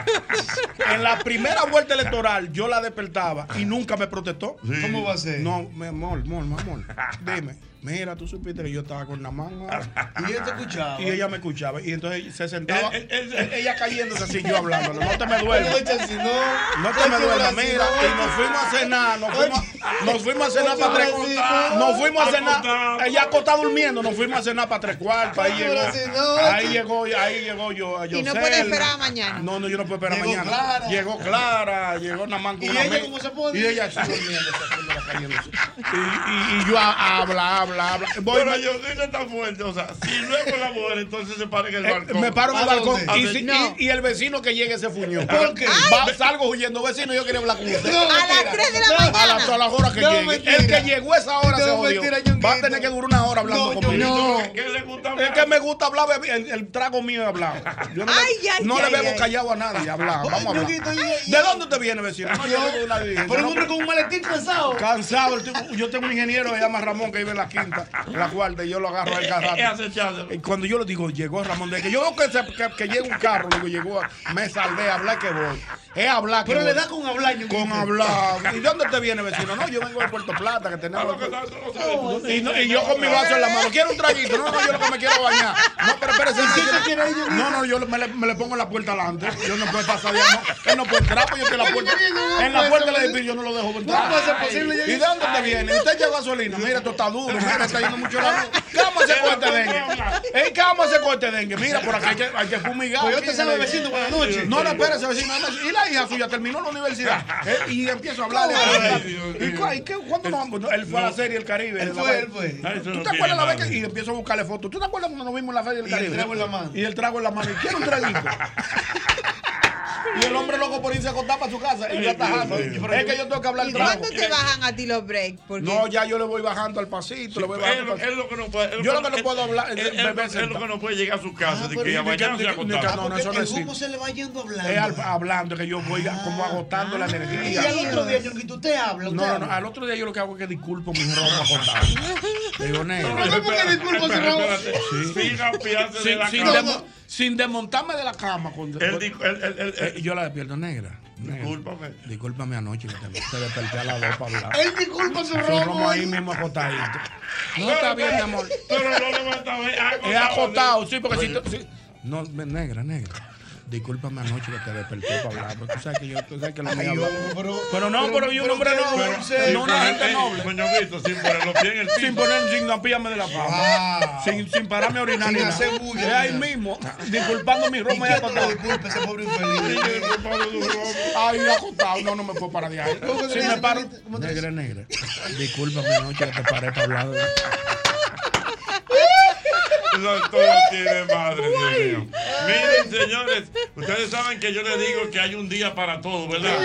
[LAUGHS] en la primera vuelta electoral yo la despertaba y nunca me protestó. ¿Cómo va a ser? No, mi amor, amor, mi amor. Dime, mira, tú supiste que yo estaba con la mano. [LAUGHS] Y ella te escuchaba. Y ella me escuchaba. Y entonces se sentaba. Él- él- él- ella cayéndose así, yo hablando. No te me si no- te me Brasil, mira. Y nos fuimos a cenar. Nos fuimos, nos fuimos a cenar para tres cuartos. no. Nos fuimos a cenar. Ella acostada durmiendo. Nos fuimos a cenar para tres cuartos. Ahí llegó. Ahí llegó, ahí llegó yo. a Y no puede esperar mañana. No, no, yo no puedo esperar Llegó mañana. Clara. Llegó Clara, llegó Namán con ¿Y una ella cómo se pone? Y ella así durmiendo, haciéndola cayéndose. Y, y, y yo a- habla, habla, habla. Voy, Pero me- yo no tan fuerte. O sea, si luego la mujer, entonces se para en el eh, balcón. me paro en el ¿A balcón y, ¿A si- dónde? y- y el vecino que llegue se fuñó. ¿Por qué? Va- salgo huyendo, vecino, yo quería hablar con usted. No, A las mentira. 3 de la No, A mañana. las, a las horas que No, llegue. mentira. El que llegó a esa hora No, se jodió. mentira, Va a tener que durar una hora hablando No, conmigo. no. ¿Qué, le gusta Es que me gusta hablar, el, el trago mío es hablar. Yo no, le- Ay, ay, no ay, le bebo ay. callado a nadie, hablar. Vamos a hablar. ¿De dónde usted viene, vecino? No, yo Por un no, hombre con un maletín cansado. Cansado, yo tengo un ingeniero que se llama Ramón que vive en la quinta, la cuarta, y yo lo agarro rato. [LAUGHS] acechándolo. Y cuando yo le digo, llegó Ramón, de que yo veo que, se- que, que llega un carro, le digo, llegó, a- me salvé, hablar que voy. Es hablar que Pero voy. le da con hablar. Con hablar. ¿Y de dónde te viene, vecino? No, yo vengo de Puerto Plata, que tenemos. no- no sabe. Y, no- y yo con mi vaso en la mano, quiero un traguito. No, no, yo lo que me quiero bañar. No, pero espérese. ¿Y no, yo- te quiere ir? No, no, yo me le, me le pongo en la puerta adelante. Yo no puedo pasar de ahí. No, él no puede entrar, pues yo estoy en la puerta. En la puerta le digo, yo no lo dejo entrar. puede ser posible, ¿Y de dónde te viene? Usted lleva gasolina. Mira, esto está duro. [LAUGHS] Está yendo mucho la luz. ¿Qué vamos a hacer con este dengue? ¿Eh? ¿Qué vamos a hacer con este dengue? Mira, por aquí hay que, hay que fumigar. Pues yo te salgo, vecino, buenas noches. No, no, espérese, vecino. Y la hija suya terminó la universidad. Eh, Y empiezo a hablar. [LAUGHS] ¿Y cu- y qué- cuándo nos vamos? Él fue a la serie El Caribe. Él la fue, él fue. ¿Tú te acuerdas la vez que y empiezo a buscarle fotos? ¿Tú te acuerdas cuando nos vimos en la feria del Y el Caribe? trago en la mano. Y el trago en la mano. ¿Y quiere un traguito? [LAUGHS] y el hombre loco por irse a acostar para su casa. Y yo atajando. Es que yo tengo que hablar ¿Y cuándo te bajan a ti los breaks? Porque No, ya yo le voy bajando al pasito. le voy Es bajando es lo que no puede. es Yo lo que- que no puedo hablar es es- es- es lo que no puede llegar a su casa. Ah, de que y ya de mañana que- se que- no, no, eso no le va yendo Es hablando. al- hablando que yo voy a- como agotando la Y energía. al otro día, Ñonguito, usted habla. usted No, no, no. habla. Al otro día yo lo que hago es que disculpo mi ropa acostado. [LAUGHS] Digo, negro. ¿cómo que disculpa su ropa? Espérate, Sin apiarse de la sin desmontarme de la cama. Con, Eh, yo la despierto negra. Discúlpame. Discúlpame anoche que te, te desperté a las dos para hablar. Él disculpa su Su robo. romo ahí mismo acostadito. No está bien, mi amor. Pero no levanta, Es acostado, sí, porque si. No, negra, negra. Discúlpame anoche que te desperté para hablar, pero tú sabes que yo, tú sabes que lo mío hombre, pero- Pero no, pero yo un hombre noble. No, una gente noble. Coñoguito, sin poner los pies en el piso. Sin poner, sin apillarme de la fama. Sin, sin pararme a orinar Sin ni hacer bulla Es ahí mismo, disculpando mi ¿Y ropa y acostado. disculpa ese pobre infeliz? Ay, acostado, no, no me puedo parar de ahí. ¿Cómo que Si me paro. ¿Cómo te Negra, negra. Discúlpame anoche que te paré para hablar. No, todo tiene madre, Dios mío. Miren, señores, ustedes saben que yo les digo que hay un día para todo, ¿verdad?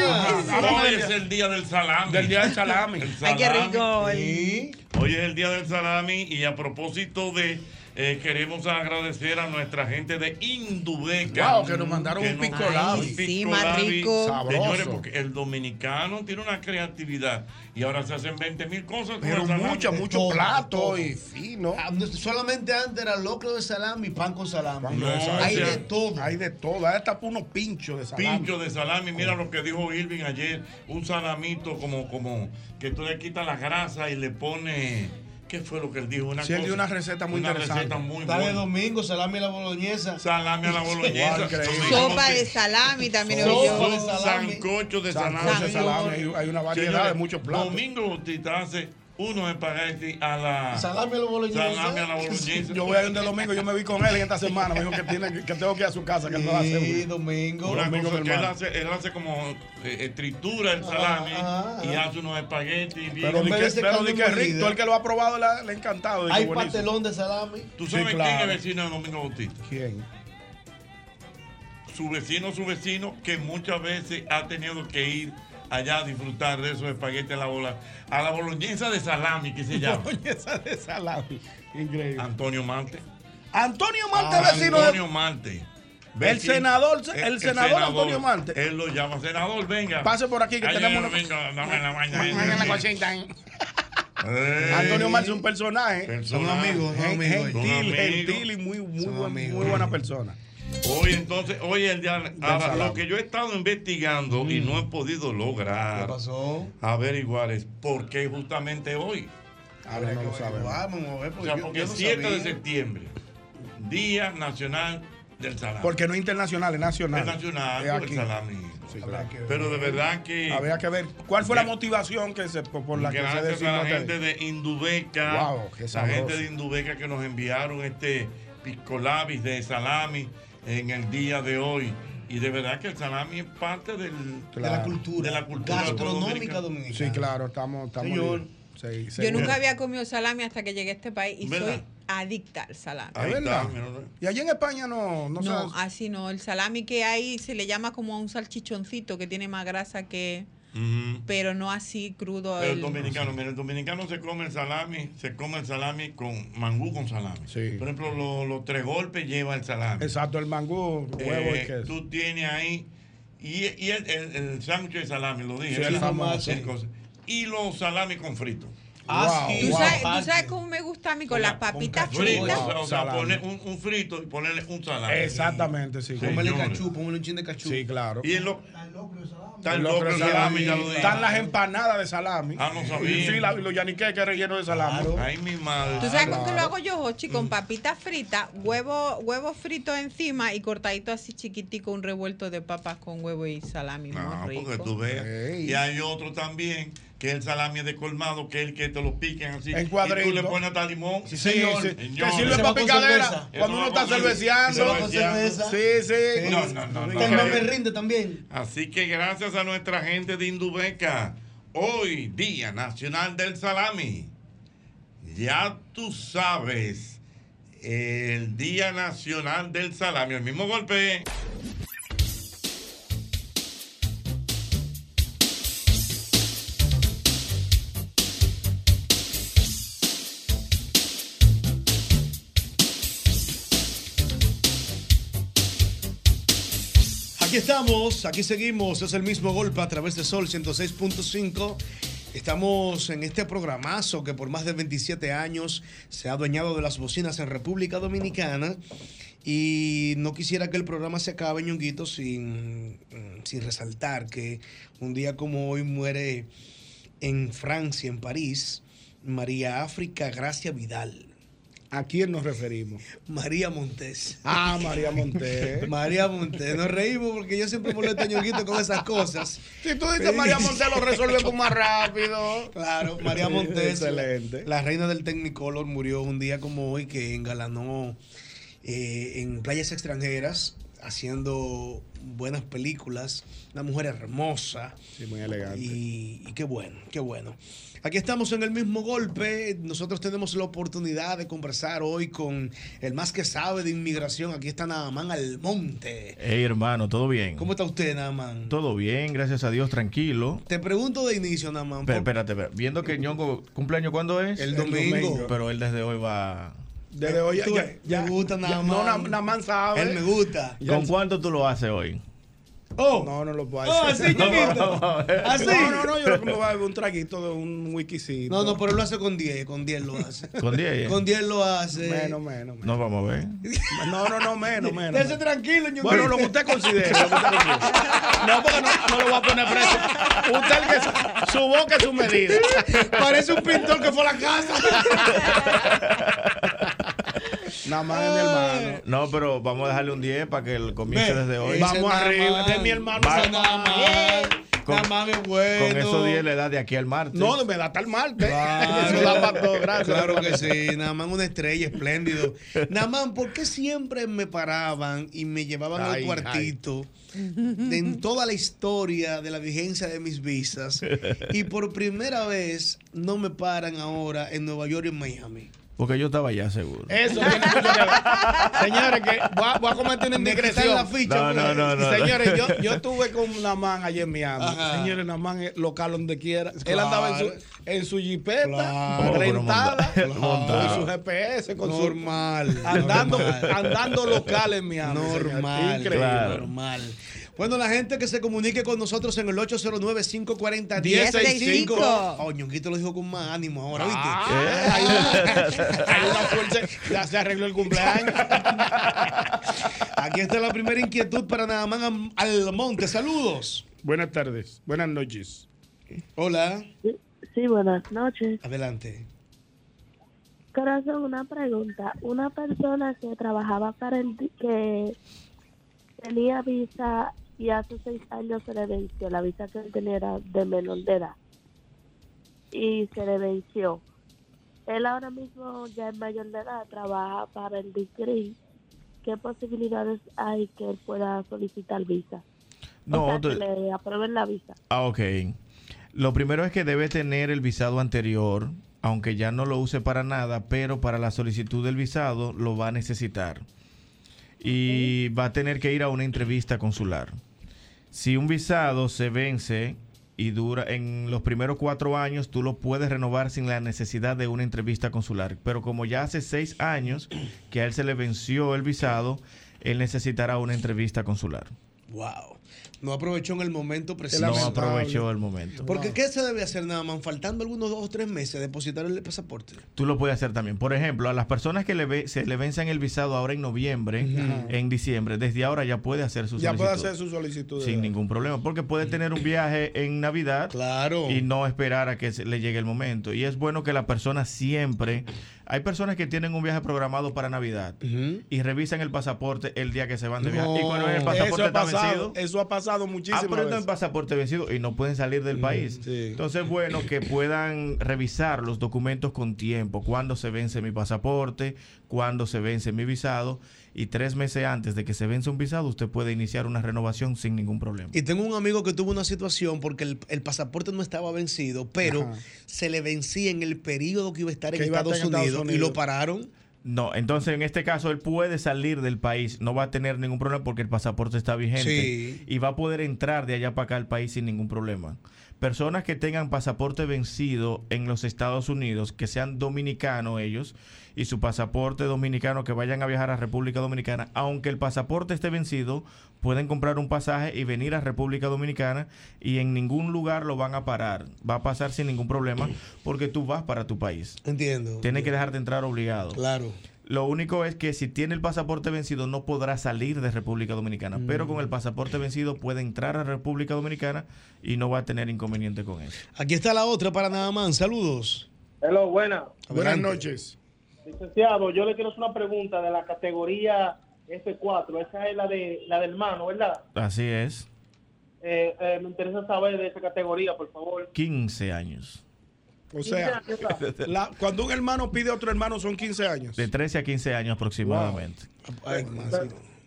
Hoy es el día del salami. Del día del salami. El Ay, qué rico. Sí. Hoy es el día del salami y a propósito de eh, queremos agradecer a nuestra gente de Indubeca. Wow, que nos mandaron un pico labi. sí, más rico. Sabroso. Señores, porque el dominicano tiene una creatividad y ahora se hacen 20 mil cosas. Pero el salami. mucho, mucho todo, plato todo. y fino. Ah, no, Solamente antes era locro de salami y pan con salami. No, hay o sea, de todo. Hay de todo. Hay hasta unos pinchos de salami. Pincho de salami, mira lo que dijo Irving ayer, un salamito como, como que tú le quitas la grasa y le pones, ¿qué fue lo que él dijo? Una Sí, él dio una receta muy una interesante. receta muy Está de buena. domingo, salami a la boloñesa. Salami a la [LAUGHS] boloñesa. Sopa de salami también Sopa de salami. Sancocho de Sancocho salami. de salami. Hay, una variedad de muchos platos. Domingo Bautista hace unos espagueti a la Salami a la boloñesa. salami a la [LAUGHS] boloñesa. Yo voy a ir un de domingo, yo me vi con él en esta semana. Me dijo que, tiene, que tengo que ir a su casa, que él no va a hacer. Sí, domingo. Una Domingo, cosa que él hace, él hace como eh, eh, tritura el salami ajá, y ajá. hace unos espaguetis bien. Pero di que, pero di que rico. El que lo ha probado le ha, le ha encantado. Hay buenísimo. pastelón de salami. ¿Tú Sí, sabes quién es vecino de Domingo Bautista? ¿Quién? Su vecino, su vecino, que muchas veces ha tenido que ir allá a disfrutar de esos espaguetis a la bola, a la boloñesa de salami, que se llama. Boloñesa de salami. Increíble. Antonio Marte. Antonio Marte, Ah, vecino de Antonio Marte. El senador, el senador Antonio Marte. Él lo llama senador, venga. Pase por aquí que Ay, tenemos yo una- venga, dame la. Mañana ¿eh? Antonio Marte es un personaje. Son amigos, son Gen- amigos. Gentil, Son amigos. gentil y muy, muy, buen- muy buena persona. Hoy entonces, hoy el día, ahora, lo que yo he estado investigando y no he podido lograr ¿Qué pasó? averiguar es por qué justamente hoy. Ahora no lo sabemos. Vamos a ver, O porque sea, yo- porque yo el no 7 de septiembre, Día Nacional del Salami. Porque no es internacional, es nacional. Es nacional, Es el aquí. salami. Sí, claro. Pero de verdad que. Había que ver cuál fue la motivación que se, por por la que se Gracias a designó la gente de Indubeca, Wow, qué la gente de Indubeca que nos enviaron este pisco labis de salami en el día de hoy. Y de verdad que el salami es parte del, De la cultura. de la cultura Gastronómica dominicana. Sí, claro, estamos, estamos Señor. Sí, Yo nunca había comido salami hasta que llegué a este país y ¿Verdad? soy adicta al salami. Es verdad. Y allá en España no, no, No, sabes- así no. El salami que hay se le llama como a un salchichoncito que tiene más grasa que. Pero no así crudo. Pero el el- dominicano, mira, el dominicano se come el salami, se come el salami con mangú con salami. Por ejemplo, lo- los tres golpes lleva el salami. Exacto, el mangú, huevo y Eh, queso. Tú tienes ahí, y, y el, el, el sándwich de salami, lo dije. El famoso. El. Y los salami con frito. Ah, ¿Tú, sabes, tú sabes cómo me gusta a mí con las papitas fritas? o sea, poner un, un frito y ponerle un salami. Exactamente, sí. Póngale cachú, póngale un chin de cachú. Sí, claro. Y en lo, está el El locro locro de de salami, salami. ya lo dije. Están las empanadas de salami. Ah, no sabía. Y sí, la- los yaniqueques rellenos de salami. Ay, mi madre. ¿Tú sabes con qué lo hago yo, Jochi? Con papitas fritas, huevo, huevo frito encima y cortadito así chiquitico, un revuelto de papas con huevo y salami. Ah, muy rico. porque tú veas. Y hay otro también, que es el salami de colmado, que es el que te lo piquen así. En Y tú cuadrito. le pones hasta limón. Sí, señor. Señor. Que sirve para picadera. Cuando uno está cerveceando. Sí, sí. No, no, no. no. El me rinde también. Así que gracias a nuestra gente de Indubeca, hoy Día Nacional del Salami. Ya tú sabes, el Día Nacional del Salami, el mismo golpe. Estamos, aquí seguimos, es el mismo golpe a través de Sol 106.5. Estamos en este programazo que por más de 27 años se ha adueñado de las bocinas en República Dominicana y no quisiera que el programa se acabe, ñonguito, sin, sin resaltar que un día como hoy muere en Francia, en París, María África Gracia Vidal. ¿A quién nos referimos? María Montés. Ah, María Montés. [LAUGHS] María Montés. Nos reímos porque yo siempre molesto a Ñonguito con esas cosas. Si tú dices María Montés, lo resolvemos más rápido. Claro, María Montés. Excelente. La, la reina del Technicolor murió un día como hoy que engalanó eh, en playas extranjeras haciendo buenas películas. Una mujer hermosa. Sí, muy elegante. Y, y qué bueno, qué bueno. Aquí estamos en el mismo golpe. Nosotros tenemos la oportunidad de conversar hoy con el más que sabe de inmigración. Aquí está Naamán Almonte. Hey, hermano, ¿todo bien? ¿Cómo está usted, Naamán? Todo bien, gracias a Dios, tranquilo. Te pregunto de inicio, Naamán. Pero, ¿por- espérate, espérate, viendo que Ñongo cumpleaños cuándo es? El domingo. Pero él desde hoy va. Desde hoy ya, Tú ya, ya- me gusta ya- nada No, más. na- nada más sabe. Él me gusta. ¿Con cuánto tú lo haces hoy? Oh, No, no lo puedo Oh, hacer. así, [LAUGHS] chiquito. Así. No, no, no, yo lo que me voy a beber un traguito de un wikisito. No, no, pero él lo hace con 10, con 10 lo hace. [LAUGHS] ¿Con 10? Con 10 lo hace. Menos, menos. menos. No vamos a ver. [LAUGHS] No, no, no, menos, menos. Déjese tranquilo, ñonguito. Bueno, lo que usted considere. lo que usted considere. No, porque no, no lo voy a poner preso. Usted el que su, su boca es su medida. Parece un pintor que fue a la casa. Nada más es mi hermano. No, pero vamos a dejarle un 10 para que él comience Ve, desde hoy. Vamos arriba. De mi hermano. Nada más. Con- Nada más es bueno. Con esos 10 le da de aquí al martes. No, me da hasta el martes. Claro, [LAUGHS] Eso da para todo. Gracias. Claro que sí, nada más una estrella, espléndido. Nada más, ¿por qué siempre me paraban y me llevaban al Ay, cuartito de- en toda la historia de la vigencia de mis visas? Y por primera vez no me paran ahora en Nueva York y en Miami. Porque yo estaba ya seguro. Eso tiene mucho que ver. Señores, que voy a, voy a cometer una la ficha, No, no, no, no. Señores, yo, yo [LAUGHS] estuve con Namán ayer en Miami. Ajá. Señores, Namán es local donde quiera. Él Claro. andaba en su, en su jipeta, Claro. rentada, monta- con su GPS, con su- Normal. andando, normal. andando local en Miami. señor. Normal, Increíble. Claro. normal. Bueno, la gente que se comunique con nosotros en el 809-540-1065. 1065. Oh, Ñonguito lo dijo con más ánimo ahora, ¿viste? Ah, hay, una, hay una fuerza. Ya se arregló el cumpleaños. [LAUGHS] Aquí está la primera inquietud para nada más Am- Almonte. Saludos. Buenas tardes, buenas noches. Hola. Sí, buenas noches. Adelante. Corazón, una pregunta. Una persona que trabajaba para el que tenía visa y hace seis años se le venció. La visa que él tenía era de menor de edad y se le venció. Él ahora mismo ya es mayor de edad, trabaja para el DICRI. ¿Qué posibilidades hay que él pueda solicitar visa? No, o sea, que le aprueben la visa. Ah, ok. Lo primero es que debe tener el visado anterior, aunque ya no lo use para nada, pero para la solicitud del visado lo va a necesitar. Y va a tener que ir a una entrevista consular. Si un visado se vence y dura en los primeros cuatro años, tú lo puedes renovar sin la necesidad de una entrevista consular. Pero como ya hace seis años que a él se le venció el visado, él necesitará una entrevista consular. Wow. No aprovechó en el momento preciso. No aprovechó el momento. Porque ¿qué se debe hacer nada más? Faltando algunos dos o tres meses, depositar el pasaporte. Tú lo puedes hacer también. Por ejemplo, a las personas que le ve- se le venzan el visado ahora en noviembre, en diciembre, desde ahora ya puede hacer su Ya solicitud. puede hacer su solicitud. Sin ningún problema, porque puede tener un viaje en Navidad claro. y no esperar a que se- le llegue el momento. Y es bueno que la persona siempre... Hay personas que tienen un viaje programado para Navidad y revisan el pasaporte el día que se van de viaje. y cuando el pasaporte eso ha está pasado, vencido... eso ha pasado Ah, no veces. el pasaporte vencido y no pueden salir del país. Entonces es bueno que puedan revisar los documentos con tiempo, cuándo se vence mi pasaporte, cuándo se vence mi visado y tres meses antes de que se vence un visado usted puede iniciar una renovación sin ningún problema. Y tengo un amigo que tuvo una situación porque el, el pasaporte no estaba vencido, pero Ajá. se le vencía en el periodo que iba a estar en, Estados, estar en Estados Unidos, y Unidos. lo pararon. No, entonces en este caso él puede salir del país, no va a tener ningún problema porque el pasaporte está vigente Sí. y va a poder entrar de allá para acá al país sin ningún problema. Personas que tengan pasaporte vencido en los Estados Unidos, que sean dominicanos ellos, y su pasaporte dominicano que vayan a viajar a República Dominicana, aunque el pasaporte esté vencido, pueden comprar un pasaje y venir a República Dominicana y en ningún lugar lo van a parar. Va a pasar sin ningún problema porque tú vas para tu país. Entiendo. Tienes que dejarte entrar obligado. Claro. Lo único es que si tiene el pasaporte vencido no podrá salir de República Dominicana, pero con el pasaporte vencido puede entrar a República Dominicana y no va a tener inconveniente con eso. Aquí está la otra para nada más. Saludos. Hello, buena. Buenas noches. Licenciado, yo le quiero hacer una pregunta de la categoría F4. Esa es la de la del hermano, ¿verdad? Así es, Eh, eh, me interesa saber de esa categoría, por favor. 15 años. O sea, la- cuando un hermano pide a otro hermano son 15 años. De 13 a 15 años aproximadamente. Ay,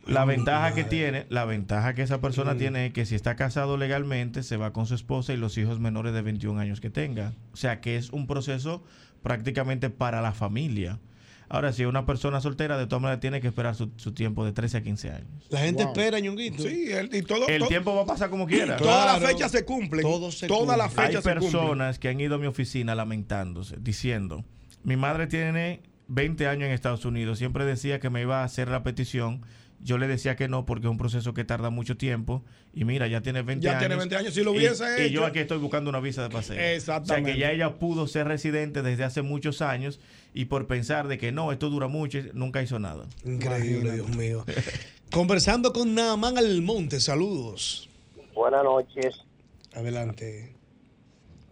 La ventaja que tiene, la ventaja que esa persona tiene es que si está casado legalmente, se va con su esposa y los hijos menores de 21 años que tenga. O sea que es un proceso prácticamente para la familia. Ahora, si una persona soltera, de todas maneras tiene que esperar su, su tiempo de 13 a 15 años. La gente Wow. espera, Ñonguito. Sí, el, y todo, El todo- tiempo va a pasar como quiera. Todas las Claro. fechas se cumplen. Todo se Todas las. Hay fechas se cumplen. personas que han ido a mi oficina lamentándose, diciendo, mi madre tiene 20 años en Estados Unidos, siempre decía que me iba a hacer la petición, yo le decía que no porque es un proceso que tarda mucho tiempo y mira, ya tiene 20 Ya años. tiene 20 años, si lo y- hubiese y, yo hecho- aquí estoy buscando una visa de paseo. O sea Exactamente. que ya ella pudo ser residente desde hace muchos años y por pensar de que no, esto dura mucho, nunca hizo nada. Increíble, Dios mío. [LAUGHS] Conversando con Naaman Almonte. Saludos. Buenas noches. Adelante.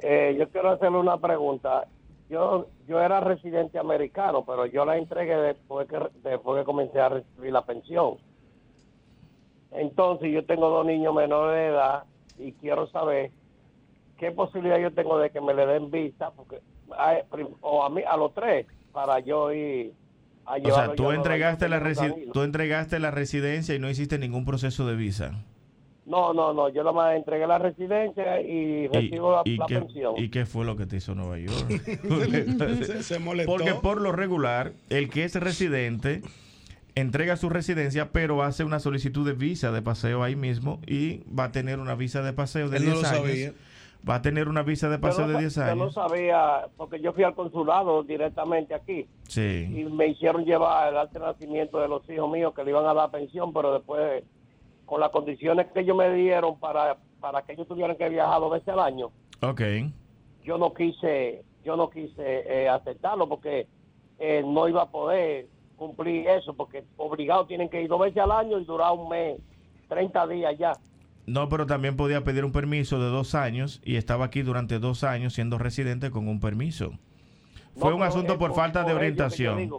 Eh, yo quiero hacerle una pregunta. Yo yo era residente americano, pero yo la entregué después que después que comencé a recibir la pensión. Entonces yo tengo dos niños menores de edad y quiero saber qué posibilidad yo tengo de que me le den visa, porque a- o a mí a los tres para yo ir a O sea, tú entregaste la, Danilo. tú entregaste la residencia y no hiciste ningún proceso de visa. No, no, no, yo nomás entregué la residencia y recibo la, ¿Y la qué, pensión. ¿Y qué fue lo que te hizo Nueva York? [LAUGHS] Se- se molestó. Porque por lo regular, el que es residente entrega su residencia, pero hace una solicitud de visa de paseo ahí mismo y va a tener una visa de paseo de Él no 10 lo años. sabía. Va a tener una visa de paseo no de sa- 10 Yo no años. sabía, porque yo fui al consulado directamente aquí Sí. y me hicieron llevar el alto nacimiento de los hijos míos que le iban a dar pensión, pero después, con las condiciones que ellos me dieron para, para que ellos tuvieran que viajar dos veces al año, Ok. yo no quise yo no quise eh, aceptarlo porque eh, no iba a poder cumplir eso porque obligados tienen que ir dos veces al año y durar un mes 30 días ya No, pero también podía pedir un permiso de dos años y estaba aquí durante dos años siendo residente con un permiso. Fue un asunto por falta de orientación.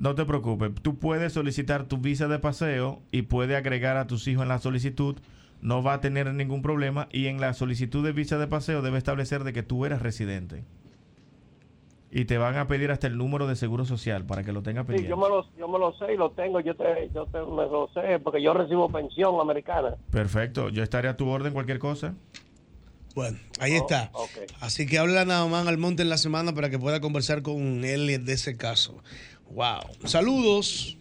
No te preocupes, tú puedes solicitar tu visa de paseo y puedes agregar a tus hijos en la solicitud. No va a tener ningún problema y en la solicitud de visa de paseo debe establecer de que tú eres residente. Y te van a pedir hasta el número de seguro social para que lo tengas sí, pendiente. yo me lo yo me lo sé y lo tengo yo te yo te, me lo sé porque yo recibo pensión americana Perfecto, yo estaré a tu orden cualquier cosa. Bueno, ahí está. Así que habla nada más al monte en la semana para que pueda conversar con él de ese caso. Wow. Saludos.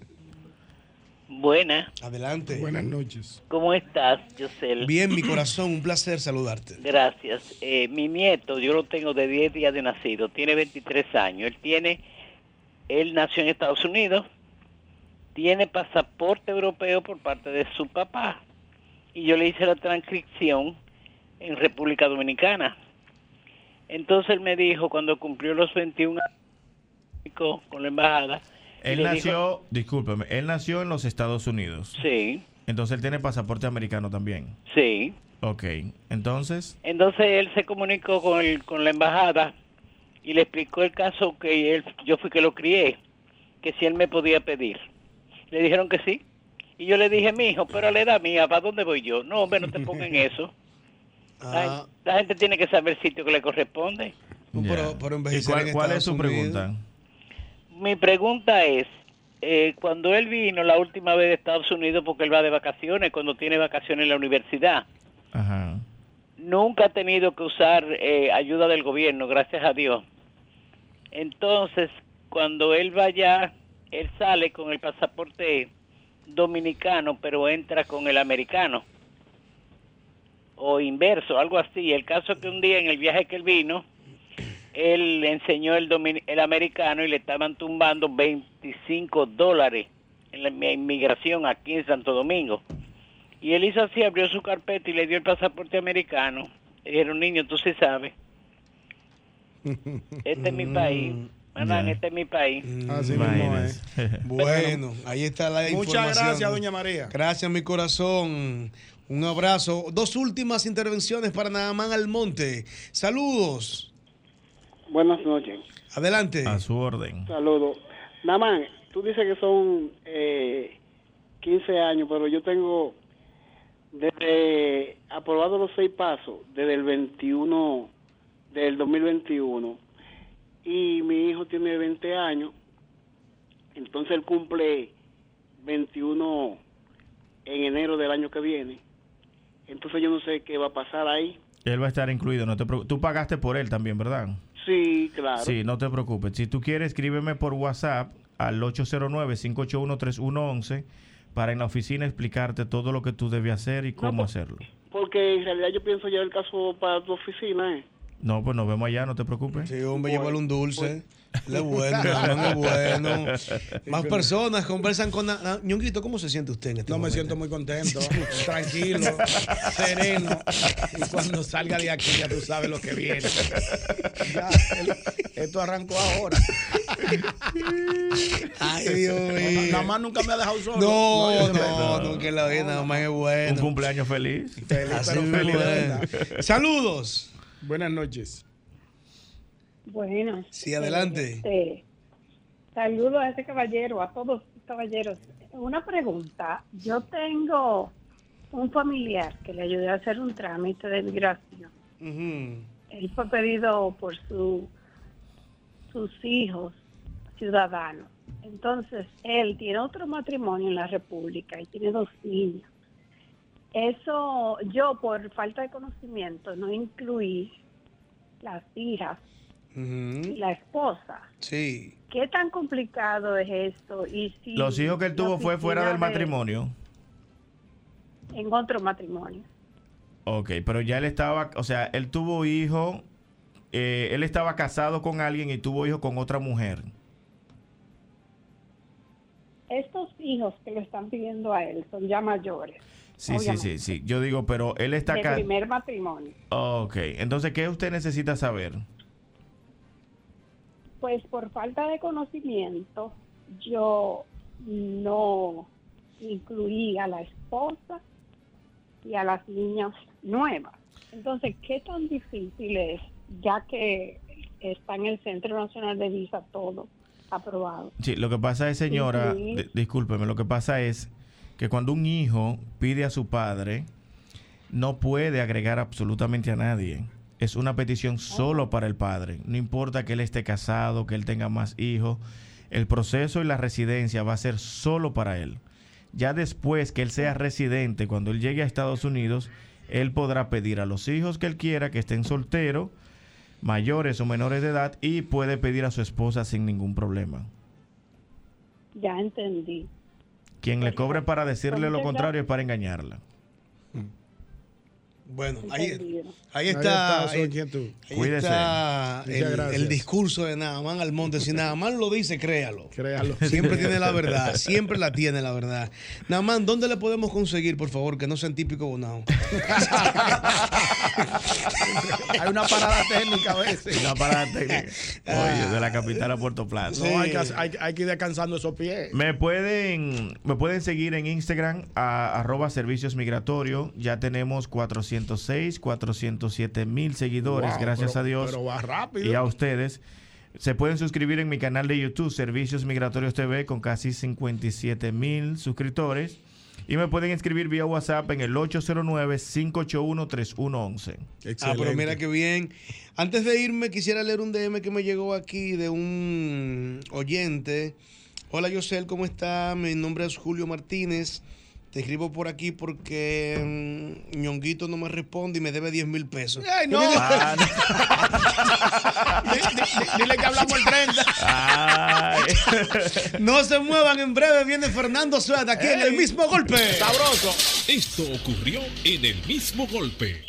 Buenas. Adelante. Buenas noches. ¿Cómo estás, Yosel? Bien, mi [CLEARS THROAT] corazón, un placer saludarte. Gracias. Eh, mi nieto, yo lo tengo de 10 días de nacido, tiene 23 años. Él tiene, él nació en Estados Unidos, tiene pasaporte europeo por parte de su papá. Y yo le hice la transcripción en República Dominicana. Entonces él me dijo, cuando cumplió los 21 años con la embajada, Él le dijo- nació, discúlpeme, él nació en los Estados Unidos. Sí, Entonces él tiene pasaporte americano también. sí. Ok, entonces, Entonces él se comunicó con, el, con la embajada y le explicó el caso que él, yo fui que lo crié, que si él me podía pedir. Le dijeron que sí. Y yo le dije, mi hijo, pero a la edad mía, ¿para dónde voy yo? No, hombre, no te pongan [LAUGHS] eso. La, la gente tiene que saber el sitio que le corresponde. Pero, pero ¿y cuál, es su Unidos. pregunta? Mi pregunta es, eh, cuando él vino la última vez de Estados Unidos, porque él va de vacaciones, cuando tiene vacaciones en la universidad, Ajá. nunca ha tenido que usar eh, ayuda del gobierno, gracias a Dios. Entonces, cuando él vaya, él sale con el pasaporte dominicano, pero entra con el americano. O inverso, algo así. El caso es que un día en el viaje que él vino, él enseñó el, domin- el americano y le estaban tumbando 25 dólares en la mi- inmigración aquí en Santo Domingo. Y él hizo así, abrió su carpeta y le dio el pasaporte americano. Le dijeron, niño, tú sí sabes. [LAUGHS] Este es mi país. Ya. este es mi país. Así mismo es. [LAUGHS] Bueno, ahí está la Muchas información. gracias, doña María. Gracias, mi corazón. Un abrazo. Dos últimas intervenciones para Naamán Almonte. Saludos. Buenas noches. Adelante. A su orden. Saludos. Naman, tú dices que son eh, 15 años, pero yo tengo desde aprobado los seis pasos, desde el 21, del 2021, y mi hijo tiene 20 años, entonces él cumple 21 en enero del año que viene. Entonces yo no sé qué va a pasar ahí. Él va a estar incluido. No te Tú pagaste por él también, ¿verdad? Sí, claro. Sí, no te preocupes. Si tú quieres, escríbeme por WhatsApp al 809-581-3111 para en la oficina explicarte todo lo que tú debes hacer y cómo hacerlo. Porque en realidad yo pienso llevar el caso para tu oficina, ¿eh? No, pues nos vemos allá, no te preocupes. Sí, hombre, llévale un dulce. Es bueno, es bueno. Más personas conversan con... Ñonguito, ¿cómo se siente usted en este No, me siento muy contento, [LAUGHS] tranquilo, sereno. Y cuando salga de aquí ya tú sabes lo que viene. Ya, el- esto arrancó ahora. Ay, Dios mío. Nada más nunca me ha dejado solo. No, no, no, que la vida nada más es bueno. Un cumpleaños feliz. Feliz, Así pero feliz. Saludos. Buenas noches. Buenas. Sí, adelante. Este, saludo a ese caballero, a todos los caballeros. Una pregunta. Yo tengo un familiar que le ayudé a hacer un trámite de migración. Él fue pedido por su, sus hijos ciudadanos. Entonces, él tiene otro matrimonio en la República y tiene dos niños. Eso, yo por falta de conocimiento no incluí las hijas y la esposa. Sí. ¿Qué tan complicado es esto? Y si Los hijos que él tuvo fue fuera del de- matrimonio. En otro matrimonio. Ok, pero ya él estaba, o sea, él tuvo hijo, eh, él estaba casado con alguien y tuvo hijo con otra mujer. Estos hijos que lo están pidiendo a él son ya mayores. Sí, sí, obviamente, sí, sí. Yo digo, pero él está De primer matrimonio. Ok, entonces, ¿qué usted necesita saber? Pues por falta de conocimiento, yo no incluí a la esposa y a las niñas nuevas. Entonces, ¿qué tan difícil es, ya que está en el Centro Nacional de Visa todo aprobado? Sí, lo que pasa es, señora, di- discúlpeme, lo que pasa es que cuando un hijo pide a su padre, no puede agregar absolutamente a nadie. Es una petición solo para el padre. No importa que él esté casado, que él tenga más hijos. El proceso y la residencia va a ser solo para él. Ya después que él sea residente, cuando él llegue a Estados Unidos, él podrá pedir a los hijos que él quiera que estén solteros, mayores o menores de edad, y puede pedir a su esposa sin ningún problema. Ya entendí. Quien le cobre para decirle lo contrario es para engañarla. Bueno, ahí, ahí está. ahí- inquietud. ahí está el, discurso de Naamán Almonte. Si Naamán lo dice, créalo. Créalo. [LAUGHS] Siempre [LAUGHS] tiene la verdad, siempre la tiene la verdad. Naamán, ¿dónde le podemos conseguir, por favor, que no sean típico bonao? [LAUGHS] Hay una parada técnica a veces. Una parada técnica. Oye, de la capital a Puerto Plata. No, hay, que, hay, hay que ir descansando esos pies. Me pueden, me pueden seguir en Instagram a arroba servicios migratorios. Ya tenemos 406, 407 mil seguidores, Wow, gracias pero- a Dios. pero va rápido. Y a ustedes. Se pueden suscribir en mi canal de YouTube, Servicios Migratorios TV, con casi 57 mil suscriptores. Y me pueden escribir vía WhatsApp en el 809-581-3111. Ah, pero mira qué bien. Antes de irme, quisiera leer un DM que me llegó aquí de un oyente. Hola, Yosel, ¿cómo está? Mi nombre es Julio Martínez. Te escribo por aquí porque mm, Ñonguito no me responde y me debe 10 mil pesos. ¡Ay, no! Ah, [LAUGHS] di- Dile que hablamos el 30. no se muevan, en breve viene Fernando Suárez aquí en el mismo golpe. Sabroso. Esto ocurrió en el mismo golpe.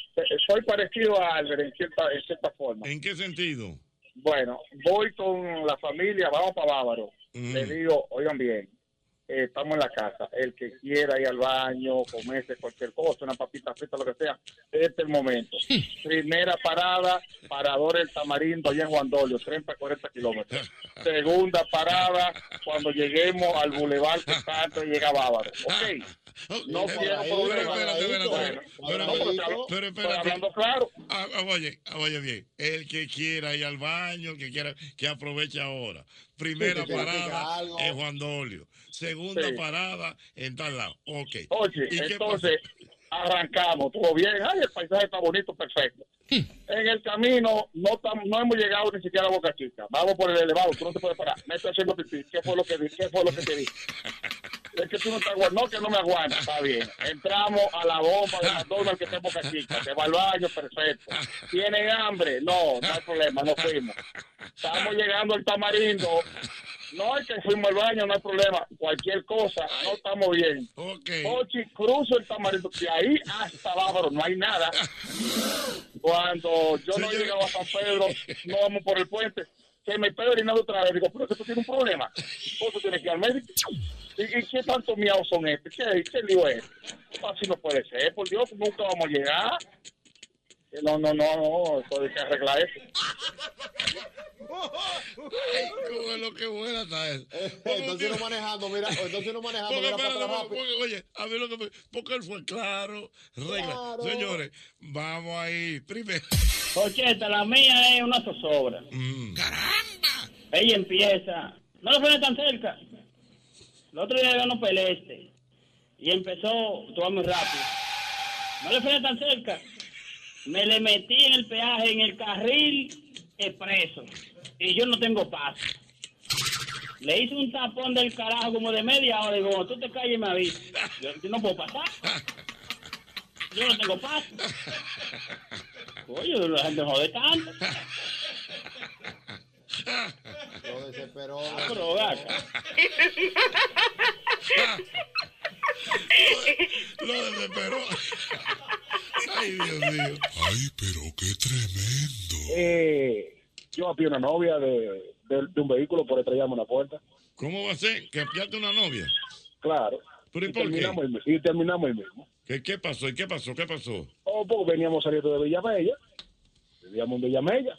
Soy parecido a Albert en cierta, en cierta forma. ¿En qué sentido? Bueno, voy con la familia, vamos para Bávaro. Le digo, oigan bien, eh, estamos en la casa. El que quiera ir al baño, comerse cualquier cosa, una papita frita, lo que sea, este es el momento. [LAUGHS] Primera parada, parador El Tamarindo, allá en Juan Dolio, 30, 40 kilómetros. Segunda parada, cuando lleguemos al bulevar que está antes de llegar a Bávaro. Ok. [LAUGHS] No quiero problema. Espérate, Pero, pero pero espérate. hablando claro. Ah, ah, oye, ah, oye bien, el que quiera ir al baño, que quiera, que aproveche ahora. Primera parada en Juan Dolio. Segunda Sí. parada en tal lado. Ok. Oye, ¿Y qué entonces arrancamos, todo bien, ay, el paisaje está bonito, perfecto. En el camino no tam- no hemos llegado ni siquiera a Boca Chica. Vamos por el elevado, tú no te puedes parar. Me estoy haciendo pipí. ¿Qué fue lo que di? ¿Qué fue lo que te di? Es que tú no te aguantas, no, que no me aguantas, está bien. Entramos a la bomba de McDonald's que está en Boca Chica, se va al baño, perfecto. ¿Tienen hambre? No, no hay problema, no fuimos. Estamos llegando al tamarindo. No es que fuimos al baño, no hay problema. Cualquier cosa, no estamos bien. Ochi, cruzo el tamarindo. De ahí hasta Bávaro, no hay nada. Cuando yo no he llegado a San Pedro, no vamos por el puente. Se me está orinando otra vez. Digo, pero que tú tienes un problema. Vos tú tienes que ir al médico. ¿Y, y qué tanto miados son estos? ¿Qué, qué lío es? Así no puede ser, por Dios, nunca vamos a llegar. Eh, No, no, no, no, eso hay que arreglar eso. Qué bueno, qué buena está eso. Entonces uno manejando, mira, [LAUGHS] entonces uno manejando, Porque, mira para atrás porque, oye, a mí lo que me, porque él fue claro, regla. Claro. Señores, vamos ahí. Primero. Ocheta, la mía es una zozobra. ¡Caramba! Ella empieza. No lo frene tan cerca. El otro día ganó Peleste. Y empezó, tú vas muy rápido. No le frene tan cerca. Me le metí en el peaje, en el carril expreso. Y yo no tengo paso. Le hice un tapón del carajo como de media hora. Digo, tú te calles y me avisas. Yo, yo no puedo pasar. Yo no tengo paso. Oye, la gente jode tanto. Lo desesperó. Ah, pero. Lo desesperó. Ay, Dios mío. Ay, pero qué tremendo. Eh, yo apié una novia de, de, de un vehículo por estrellarme una puerta. ¿Cómo va a ser? ¿Que apiaste una novia? Claro. ¿Pero y y, por qué? terminamos el, mi- y terminamos el mismo. ¿Qué, ¿Qué pasó? ¿Y qué pasó? ¿Qué pasó? Oh, pues veníamos saliendo de Villamella. Vivíamos en Villamella.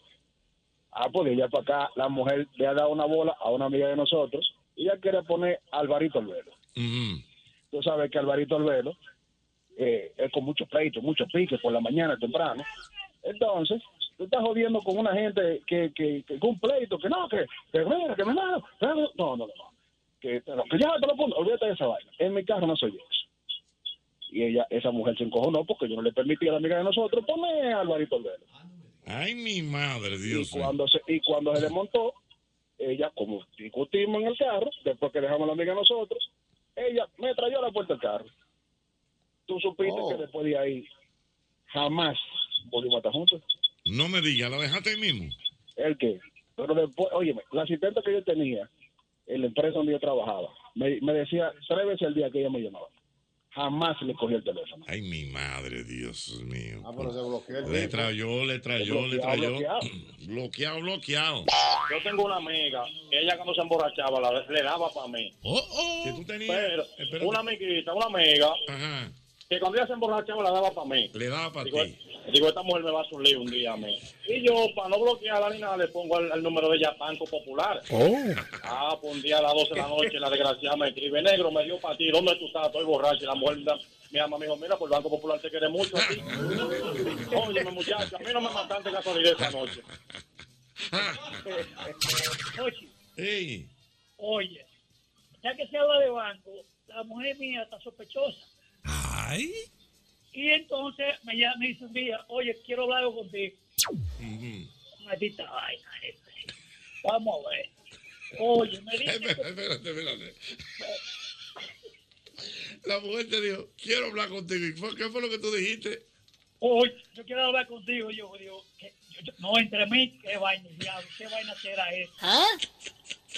Ah, pues de allá para acá, la mujer le ha dado una bola a una amiga de nosotros y ella quiere poner a Alvarito al velo. Tú sabes que Alvarito al velo eh, es con muchos pleitos, muchos piques por la mañana temprano. Entonces, tú estás jodiendo con una gente que, que, que con un pleito, que no, que, que mira, que me. No, no, no. no. Que, no, que ya te lo pongo, olvídate de esa vaina. En mi carro no soy yo eso. Y ella, esa mujer se encojonó porque yo no le permití a la amiga de nosotros poner a Alvarito al velo. Ay, mi madre, Y Dios mío. cuando, se, y cuando se desmontó, ella, como discutimos en el carro, después que dejamos a la amiga a nosotros, ella me trayó a la puerta del carro. Tú supiste Oh. que después de ahí jamás volvimos a estar juntos. No me digas, ¿la dejaste ahí mismo? ¿El qué? Pero después, oye, la asistente que yo tenía en la empresa donde yo trabajaba, me, me decía tres veces al día que ella me llamaba. Jamás le cogí el teléfono. Ay, mi madre, Dios mío. Ah, pero se bloqueó el Le trayó, le trayó, le trayó. bloqueado. [CLEARS THROAT] Bloqueado, bloqueado. Yo tengo una amiga, ella cuando se emborrachaba la, le daba para mí. Que tú tenías. Pero espérate. una amiguita, una amiga, Ajá. Que cuando ella se emborrachaba la daba para mí. Le daba para ti. digo, esta mujer me va a hacer un día a mí. Y yo, para no bloquearla ni nada, le pongo el, el número de ella Banco Popular. Ah, pues un día a las 12 de la noche, la desgraciada me escribe, negro, me dio para ti, ¿dónde tú estás? Estoy borracho. Y la mujer me me llama, me dijo, mira, por el Banco Popular te quiere mucho a ti. Óyeme, muchacho, a mí no me mataste casualidad esta noche. Oye, oye, ya que se habla de banco, la mujer mía está sospechosa. Ay. Y entonces me, llama, me dice un día, oye, quiero hablar contigo. Maldita vaina. esta. Vamos a ver. Oye, me dice... Espérate, espérate. La mujer te dijo, quiero hablar contigo. ¿Y fue- ¿Qué fue lo que tú dijiste? Oye, yo quiero hablar contigo. Yo digo, que, yo- yo- no, entre mí, qué vaina, diablo, qué vaina será esa. ¿Ah?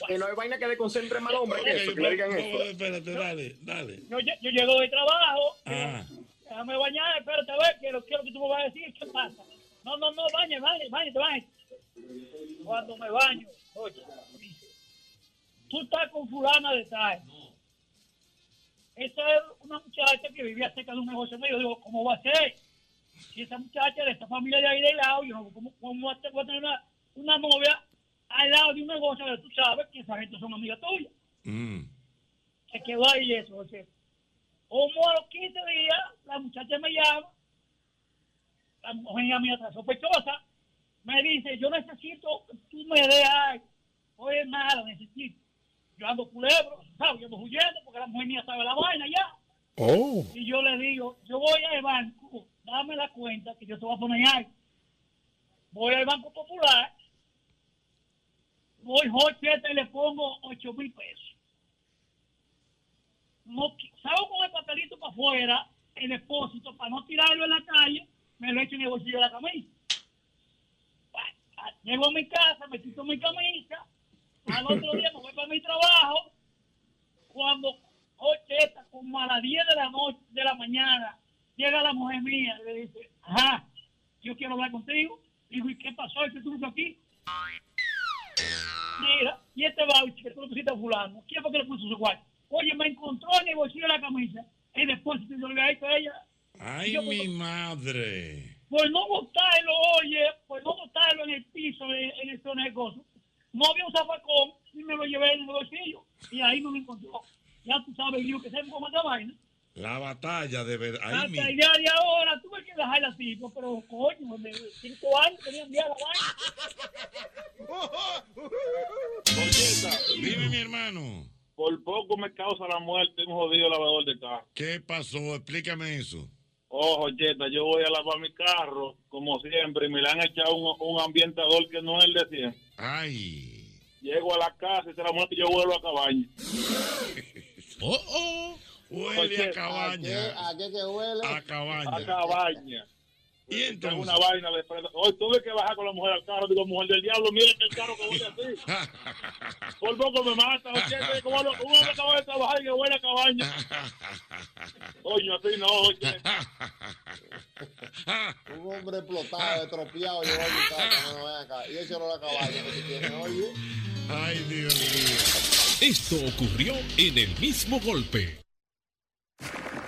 Que no hay vaina que le concentre mal hombre que eso, que le digan eso. Espérate, dale, dale. Yo, yo llego de trabajo, Ah. déjame bañar, espérate a ver, quiero, quiero que tú me vas a decir qué pasa. No, no, no, bañe, bañe, bañe, bañe. Cuando me baño, oye, tú estás con fulana de tal. Esa es una muchacha que vivía cerca de un negocio mío. Digo, ¿cómo va a ser? Si esa muchacha de esta familia de ahí de lado, yo no, ¿cómo, cómo va a tener- voy a tener una, una novia al lado de un negocio tú sabes que esa gente son amigas tuyas? Se quedó ahí eso. O sea, como a los 15 días, la muchacha me llama, la mujer mía está sospechosa, me dice, yo necesito que tú me des algo. Oye, nada, necesito. Yo ando culebro, ¿sabes? Yo ando huyendo porque la mujer mía sabe la vaina ya. Oh. Y yo le digo, yo voy al banco, dame la cuenta que yo te voy a poner algo. Voy al Banco Popular, voy Jorge y le pongo 8 mil pesos. No, salgo con el papelito para afuera, el depósito, para no tirarlo en la calle, me lo echo en el bolsillo de la camisa. Llego a mi casa, me quito mi camisa, al otro día me voy para mi trabajo, cuando está como a las 10 de la noche, de la mañana, llega la mujer mía y le dice, ajá, yo quiero hablar contigo. Digo, ¿y qué pasó? ¿Qué tú aquí? Mira, y este voucher que tú le pusiste a fulano, ¿quién fue que le puso su cuarto? Oye, me encontró en el bolsillo de la camisa el depósito y yo le dije a ella, Ay, mi madre. por no botarlo, oye, por no botarlo en el piso, en, en el zona de gozo, no había un zafacón y me lo llevé en el bolsillo y ahí no me encontró. Ya tú sabes, yo que sé cómo esta vaina. La batalla de verdad. Ay, Hasta mi. el día de ahora tuve que dejarla así, pues, pero coño, de cinco años tenían día la vaina. Dime, mi hermano. Por poco me causa la muerte un jodido lavador de carro. ¿Qué pasó? Explícame eso. Ojo, Cheta, yo voy a lavar mi carro, como siempre, y me le han echado un, un ambientador que no es el de siempre. Ay. Llego a la casa y se la muerte y yo vuelvo a cabaña. [LAUGHS] Oh, oh. Huele a cabaña. ¿A qué que huele? A cabaña. A cabaña. Y entonces. Una vaina de. Hoy tuve que bajar con la mujer al carro. Digo, mujer del diablo, mire que el carro que huele así. [LAUGHS] Por poco me mata. Oye, ¿cómo lo- cómo me acabo de trabajar y que huele a cabaña? Coño, así no, oye. Un hombre explotado, estropeado, llegó a mi casa, no, ven acá. Y ese no la cabaña que oye. Ay, Dios mío. Esto ocurrió en el mismo golpe.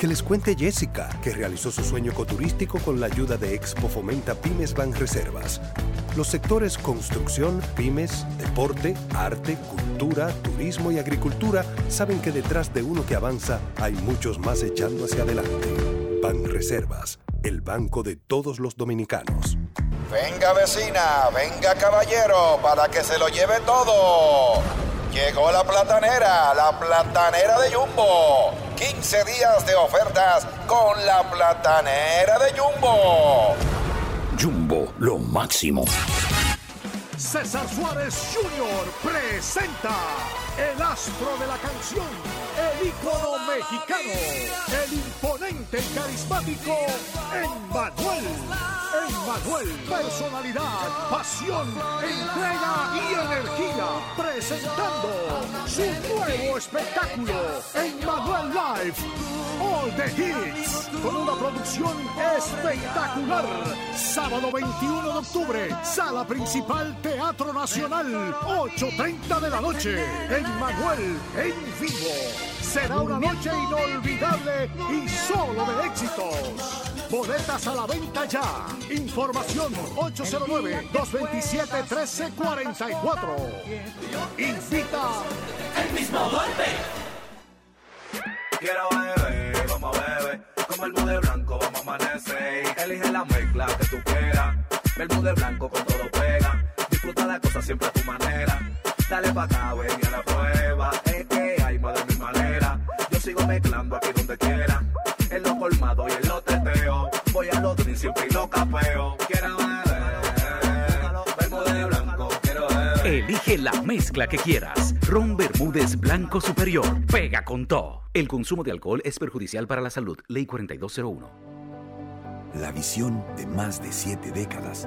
Que les cuente Jessica, que realizó su sueño ecoturístico con la ayuda de Expo Fomenta Pymes Banreservas. Los sectores construcción, pymes, deporte, arte, cultura, turismo y agricultura saben que detrás de uno que avanza hay muchos más echando hacia adelante. Banreservas, el banco de todos los dominicanos. Venga vecina, venga caballero, para que se lo lleve todo. Llegó la platanera, la platanera de Jumbo. 15 días de ofertas con la platanera de Jumbo. Jumbo, lo máximo. César Suárez Jr. presenta el astro de la canción, el ícono mexicano, el imponente y carismático Emmanuel. Emmanuel, personalidad, pasión, entrega y energía, presentando su nuevo espectáculo, Emmanuel Live, All the Hits, con una producción espectacular. Sábado 21 de octubre, sala principal Teatro Nacional, 8.30 de la noche. Emmanuel en vivo. Será una noche inolvidable y solo de éxitos. Boletas a la venta ya. Información 809-227-1344. Invita El mismo golpe. Quiero beber, vamos a beber. Como el de blanco, vamos a amanecer. Elige la mezcla que tú quieras. El de blanco con todo pega. Disfruta la cosa siempre a tu manera. Dale pa' acá, ven y a la prueba. Es que hay más de mi manera. Yo sigo mezclando aquí donde quiera. En lo colmado y en lo teteo. Voy a los drinks siempre y lo capeo. Quiero beber. Vermo de blanco, quiero beber. Elige la mezcla que quieras. Ron Bermúdez Blanco Superior. Pega con todo. El consumo de alcohol es perjudicial para la salud. Ley 4201. La visión de más de siete décadas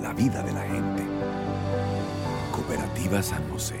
la vida de la gente. Cooperativa San José,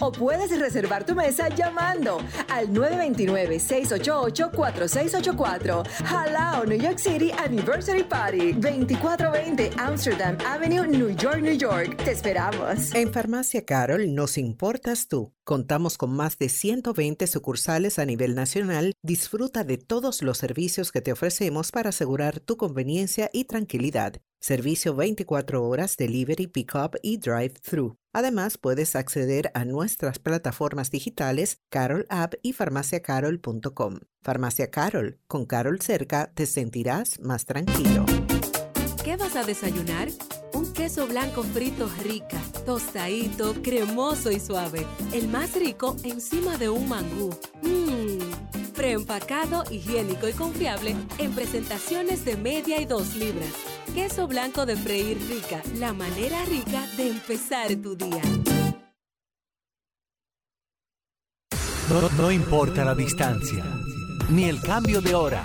o puedes reservar tu mesa llamando al 929-688-4684. Halao New York City Anniversary Party, 2420 Amsterdam Avenue, New York, New York. Te esperamos. En Farmacia Carol nos importas tú. Contamos con más de 120 sucursales a nivel nacional. Disfruta de todos los servicios que te ofrecemos para asegurar tu conveniencia y tranquilidad. Servicio 24 horas, delivery, pickup y drive-thru. Además, puedes acceder a nuestras plataformas digitales Carol App y farmaciacarol.com. Farmacia Carol, con Carol cerca te sentirás más tranquilo. ¿Qué vas a desayunar? Un queso blanco frito rica, tostadito, cremoso y suave. El más rico encima de un mangú. Mmm. Preempacado, higiénico y confiable en presentaciones de media y dos libras. Queso blanco de freír rica, la manera rica de empezar tu día. No, no importa la distancia, ni el cambio de hora.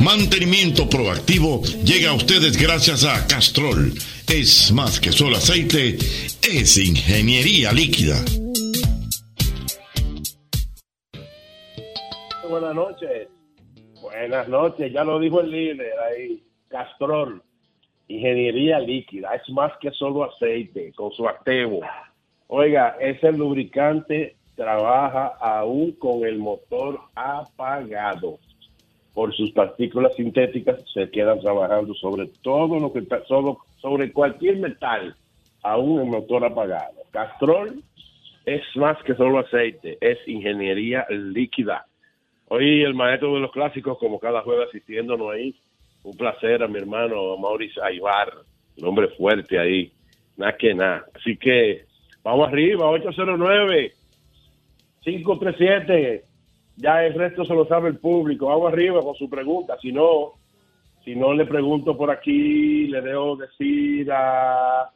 Mantenimiento proactivo llega a ustedes gracias a Castrol. Es más que solo aceite, es ingeniería líquida. Buenas noches. Buenas noches, ya lo dijo el líder ahí, Castrol, ingeniería líquida, es más que solo aceite, con su activo. Oiga, ese lubricante trabaja aún con el motor apagado. Por sus partículas sintéticas se quedan trabajando sobre todo lo que está, sobre, sobre cualquier metal, aún el motor apagado. Castrol es más que solo aceite, es ingeniería líquida. Hoy el maestro de los clásicos, como cada jueves asistiéndonos ahí. Un placer a mi hermano Mauricio Aybar, el hombre fuerte ahí. Nada que nada. Así que vamos arriba, 809 537 Ya el resto se lo sabe el público. Vamos arriba con su pregunta. Si no, si no le pregunto por aquí, le debo decir a,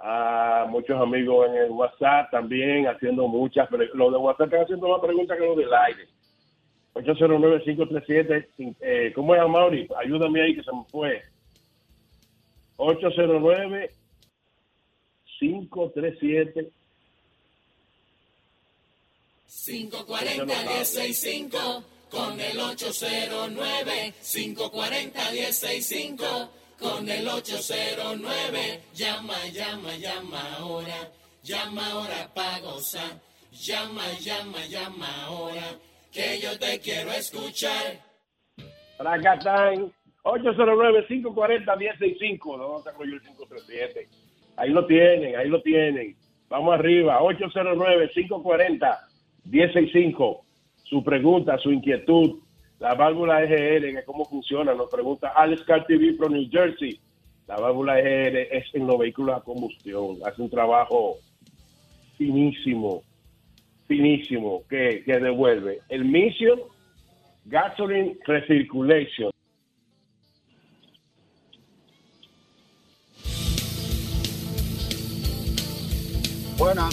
a muchos amigos en el WhatsApp también haciendo muchas, pero los de WhatsApp están haciendo más preguntas que los del aire. 809-537, eh, ¿cómo es, Mauri? Ayúdame ahí que se me fue. 809-537. 540-1065 con el 809 540-1065 con el 809 llama, llama, llama ahora llama ahora pa' gozar llama, llama, llama ahora que yo te quiero escuchar Fracatán, 809-540-1065. No saco yo el 537. Ahí lo tienen, ahí lo tienen. Vamos arriba, 809-540-1065. Su pregunta, su inquietud, la válvula EGR, que cómo funciona, nos pregunta Alex TV from New Jersey. La válvula EGR es en los vehículos a combustión. Hace un trabajo finísimo, finísimo, que, que devuelve el Mission Gasoline Recirculation. Buena.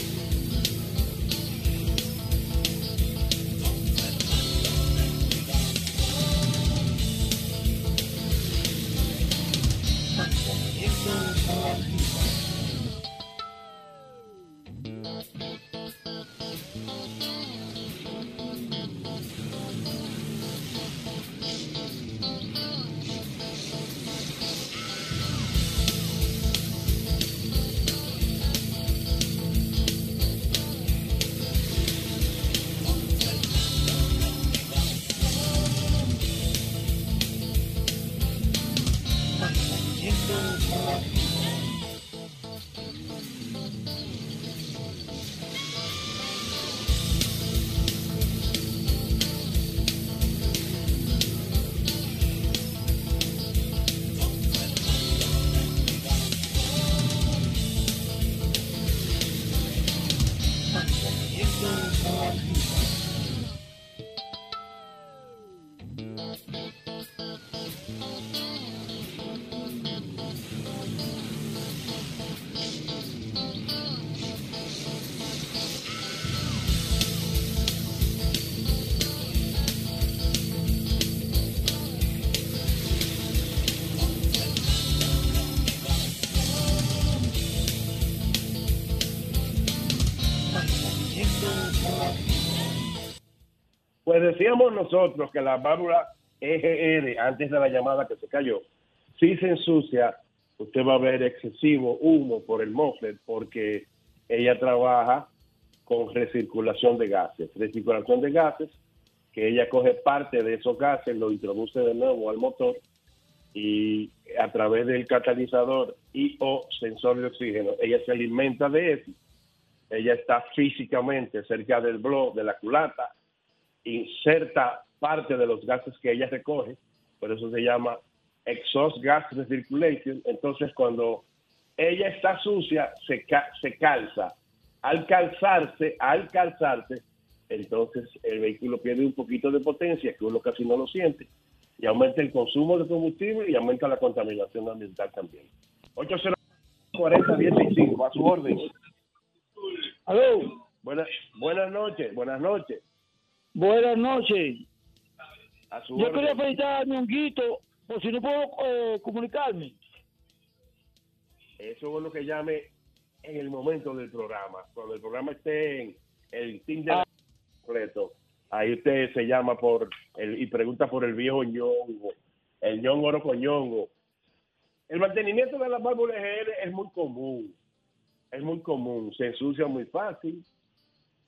Decíamos nosotros que la válvula EGR, antes de la llamada que se cayó, si se ensucia, usted va a ver excesivo humo por el moflet porque ella trabaja con recirculación de gases. Recirculación de gases, que ella coge parte de esos gases, lo introduce de nuevo al motor y a través del catalizador y o sensor de oxígeno, ella se alimenta de eso. Ella está físicamente cerca del blog, de la culata, inserta parte de los gases que ella recoge, por eso se llama exhaust gas recirculation. Entonces, cuando ella está sucia, se, ca- se calza. Al calzarse, al calzarse, entonces el vehículo pierde un poquito de potencia, que uno casi no lo siente, y aumenta el consumo de combustible y aumenta la contaminación ambiental también. 840 a su orden. Aló. Buenas, buenas noches, buenas noches. Buenas noches. Yo orden. quería felicitar a mi honguito, por si no puedo eh, comunicarme. Eso es lo que llame en el momento del programa. Cuando el programa esté en el team de Ah. completo, ahí usted se llama por el, y pregunta por el viejo ñongo, el ñongo oro con ñongo. El mantenimiento de las válvulas EGR es muy común, es muy común, se ensucia muy fácil.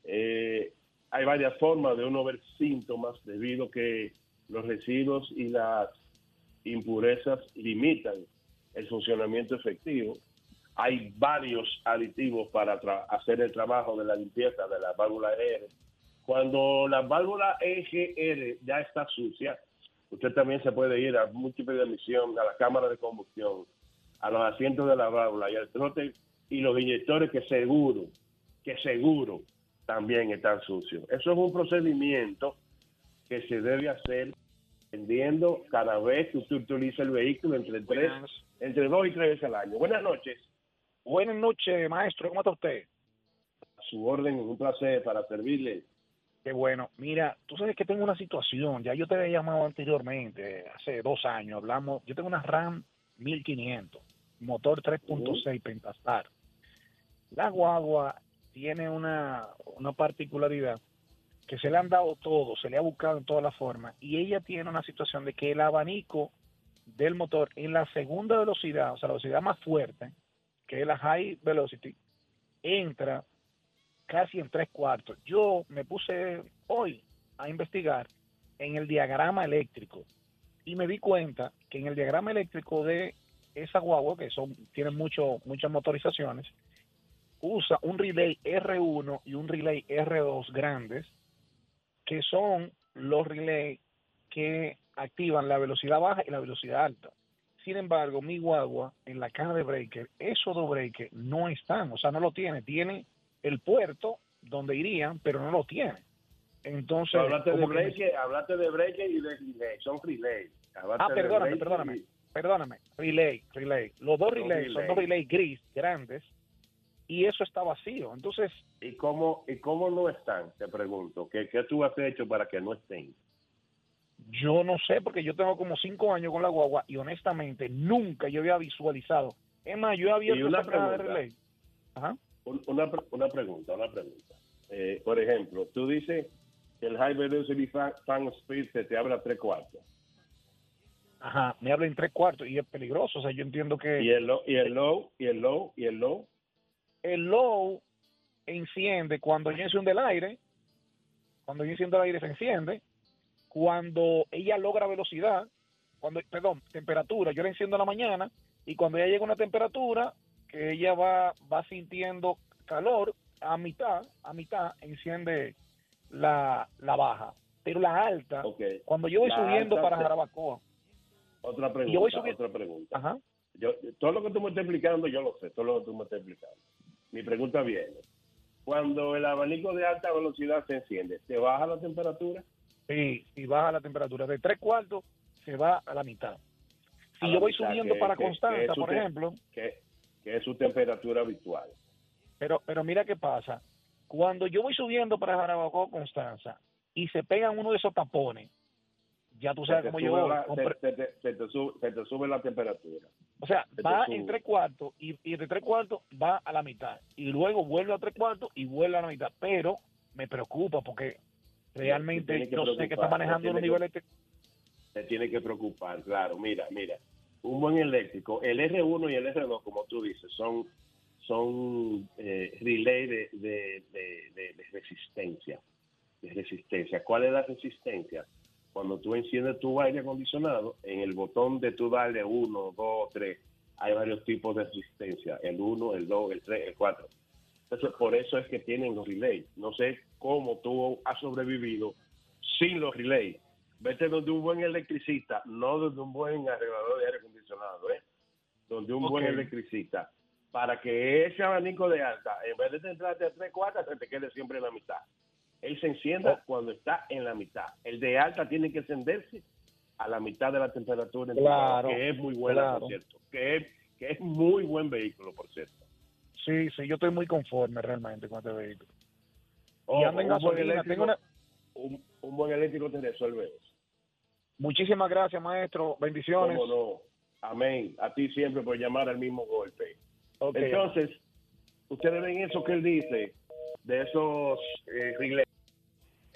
Eh, hay varias formas de uno ver síntomas debido que los residuos y las impurezas limitan el funcionamiento efectivo. Hay varios aditivos para hacer el trabajo de la limpieza de la válvula EGR. Cuando la válvula EGR ya está sucia, usted también se puede ir a múltiple de emisión, a la cámara de combustión, a los asientos de la válvula y al trote y los inyectores que seguro, que seguro también están sucios. Eso es un procedimiento que se debe hacer dependiendo cada vez que usted utiliza el vehículo entre tres, entre dos y tres veces al año. Buenas noches. Buenas noches, maestro. ¿Cómo está usted? A su orden, un placer para servirle. Qué bueno. Mira, tú sabes que tengo una situación. Ya yo te había llamado anteriormente, hace dos años. Hablamos. Yo tengo una RAM 1500, motor 3.6 Pentastar. La guagua tiene una, una particularidad que se le han dado todo, se le ha buscado en todas las formas. Y ella tiene una situación de que el abanico del motor en la segunda velocidad, o sea, la velocidad más fuerte, que es la high velocity, entra casi en tres cuartos. Yo me puse hoy a investigar en el diagrama eléctrico y me di cuenta que en el diagrama eléctrico de esa guagua, que son tienen muchas motorizaciones, usa un relay R1 y un relay R2 grandes, que son los relays que activan la velocidad baja y la velocidad alta. Sin embargo, mi guagua en la caja de breaker, esos dos breakers no están, o sea, no lo tiene. Tiene el puerto donde irían, pero no lo tiene. Entonces, hablaste de como que me- break, hablaste de break y de relay, son relay. Hablaste Ah, perdóname, perdóname, y- perdóname. Relay, relay. Los dos relays son dos relays gris grandes y eso está vacío. Entonces, ¿Y cómo, ¿Y cómo no están? Te pregunto. ¿Qué, ¿Qué tú has hecho para que no estén? yo no sé porque yo tengo como cinco años con la guagua y honestamente nunca yo había visualizado. Es más, yo abierto Y una de pregunta. relay. Ajá. Un- Una, una pregunta, una pregunta. Eh, por ejemplo, tú dices que el High Velocity Fan, fan Speed se te abre a tres cuartos. Ajá, me habla en tres cuartos y es peligroso. O sea, yo entiendo que ¿Y el, low, y el low? ¿Y el low? ¿Y el low? El low enciende cuando yo enciendo el aire, cuando yo enciendo el aire se enciende, cuando ella logra velocidad, cuando, perdón, temperatura, yo la enciendo en la mañana y cuando ella llega a una temperatura que ella va, va sintiendo calor, a mitad, a mitad enciende la, la baja. Pero la alta, cuando yo voy La subiendo para Jarabacoa, Otra yo pregunta, voy subiendo- otra pregunta. Ajá. Yo, todo lo que tú me estás explicando, yo lo sé, todo lo que tú me estás explicando. Mi pregunta viene. Cuando el abanico de alta velocidad se enciende, ¿te baja la temperatura? Sí, si baja la temperatura. De tres cuartos se va a la mitad. Si A yo voy mitad, subiendo que- para que- Constanza, por ejemplo, que, es su temperatura habitual. pero, pero mira qué pasa. Cuando yo voy subiendo para Jarabacoa, Constanza, y se pegan uno de esos tapones, ya tú sabes Se cómo yo voy. la- compre- se- se te- se te sube- se te sube la temperatura. O sea, se te va en tres cuartos y, y de tres cuartos va a la mitad. Y luego vuelve a tres cuartos y vuelve a la mitad. Pero me preocupa porque realmente que yo sé que está manejando unos que- niveles... de- se tiene que preocupar, claro. Mira, mira, un buen eléctrico, el R1 y el R2, como tú dices, son son eh, relay de, de, de- de- de resistencia. De resistencia. ¿Cuál es la resistencia? Cuando tú enciendes tu aire acondicionado, en el botón de tu darle 1, 2, 3, hay varios tipos de resistencia. El 1, el 2, el 3, el 4. Entonces, por eso es que tienen los relays. No sé cómo tú has sobrevivido sin los relays. Vete donde un buen electricista, no donde un buen arreglador de aire acondicionado, ¿eh? Donde un buen electricista, para que ese abanico de alta, en vez de entrarte a tres cuartas, se te quede siempre en la mitad. Él se encienda cuando está en la mitad. El de alta tiene que encenderse a la mitad de la temperatura, Claro, que es muy buena, claro. por cierto. Que es, que es muy buen vehículo, por cierto. Sí, sí, yo estoy muy conforme realmente con este vehículo. Ojo, y anda en un buen gasolina. eléctrico- Tengo una... un, un buen eléctrico te resuelve eso. Muchísimas gracias, maestro. Bendiciones. ¿Cómo no? Amén. A ti siempre por llamar al mismo golpe. Ok, Entonces, ustedes ven eso que él dice de esos eh.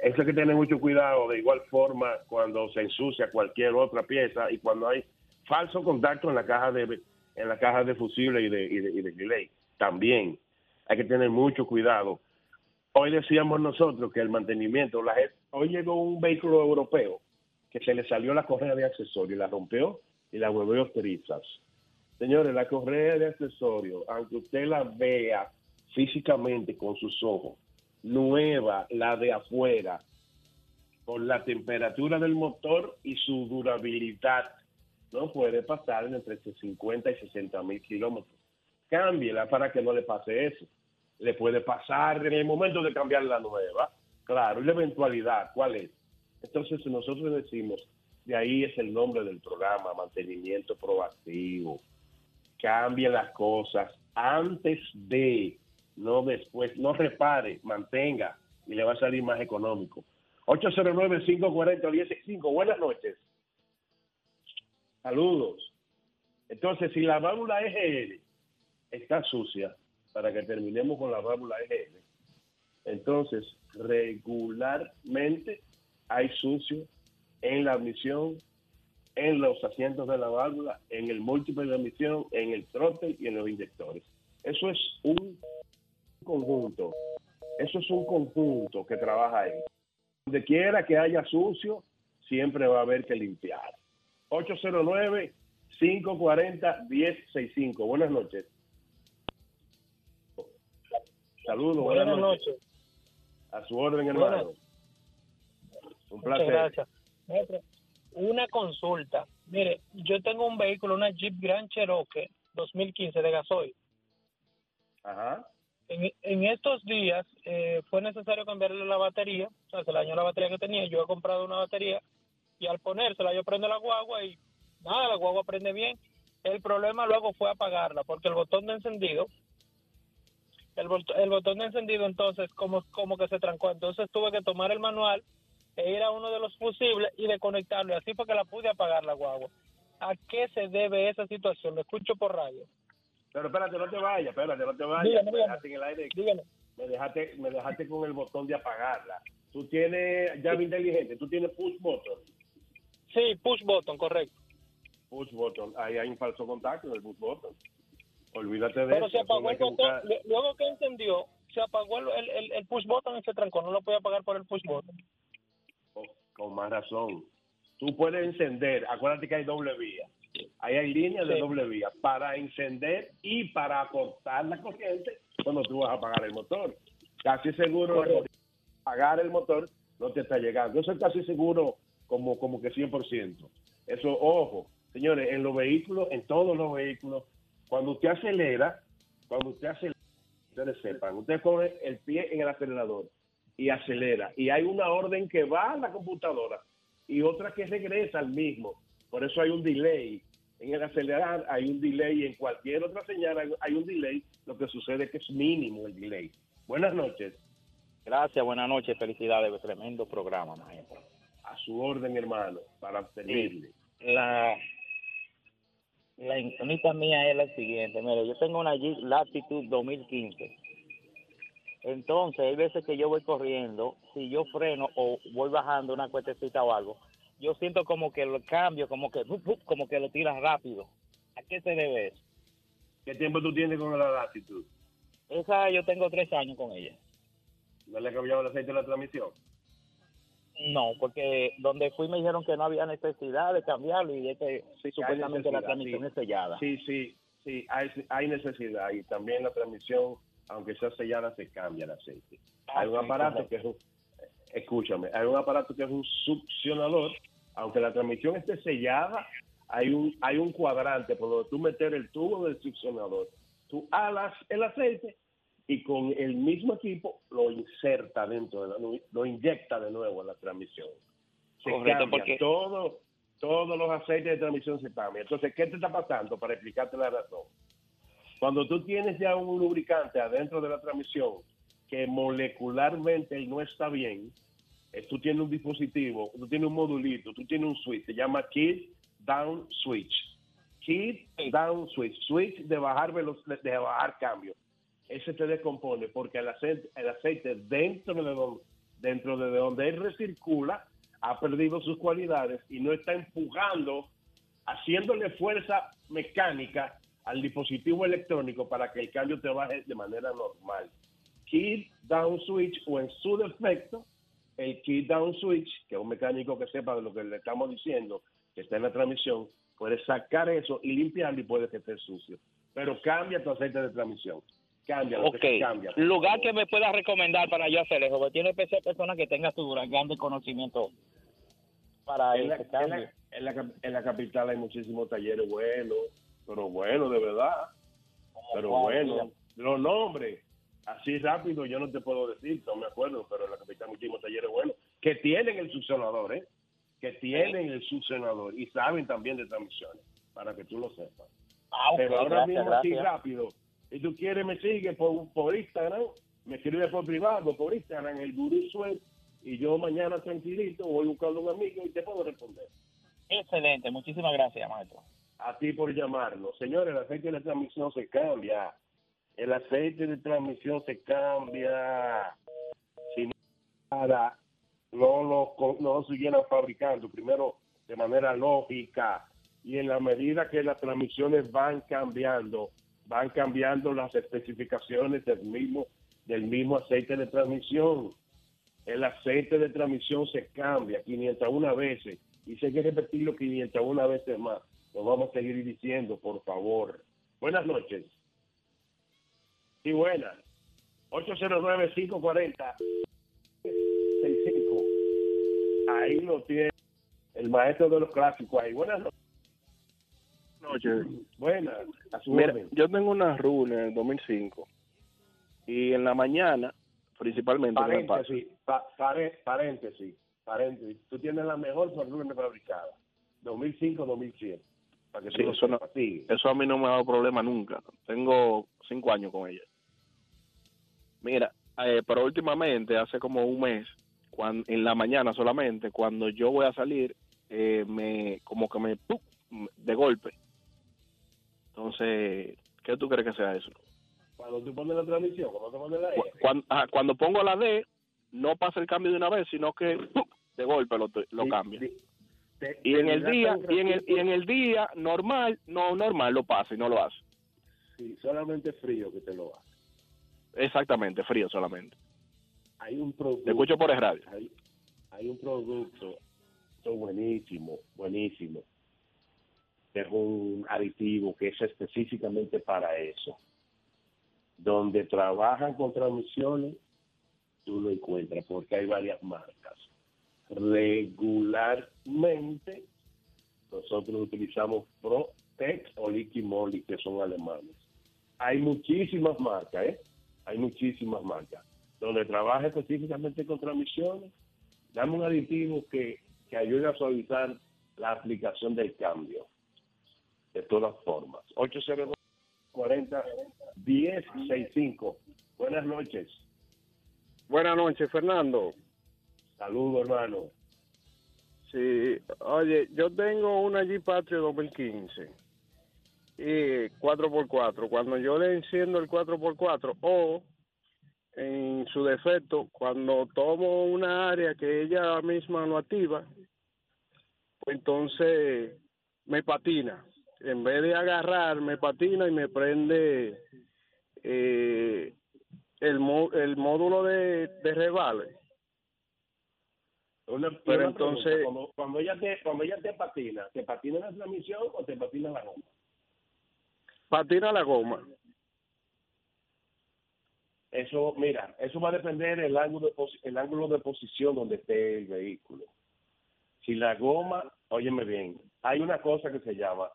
Eso hay que tener mucho cuidado. De igual forma, cuando se ensucia cualquier otra pieza y cuando hay falso contacto en la caja de en la caja de fusible y de, y de, relay, también hay que tener mucho cuidado. Hoy decíamos nosotros que el mantenimiento, la hoy llegó un vehículo europeo que se le salió la correa de accesorio y la rompió y la volvió trizas. Señores, la correa de accesorio, aunque usted la vea físicamente con sus ojos, nueva, la de afuera, por la temperatura del motor y su durabilidad, no puede pasar entre 50 y 60 mil kilómetros. Cámbiela para que no le pase eso. Le puede pasar en el momento de cambiar la nueva. Claro, y la eventualidad, ¿cuál es? Entonces nosotros decimos, de ahí es el nombre del programa, mantenimiento proactivo. Cambie las cosas antes de, no después, no repare, mantenga y le va a salir más económico. 809-540-165, buenas noches. Saludos. Entonces, si la válvula EGL está sucia, para que terminemos con la válvula EGL, entonces regularmente hay sucio en la admisión, en los asientos de la válvula, en el múltiple de admisión, en el trote y en los inyectores. Eso es un conjunto. Eso es un conjunto que trabaja ahí. Donde quiera que haya sucio, siempre va a haber que limpiar. 809-540-1065. Buenas noches. Saludos, buenas, Buenas noches. noches. A su orden, hermano. Un Muchas placer. gracias. Una consulta. Mire, yo tengo un vehículo, una Jeep Grand Cherokee 2015 de gasoil. Ajá. En, estos días eh, fue necesario cambiarle la batería, o sea, se le dañó la batería que tenía. Yo he comprado una batería y al ponérsela yo prendo la guagua y nada, la guagua prende bien. El problema luego fue apagarla porque el botón de encendido, el, el botón de encendido entonces como, como que se trancó. Entonces tuve que tomar el manual e ir a uno de los fusibles y desconectarlo. Y así fue que la pude apagar la guagua. ¿A qué se debe esa situación? Lo escucho por radio. Pero espérate, no te vayas, espérate, no te vayas. Dígame, me dígame. dejaste en el aire. Dígame. Me dejaste, me dejaste con el botón de apagarla. Tú tienes llave inteligente, tú tienes push button. Sí, push button, correcto. Push button. Ahí hay un falso contacto en el push button. Olvídate de Pero eso. se apagó el botón. buscar- Luego que encendió, se apagó el, el, el- push button y se trancó. No lo podía apagar por el push button. Con, con más razón. Tú puedes encender, acuérdate que hay doble vía. Ahí hay líneas de doble vía para encender y para aportar la corriente cuando tú vas a apagar el motor. Casi seguro apagar el motor no te está llegando. Yo soy casi seguro como, como que 100%. Eso, ojo, señores, en los vehículos, en todos los vehículos, cuando usted acelera, cuando usted acelera, ustedes sepan, usted pone el pie en el acelerador y acelera. Y hay una orden que va a la computadora y otra que regresa al mismo. Por eso hay un delay. En el acelerar hay un delay en cualquier otra señal hay- hay un delay. Lo que sucede es que es mínimo el delay. Buenas noches. Gracias, buenas noches, felicidades, tremendo programa, maestro. A su orden, hermano, para servirle. La, la incógnita mía es la siguiente, mire, yo tengo una Jeep Latitude 2015. Entonces, hay veces que yo voy corriendo, si yo freno o voy bajando una cuestecita o algo, yo siento como que el cambio, como que como que lo tiras rápido. ¿A qué se debe eso? ¿Qué tiempo tú tienes con la latitud? Esa yo tengo tres años con ella. ¿No le ha cambiado el aceite de la transmisión? No, porque donde fui me dijeron que no había necesidad de cambiarlo y de que supuestamente la transmisión sí. es sellada. Sí, sí, sí, hay, hay necesidad y también la transmisión, aunque sea sellada, se cambia el aceite. Ah, hay un sí, aparato que es un, escúchame, hay un aparato que es un succionador, aunque la transmisión esté sellada, hay un, hay un cuadrante por donde tú meter el tubo del succionador, tú alas el aceite y con el mismo equipo lo inserta dentro de la, lo, inyecta de nuevo en la transmisión. Se Correcto, cambia porque- todo, todos los aceites de transmisión se cambian. Entonces, ¿qué te está pasando? Para explicarte la razón. Cuando tú tienes ya un lubricante adentro de la transmisión que molecularmente no está bien, eh, tú tienes un dispositivo, tú tienes un modulito, tú tienes un switch, se llama Kid Down Switch. Kid Down Switch, switch de bajar de- bajar cambio. Ese te descompone porque el aceite, el aceite dentro de donde, dentro de donde él recircula ha perdido sus cualidades y no está empujando, haciéndole fuerza mecánica al dispositivo electrónico para que el cambio te baje de manera normal. Key down switch o en su defecto, el key down switch, que es un mecánico que sepa de lo que le estamos diciendo, que está en la transmisión, puede sacar eso y limpiarlo y puede que esté sucio. Pero cambia tu aceite de transmisión. Cambia, lo que cambia. lugar que me pueda recomendar para yo hacer eso, porque tiene que ser persona que tenga su grande conocimiento para en la, en la- en la en la capital hay muchísimos talleres buenos, pero bueno, de verdad. Pero bueno, los nombres, así rápido yo no te puedo decir, no me acuerdo, pero en la capital muchísimos talleres buenos que tienen el succionador, ¿eh? Que tienen el succionador y saben también de transmisiones, para que tú lo sepas. Ah, pero ahora gracias, mismo así rápido, si tú quieres me sigue por, por Instagram, me escribes por privado, por Instagram, el Gurú Suel, y yo mañana tranquilito voy buscando un amigo y te puedo responder. Excelente, muchísimas gracias, maestro. A ti por llamarnos. Señores, el aceite de transmisión se cambia. El aceite de transmisión se cambia. Si nada, no lo, no lo fabricando. Primero, de manera lógica. Y en la medida que las transmisiones van cambiando, van cambiando las especificaciones del mismo, del mismo aceite de transmisión. El aceite de transmisión se cambia 501 veces. Y si hay que repetirlo 501 veces más. Lo vamos a seguir diciendo, por favor. Buenas noches. Sí, buenas. 809-540-65. Ahí lo tiene el maestro de los clásicos. Ahí, buenas noches. Buenas, Mira, yo tengo una RUN en el 2005 y en la mañana, principalmente. Paréntesis, pa- pare- paréntesis, paréntesis. Tú tienes la mejor Fortuna fabricada. 2005-2007. Para que Sí, eso, no- eso a mí no me ha dado problema nunca. Tengo cinco años con ella. Mira, eh, pero últimamente, hace como un mes, cuan- en la mañana solamente, cuando yo voy a salir, eh, me como que me ¡pum! de golpe. Entonces, ¿qué tú crees que sea eso? Cuando tú pones la transmisión, cuando tú pones la Cu- Cuando, ajá, cuando pongo la D, no pasa el cambio de una vez, sino que ¡pum! de golpe lo, lo cambia. Te- Y te en el día, y en el, y en el día normal, no normal lo pasa y no lo hace. Sí, solamente frío que te lo hace. Exactamente, frío solamente. Hay un producto. Te escucho por el radio. Hay, hay un producto buenísimo, buenísimo. Es un aditivo que es específicamente para eso. Donde trabajan con transmisiones, tú lo encuentras porque hay varias marcas. Regularmente, nosotros utilizamos Protec o Liqui Moly, que son alemanes. Hay muchísimas marcas, ¿eh? Hay muchísimas marcas. donde trabaja específicamente con transmisiones, dame un aditivo que, que ayude a suavizar la aplicación del cambio. De todas formas. 802 40 1065. Buenas noches. Buenas noches, Fernando. Saludos, hermano. Sí, oye, yo tengo una Jeep Patria 2015 y 4x4. Cuando yo le enciendo el 4x4 o en su defecto, cuando tomo una área que ella misma no activa, pues entonces me patina. En vez de agarrar, me patina y me prende eh, el, el módulo de, de revale. Una, Pero una entonces- pregunta, cuando, cuando ella te, cuando ella te patina, ¿te patina la transmisión o te patina la goma? Patina la goma. Eso, mira, eso va a depender del ángulo de, el ángulo de posición donde esté el vehículo. Si la goma, óyeme bien, hay una cosa que se llama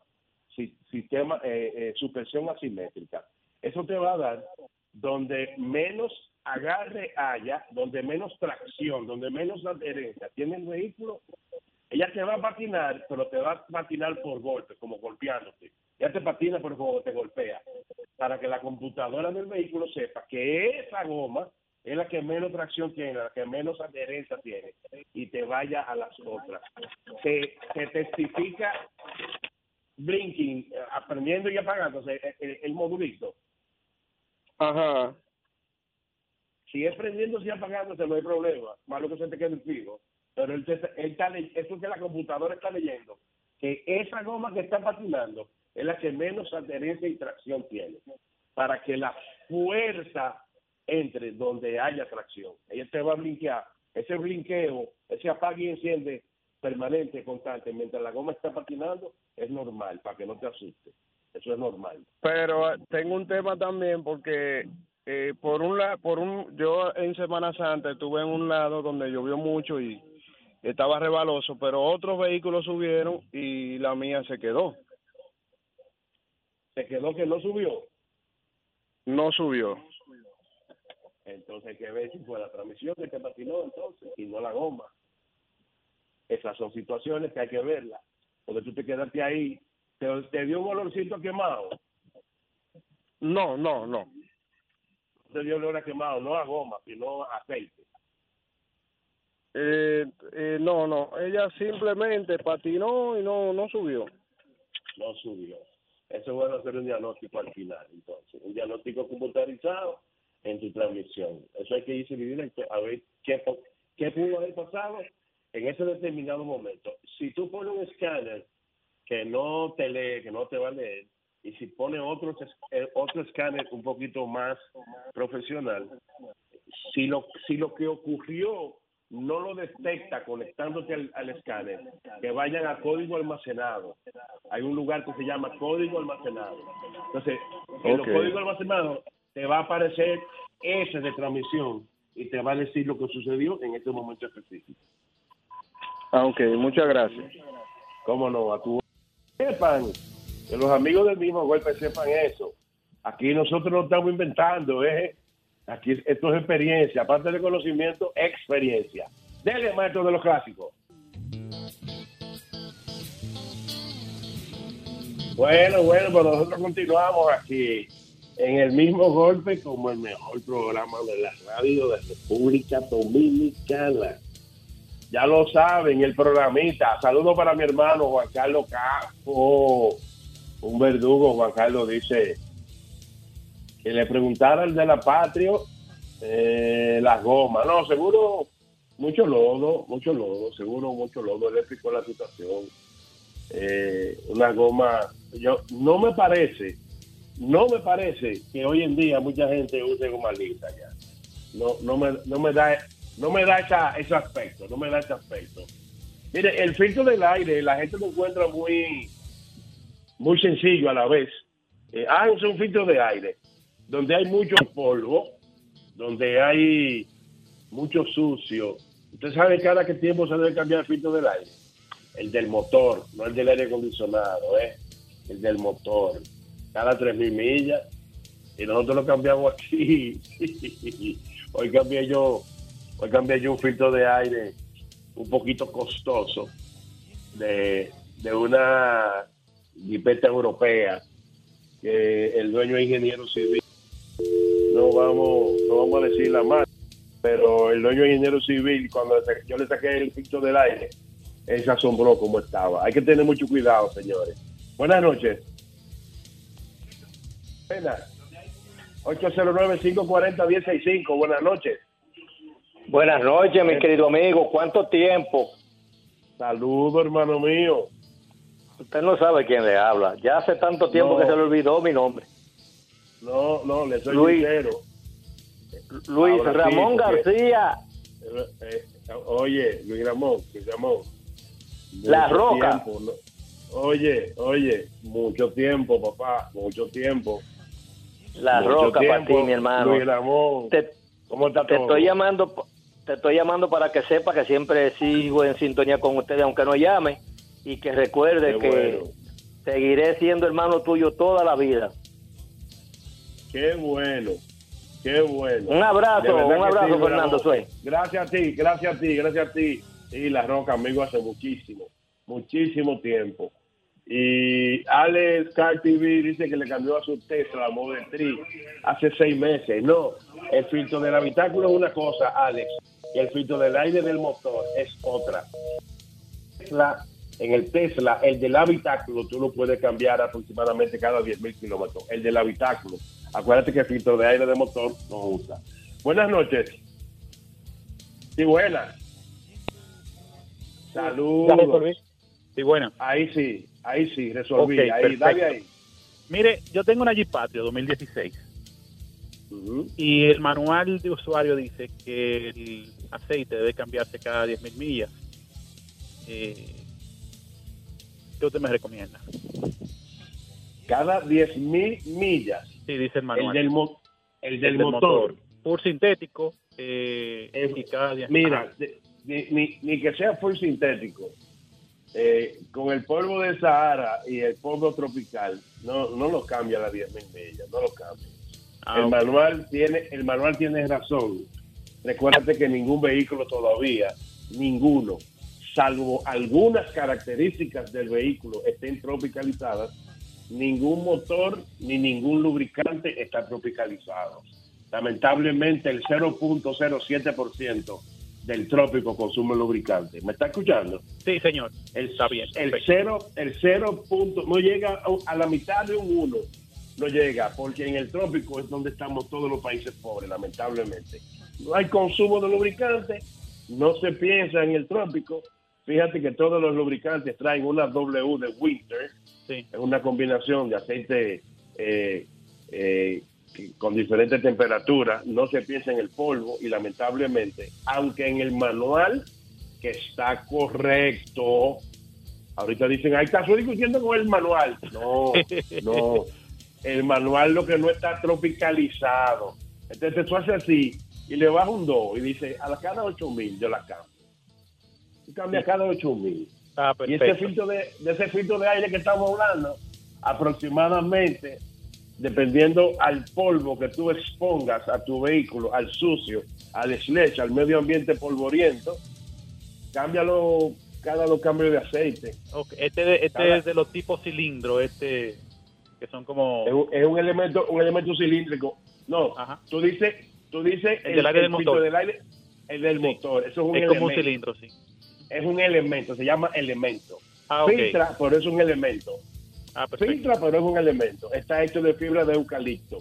si- sistema eh, eh, suspensión asimétrica. Eso te va a dar donde menos agarre haya, donde menos tracción, donde menos adherencia tiene el vehículo, ella te va a patinar, pero te va a patinar por golpe, como golpeándote. Ya te patina, pero como te golpea. Para que la computadora del vehículo sepa que esa goma es la que menos tracción tiene, la que menos adherencia tiene, y te vaya a las otras. Se, se testifica blinking, eh, aprendiendo y apagándose el, el, el modulito. Ajá. Si es prendiéndose y apagándose, no hay problema. Malo que se te quede el fijo. Pero él, te- él está, eso que la computadora está leyendo, que esa goma que está patinando es la que menos adherencia y tracción tiene. Para que la fuerza entre donde haya tracción. Ella te va a blinquear. Ese blinqueo, ese apague y enciende permanente, constante, mientras la goma está patinando, es normal, para que no te asuste. Eso es normal. Pero eh, tengo un tema también porque eh, por un lado, por un, yo en Semana Santa estuve en un lado donde llovió mucho y estaba rebaloso, pero otros vehículos subieron y la mía se quedó. Se quedó que no subió. No subió. Entonces hay que ver si fue la transmisión que te patinó entonces y no la goma. Esas son situaciones que hay que verlas. Porque tú te quedaste ahí, te, te dio un olorcito quemado. No, no, no. Te dio olor a quemado, no a goma, sino a aceite. Eh, eh, no, no, ella simplemente patinó y no, no subió. No subió. Eso es bueno hacer un diagnóstico al final, entonces. Un diagnóstico computarizado en tu transmisión. Eso hay que irse directo a ver qué, pudo haber pasado en ese determinado momento. Si tú pones un escáner que no te lee, que no te va a leer, y si pones otro, eh, otro escáner un poquito más profesional, si lo, si lo que ocurrió no lo detecta conectándote al, al escáner, que vayan a código almacenado. Hay un lugar que se llama código almacenado. Entonces, en los Ok. códigos almacenados te va a aparecer ese de transmisión y te va a decir lo que sucedió en este momento específico. Ah, ok, muchas gracias. ¿Cómo no? A tu sepan, que los amigos del mismo golpe sepan eso. Aquí nosotros no estamos inventando, ¿eh? Aquí esto es experiencia, aparte de conocimiento, experiencia. Dele, maestro de los clásicos. Bueno, bueno, pues nosotros continuamos aquí en el mismo golpe como el mejor programa de la radio de República Dominicana. Ya lo saben, el programita. Saludos para mi hermano Juan Carlos Castro. Un verdugo, Juan Carlos dice que le preguntara el de la patria eh, las gomas. No, seguro mucho lodo, mucho lodo, seguro mucho lodo. Él explicó la situación. Eh, una goma, yo no me parece, no me parece que hoy en día mucha gente use goma lisa ya. No, no me, no me da, no me da ese aspecto, no me da ese aspecto. Mire, el filtro del aire, la gente lo encuentra muy, muy sencillo a la vez. Eh, es un filtro de aire donde hay mucho polvo, donde hay mucho sucio. Usted sabe cada qué tiempo se debe cambiar el filtro del aire. El del motor, no el del aire acondicionado, ¿eh? El del motor. Cada 3.000 millas. Y nosotros lo cambiamos aquí [LAUGHS] hoy cambié yo, hoy cambié yo un filtro de aire un poquito costoso de, de una jipeta europea que el dueño es ingeniero civil. No vamos, no vamos a decir la más, pero el dueño ingeniero civil, cuando yo le saqué el filtro del aire, él se asombró como estaba. Hay que tener mucho cuidado, señores. Buenas noches. Buenas. 809-540-165. Buenas noches. Buenas noches, mi querido amigo. ¿Cuánto tiempo? Saludos, hermano mío. Usted no sabe quién le habla. Ya hace tanto tiempo No. que se le olvidó mi nombre. No, no, le soy Luis. sincero. Luis Ahora sí, Ramón porque- García, Eh, eh, oye, Luis Ramón, Luis Ramón. La Roca. tiempo, ¿no? Oye, oye, mucho tiempo, papá, mucho tiempo. La Mucho Roca para ti, mi hermano. Luis Ramón, Te, ¿cómo está te todo? estoy llamando, te estoy llamando para que sepa que siempre sigo en sintonía con ustedes, aunque no llame, y que recuerde que seguiré siendo hermano tuyo toda la vida. Qué bueno, qué bueno. Un abrazo, un abrazo, Fernando. Suey. Gracias a ti, gracias a ti, gracias a ti. Y La Roca, amigo, hace muchísimo, muchísimo tiempo. Y Alex Car TV dice que le cambió a su Tesla Model 3 hace seis meses. No, el filtro del habitáculo es una cosa, Alex, y el filtro del aire del motor es otra. Tesla, en el Tesla, el del habitáculo, tú lo puedes cambiar aproximadamente cada 10 mil kilómetros. El del habitáculo. Acuérdate que el filtro de aire de motor no usa. Buenas noches. Sí, buenas. Saludos. Sí, bueno. Ahí sí, ahí sí, resolví. Ahí, perfecto. dale ahí. Mire, yo tengo una Jeep Patrio 2016 y el manual de usuario dice que el aceite debe cambiarse cada 10.000 millas. Eh, ¿Qué usted me recomienda? Cada 10 mil millas. Sí, dice el manual. El del, mo- el del motor. Por sintético eh, y cada 10 Mira, Ajá. de- ni, ni, ni que sea full sintético, eh, con el polvo del Sahara y el polvo tropical, no, no lo cambia a las 10 mil millas, no lo cambia. Ah, el manual tiene, el manual tiene razón. Recuérdate que ningún vehículo todavía, ninguno, salvo algunas características del vehículo estén tropicalizadas, ningún motor ni ningún lubricante está tropicalizado. Lamentablemente el 0.07% del trópico consume lubricante. ¿Me está escuchando? Sí, señor. El, Está bien. El perfecto. cero, el cero punto, no llega a, la mitad de un uno, no llega, porque en el trópico es donde estamos todos los países pobres, lamentablemente. No hay consumo de lubricante, no se piensa en el trópico. Fíjate que todos los lubricantes traen una W de Winter, es una combinación de aceite eh, eh, con diferentes temperaturas, no se piensa en el polvo y lamentablemente, aunque en el manual que está correcto, ahorita dicen, ahí está discutiendo con el manual. No, [LAUGHS] no, el manual lo que no está tropicalizado. Entonces tú haces así y le bajas un 2 y dice, a la cada 8 mil yo la cambio. Tú cambias cada 8 mil. Ah, Y ese filtro de, de ese filtro de aire que estamos hablando, aproximadamente, dependiendo al polvo que tú expongas a tu vehículo, al sucio, al sledge, al medio ambiente polvoriento, cámbialo cada dos cambios de aceite. Este, este Cada- es de los tipos cilindro, este que son como... Es un, es un elemento un elemento cilíndrico. No, tú dices, tú dices El del aire del filtro motor. del aire, el del motor. Eso es un es como un cilindro, sí. Es un elemento, se llama elemento. Ah, ok. Filtra, pero es un elemento. Ah. Filtra, pero es un elemento. Está hecho de fibra de eucalipto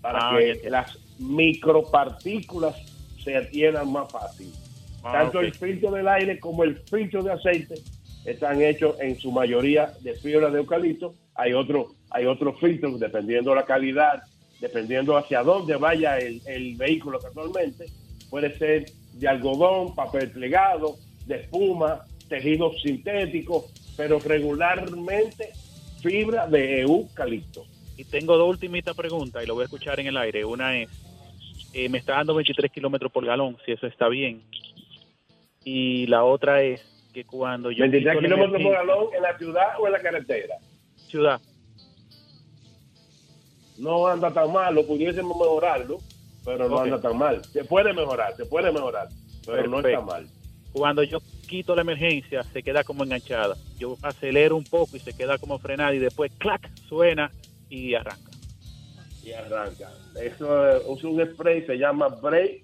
para Ah, que las micropartículas se adhieran más fácil. Ah, Tanto el filtro del aire como el filtro de aceite están hechos en su mayoría de fibra de eucalipto. Hay otro, hay otros filtros dependiendo la calidad, dependiendo hacia dónde vaya el, el vehículo casualmente. Puede ser de algodón, papel plegado, de espuma, tejido sintético, pero regularmente fibra de eucalipto. Y tengo dos ultimitas preguntas y lo voy a escuchar en el aire. Una es, eh, me está dando 23 kilómetros por galón, si eso está bien. Y la otra es que cuando yo... 23 quito la kilómetros por galón en la ciudad o en la carretera. Ciudad. No anda tan mal, lo pudiésemos mejorarlo. pero no anda tan mal. Se puede mejorar, se puede mejorar, pero no está mal. Cuando yo quito la emergencia, se queda como enganchada. Yo acelero un poco y se queda como frenada y después, clac, suena y arranca. y arranca. Eso es un spray, se llama brake,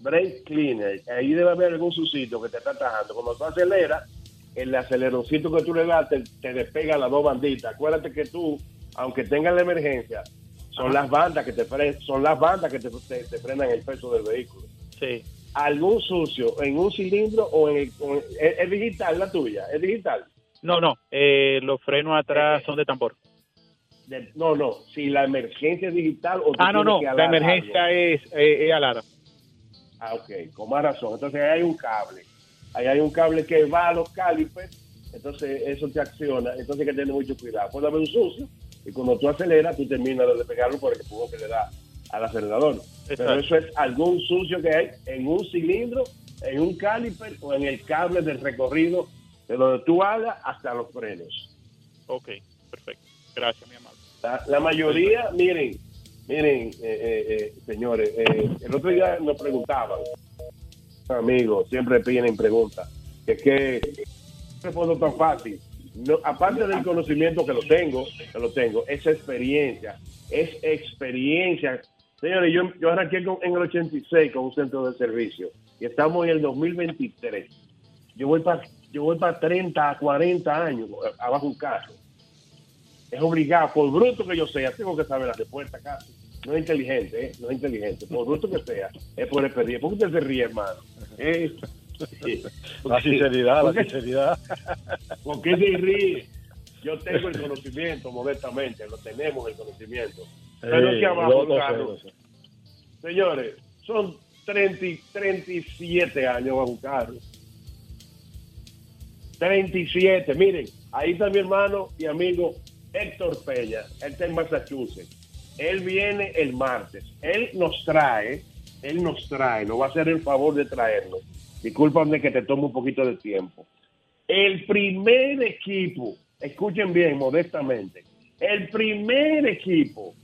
brake cleaner. Ahí debe haber algún sucito que te está atajando. Cuando tú aceleras, el aceleroncito que tú le das te, te despega las dos banditas. Acuérdate que tú, aunque tengas la emergencia, son Ajá. las bandas que te son las bandas que te, te- te frenan el peso del vehículo. Sí. Algún sucio en un cilindro o en, el- o en- es, es digital la tuya, es digital. No, no, eh, los frenos atrás son de tambor. De- no, no, si la emergencia es digital o Ah, no, no, la emergencia algo. es, eh, es alara. Ah, ok, con más razón. Entonces ahí hay un cable. Ahí hay un cable que va a los calipers, entonces eso te acciona. Entonces hay que tener mucho cuidado. Puede haber un sucio y cuando tú aceleras, tú terminas de despegarlo por el empujón que le da al acelerador. Pero eso es algún sucio que hay en un cilindro, en un caliper o en el cable del recorrido de donde tú hagas hasta los frenos. Ok, perfecto. Gracias, mi amable. La, la mayoría, miren, miren, eh, eh, eh, señores, eh, el otro día nos preguntaban, amigos, siempre piden preguntas, que qué respondo tan fácil. No, aparte del conocimiento que lo tengo, que lo tengo, es experiencia, es experiencia. Señores, yo, yo arranqué con- en el 86 con un centro de servicio y estamos en el 2023. Yo voy para yo voy para 30, 40 años abajo un carro es obligado, por bruto que yo sea, tengo que saber la respuesta casi. No es inteligente, ¿eh? no es inteligente. Por bruto que sea, es por experiencia. ¿Por qué usted se ríe, hermano? ¿Eh? La sinceridad, ¿Por la sinceridad. ¿Por qué se ríe? Yo tengo el conocimiento, modestamente, lo tenemos el conocimiento. Pero que abajo lo sé, sé. señores, son 30, y- 37 años bajo un carro. 37, miren, ahí está mi hermano y amigo Héctor Peña, él está en Massachusetts. Él viene el martes. Él nos trae, él nos trae, nos va a hacer el favor de traerlo. Discúlpame que te tome un poquito de tiempo. El primer equipo, escuchen bien, modestamente, el primer equipo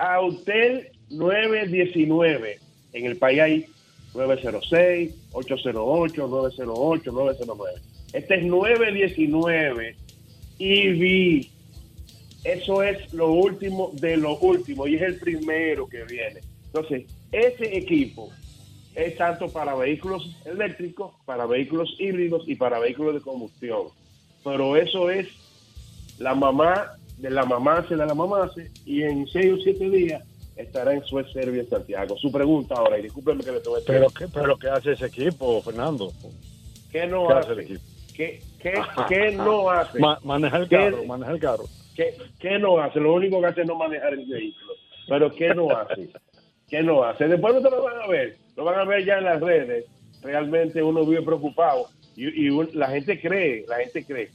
a Hotel 919 en el país hay 906, 808, 908, 909. Este es 919 EV. Eso es lo último de lo último y es el primero que viene. Entonces, ese equipo es tanto para vehículos eléctricos, para vehículos híbridos y para vehículos de combustión. Pero eso es la mamá de la mamá de la mamá y en seis o siete días estará en Suez Serbia Santiago. Su pregunta ahora, y discúlpeme que le tome Pero ¿qué, pero ¿qué hace ese equipo, Fernando? ¿Qué no ¿Qué hace? hace el equipo? ¿Qué, qué, [LAUGHS] qué no hace? Ma- manejar el ¿Qué- carro, manejar el carro. ¿Qué, qué no hace? Lo único que hace es no manejar el vehículo. Pero ¿qué no hace? ¿Qué no hace? Después no te lo van a ver. Lo van a ver ya en las redes. Realmente uno vive preocupado. Y, y un- la gente cree, la gente cree.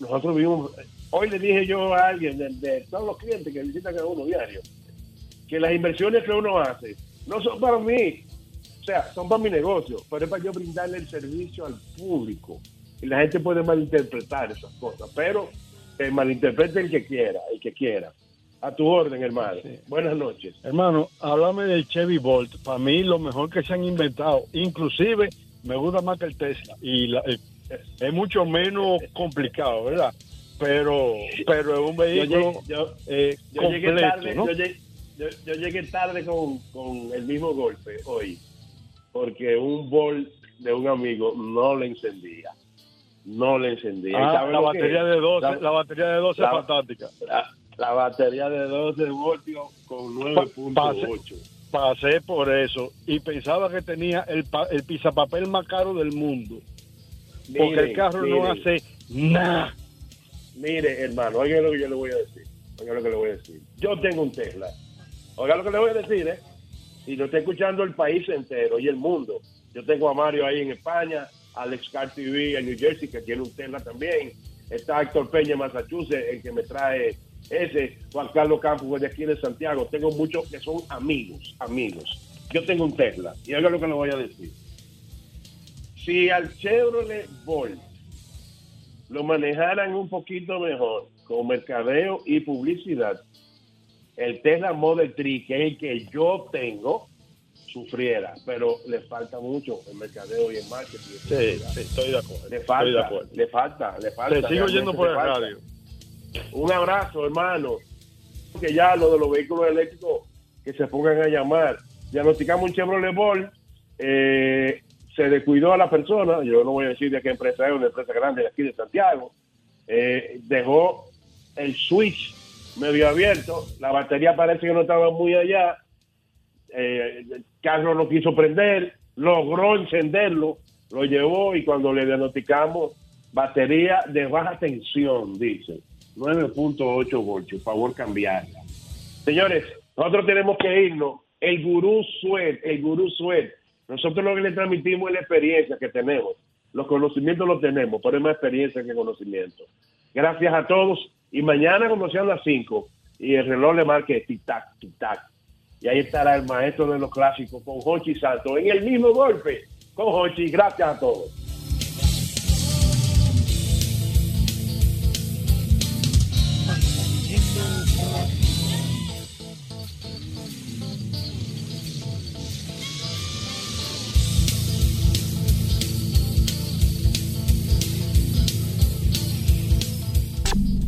Nosotros vivimos... Hoy le dije yo a alguien de, de todos los clientes que visitan a uno diario, que las inversiones que uno hace no son para mí, o sea, son para mi negocio, pero es para yo brindarle el servicio al público. Y la gente puede malinterpretar esas cosas, pero que malinterprete el que quiera, el que quiera. A tu orden, hermano. Buenas noches. Hermano, háblame del Chevy Bolt. Para mí, lo mejor que se han inventado. Inclusive, me gusta más que el Tesla. Y la- eh, es mucho menos complicado, ¿verdad? Pero, pero es un vehículo Yo, llegué- yo- eh, yo llegué tarde, ¿no? yo, llegué, yo- llegué tarde con, con el mismo golpe hoy, porque un bol de un amigo no le encendía. No le encendía. ¿Y Ah, la batería de 12, La- la, batería de 12 la- es fantástica. La, la batería de 12 voltios con 9.8. Pasé por eso y pensaba que tenía el, pa- el pisapapel más caro del mundo. Porque el carro no hace nada. Mire, hermano, oiga lo que yo le voy a decir. Oiga lo que le voy a decir. Yo tengo un Tesla. Oiga lo que le voy a decir, ¿eh? Y lo está escuchando el país entero y el mundo. Yo tengo a Mario ahí en España, Alex Car TV en New Jersey, que tiene un Tesla también. Está Héctor Peña en Massachusetts, el que me trae ese. Juan Carlos Campos de aquí de Santiago. Tengo muchos que son amigos, amigos. Yo tengo un Tesla. Y oiga lo que le voy a decir. Si al Chevrolet Bolt lo manejaran un poquito mejor con mercadeo y publicidad, el Tesla Model 3, que es el que yo tengo, sufriera, pero le falta mucho en mercadeo y en marketing. Sí, sí, estoy de acuerdo. Le estoy de falta, acuerdo. le falta, le falta. Te sigo yendo por el falta. radio. Un abrazo, hermano. Que ya lo de los vehículos eléctricos que se pongan a llamar. Diagnosticamos un Chevrolet Bolt, eh, se descuidó a la persona, yo no voy a decir de qué empresa es, una empresa grande de aquí de Santiago, eh, dejó el switch medio abierto, la batería parece que no estaba muy allá, eh, el no quiso prender, logró encenderlo, lo llevó y cuando le diagnosticamos batería de baja tensión, dice, 9.8 voltios, favor cambiarla. Señores, nosotros tenemos que irnos. El gurú Sued, el gurú Sued. Nosotros lo que le transmitimos es la experiencia que tenemos. Los conocimientos los tenemos, pero es más experiencia que conocimiento. Gracias a todos. Y mañana, como sean las 5, y el reloj le marque tic-tac, tic-tac. Y ahí estará el maestro de los clásicos con Hochi Santos en el mismo golpe con Hochi. Gracias a todos.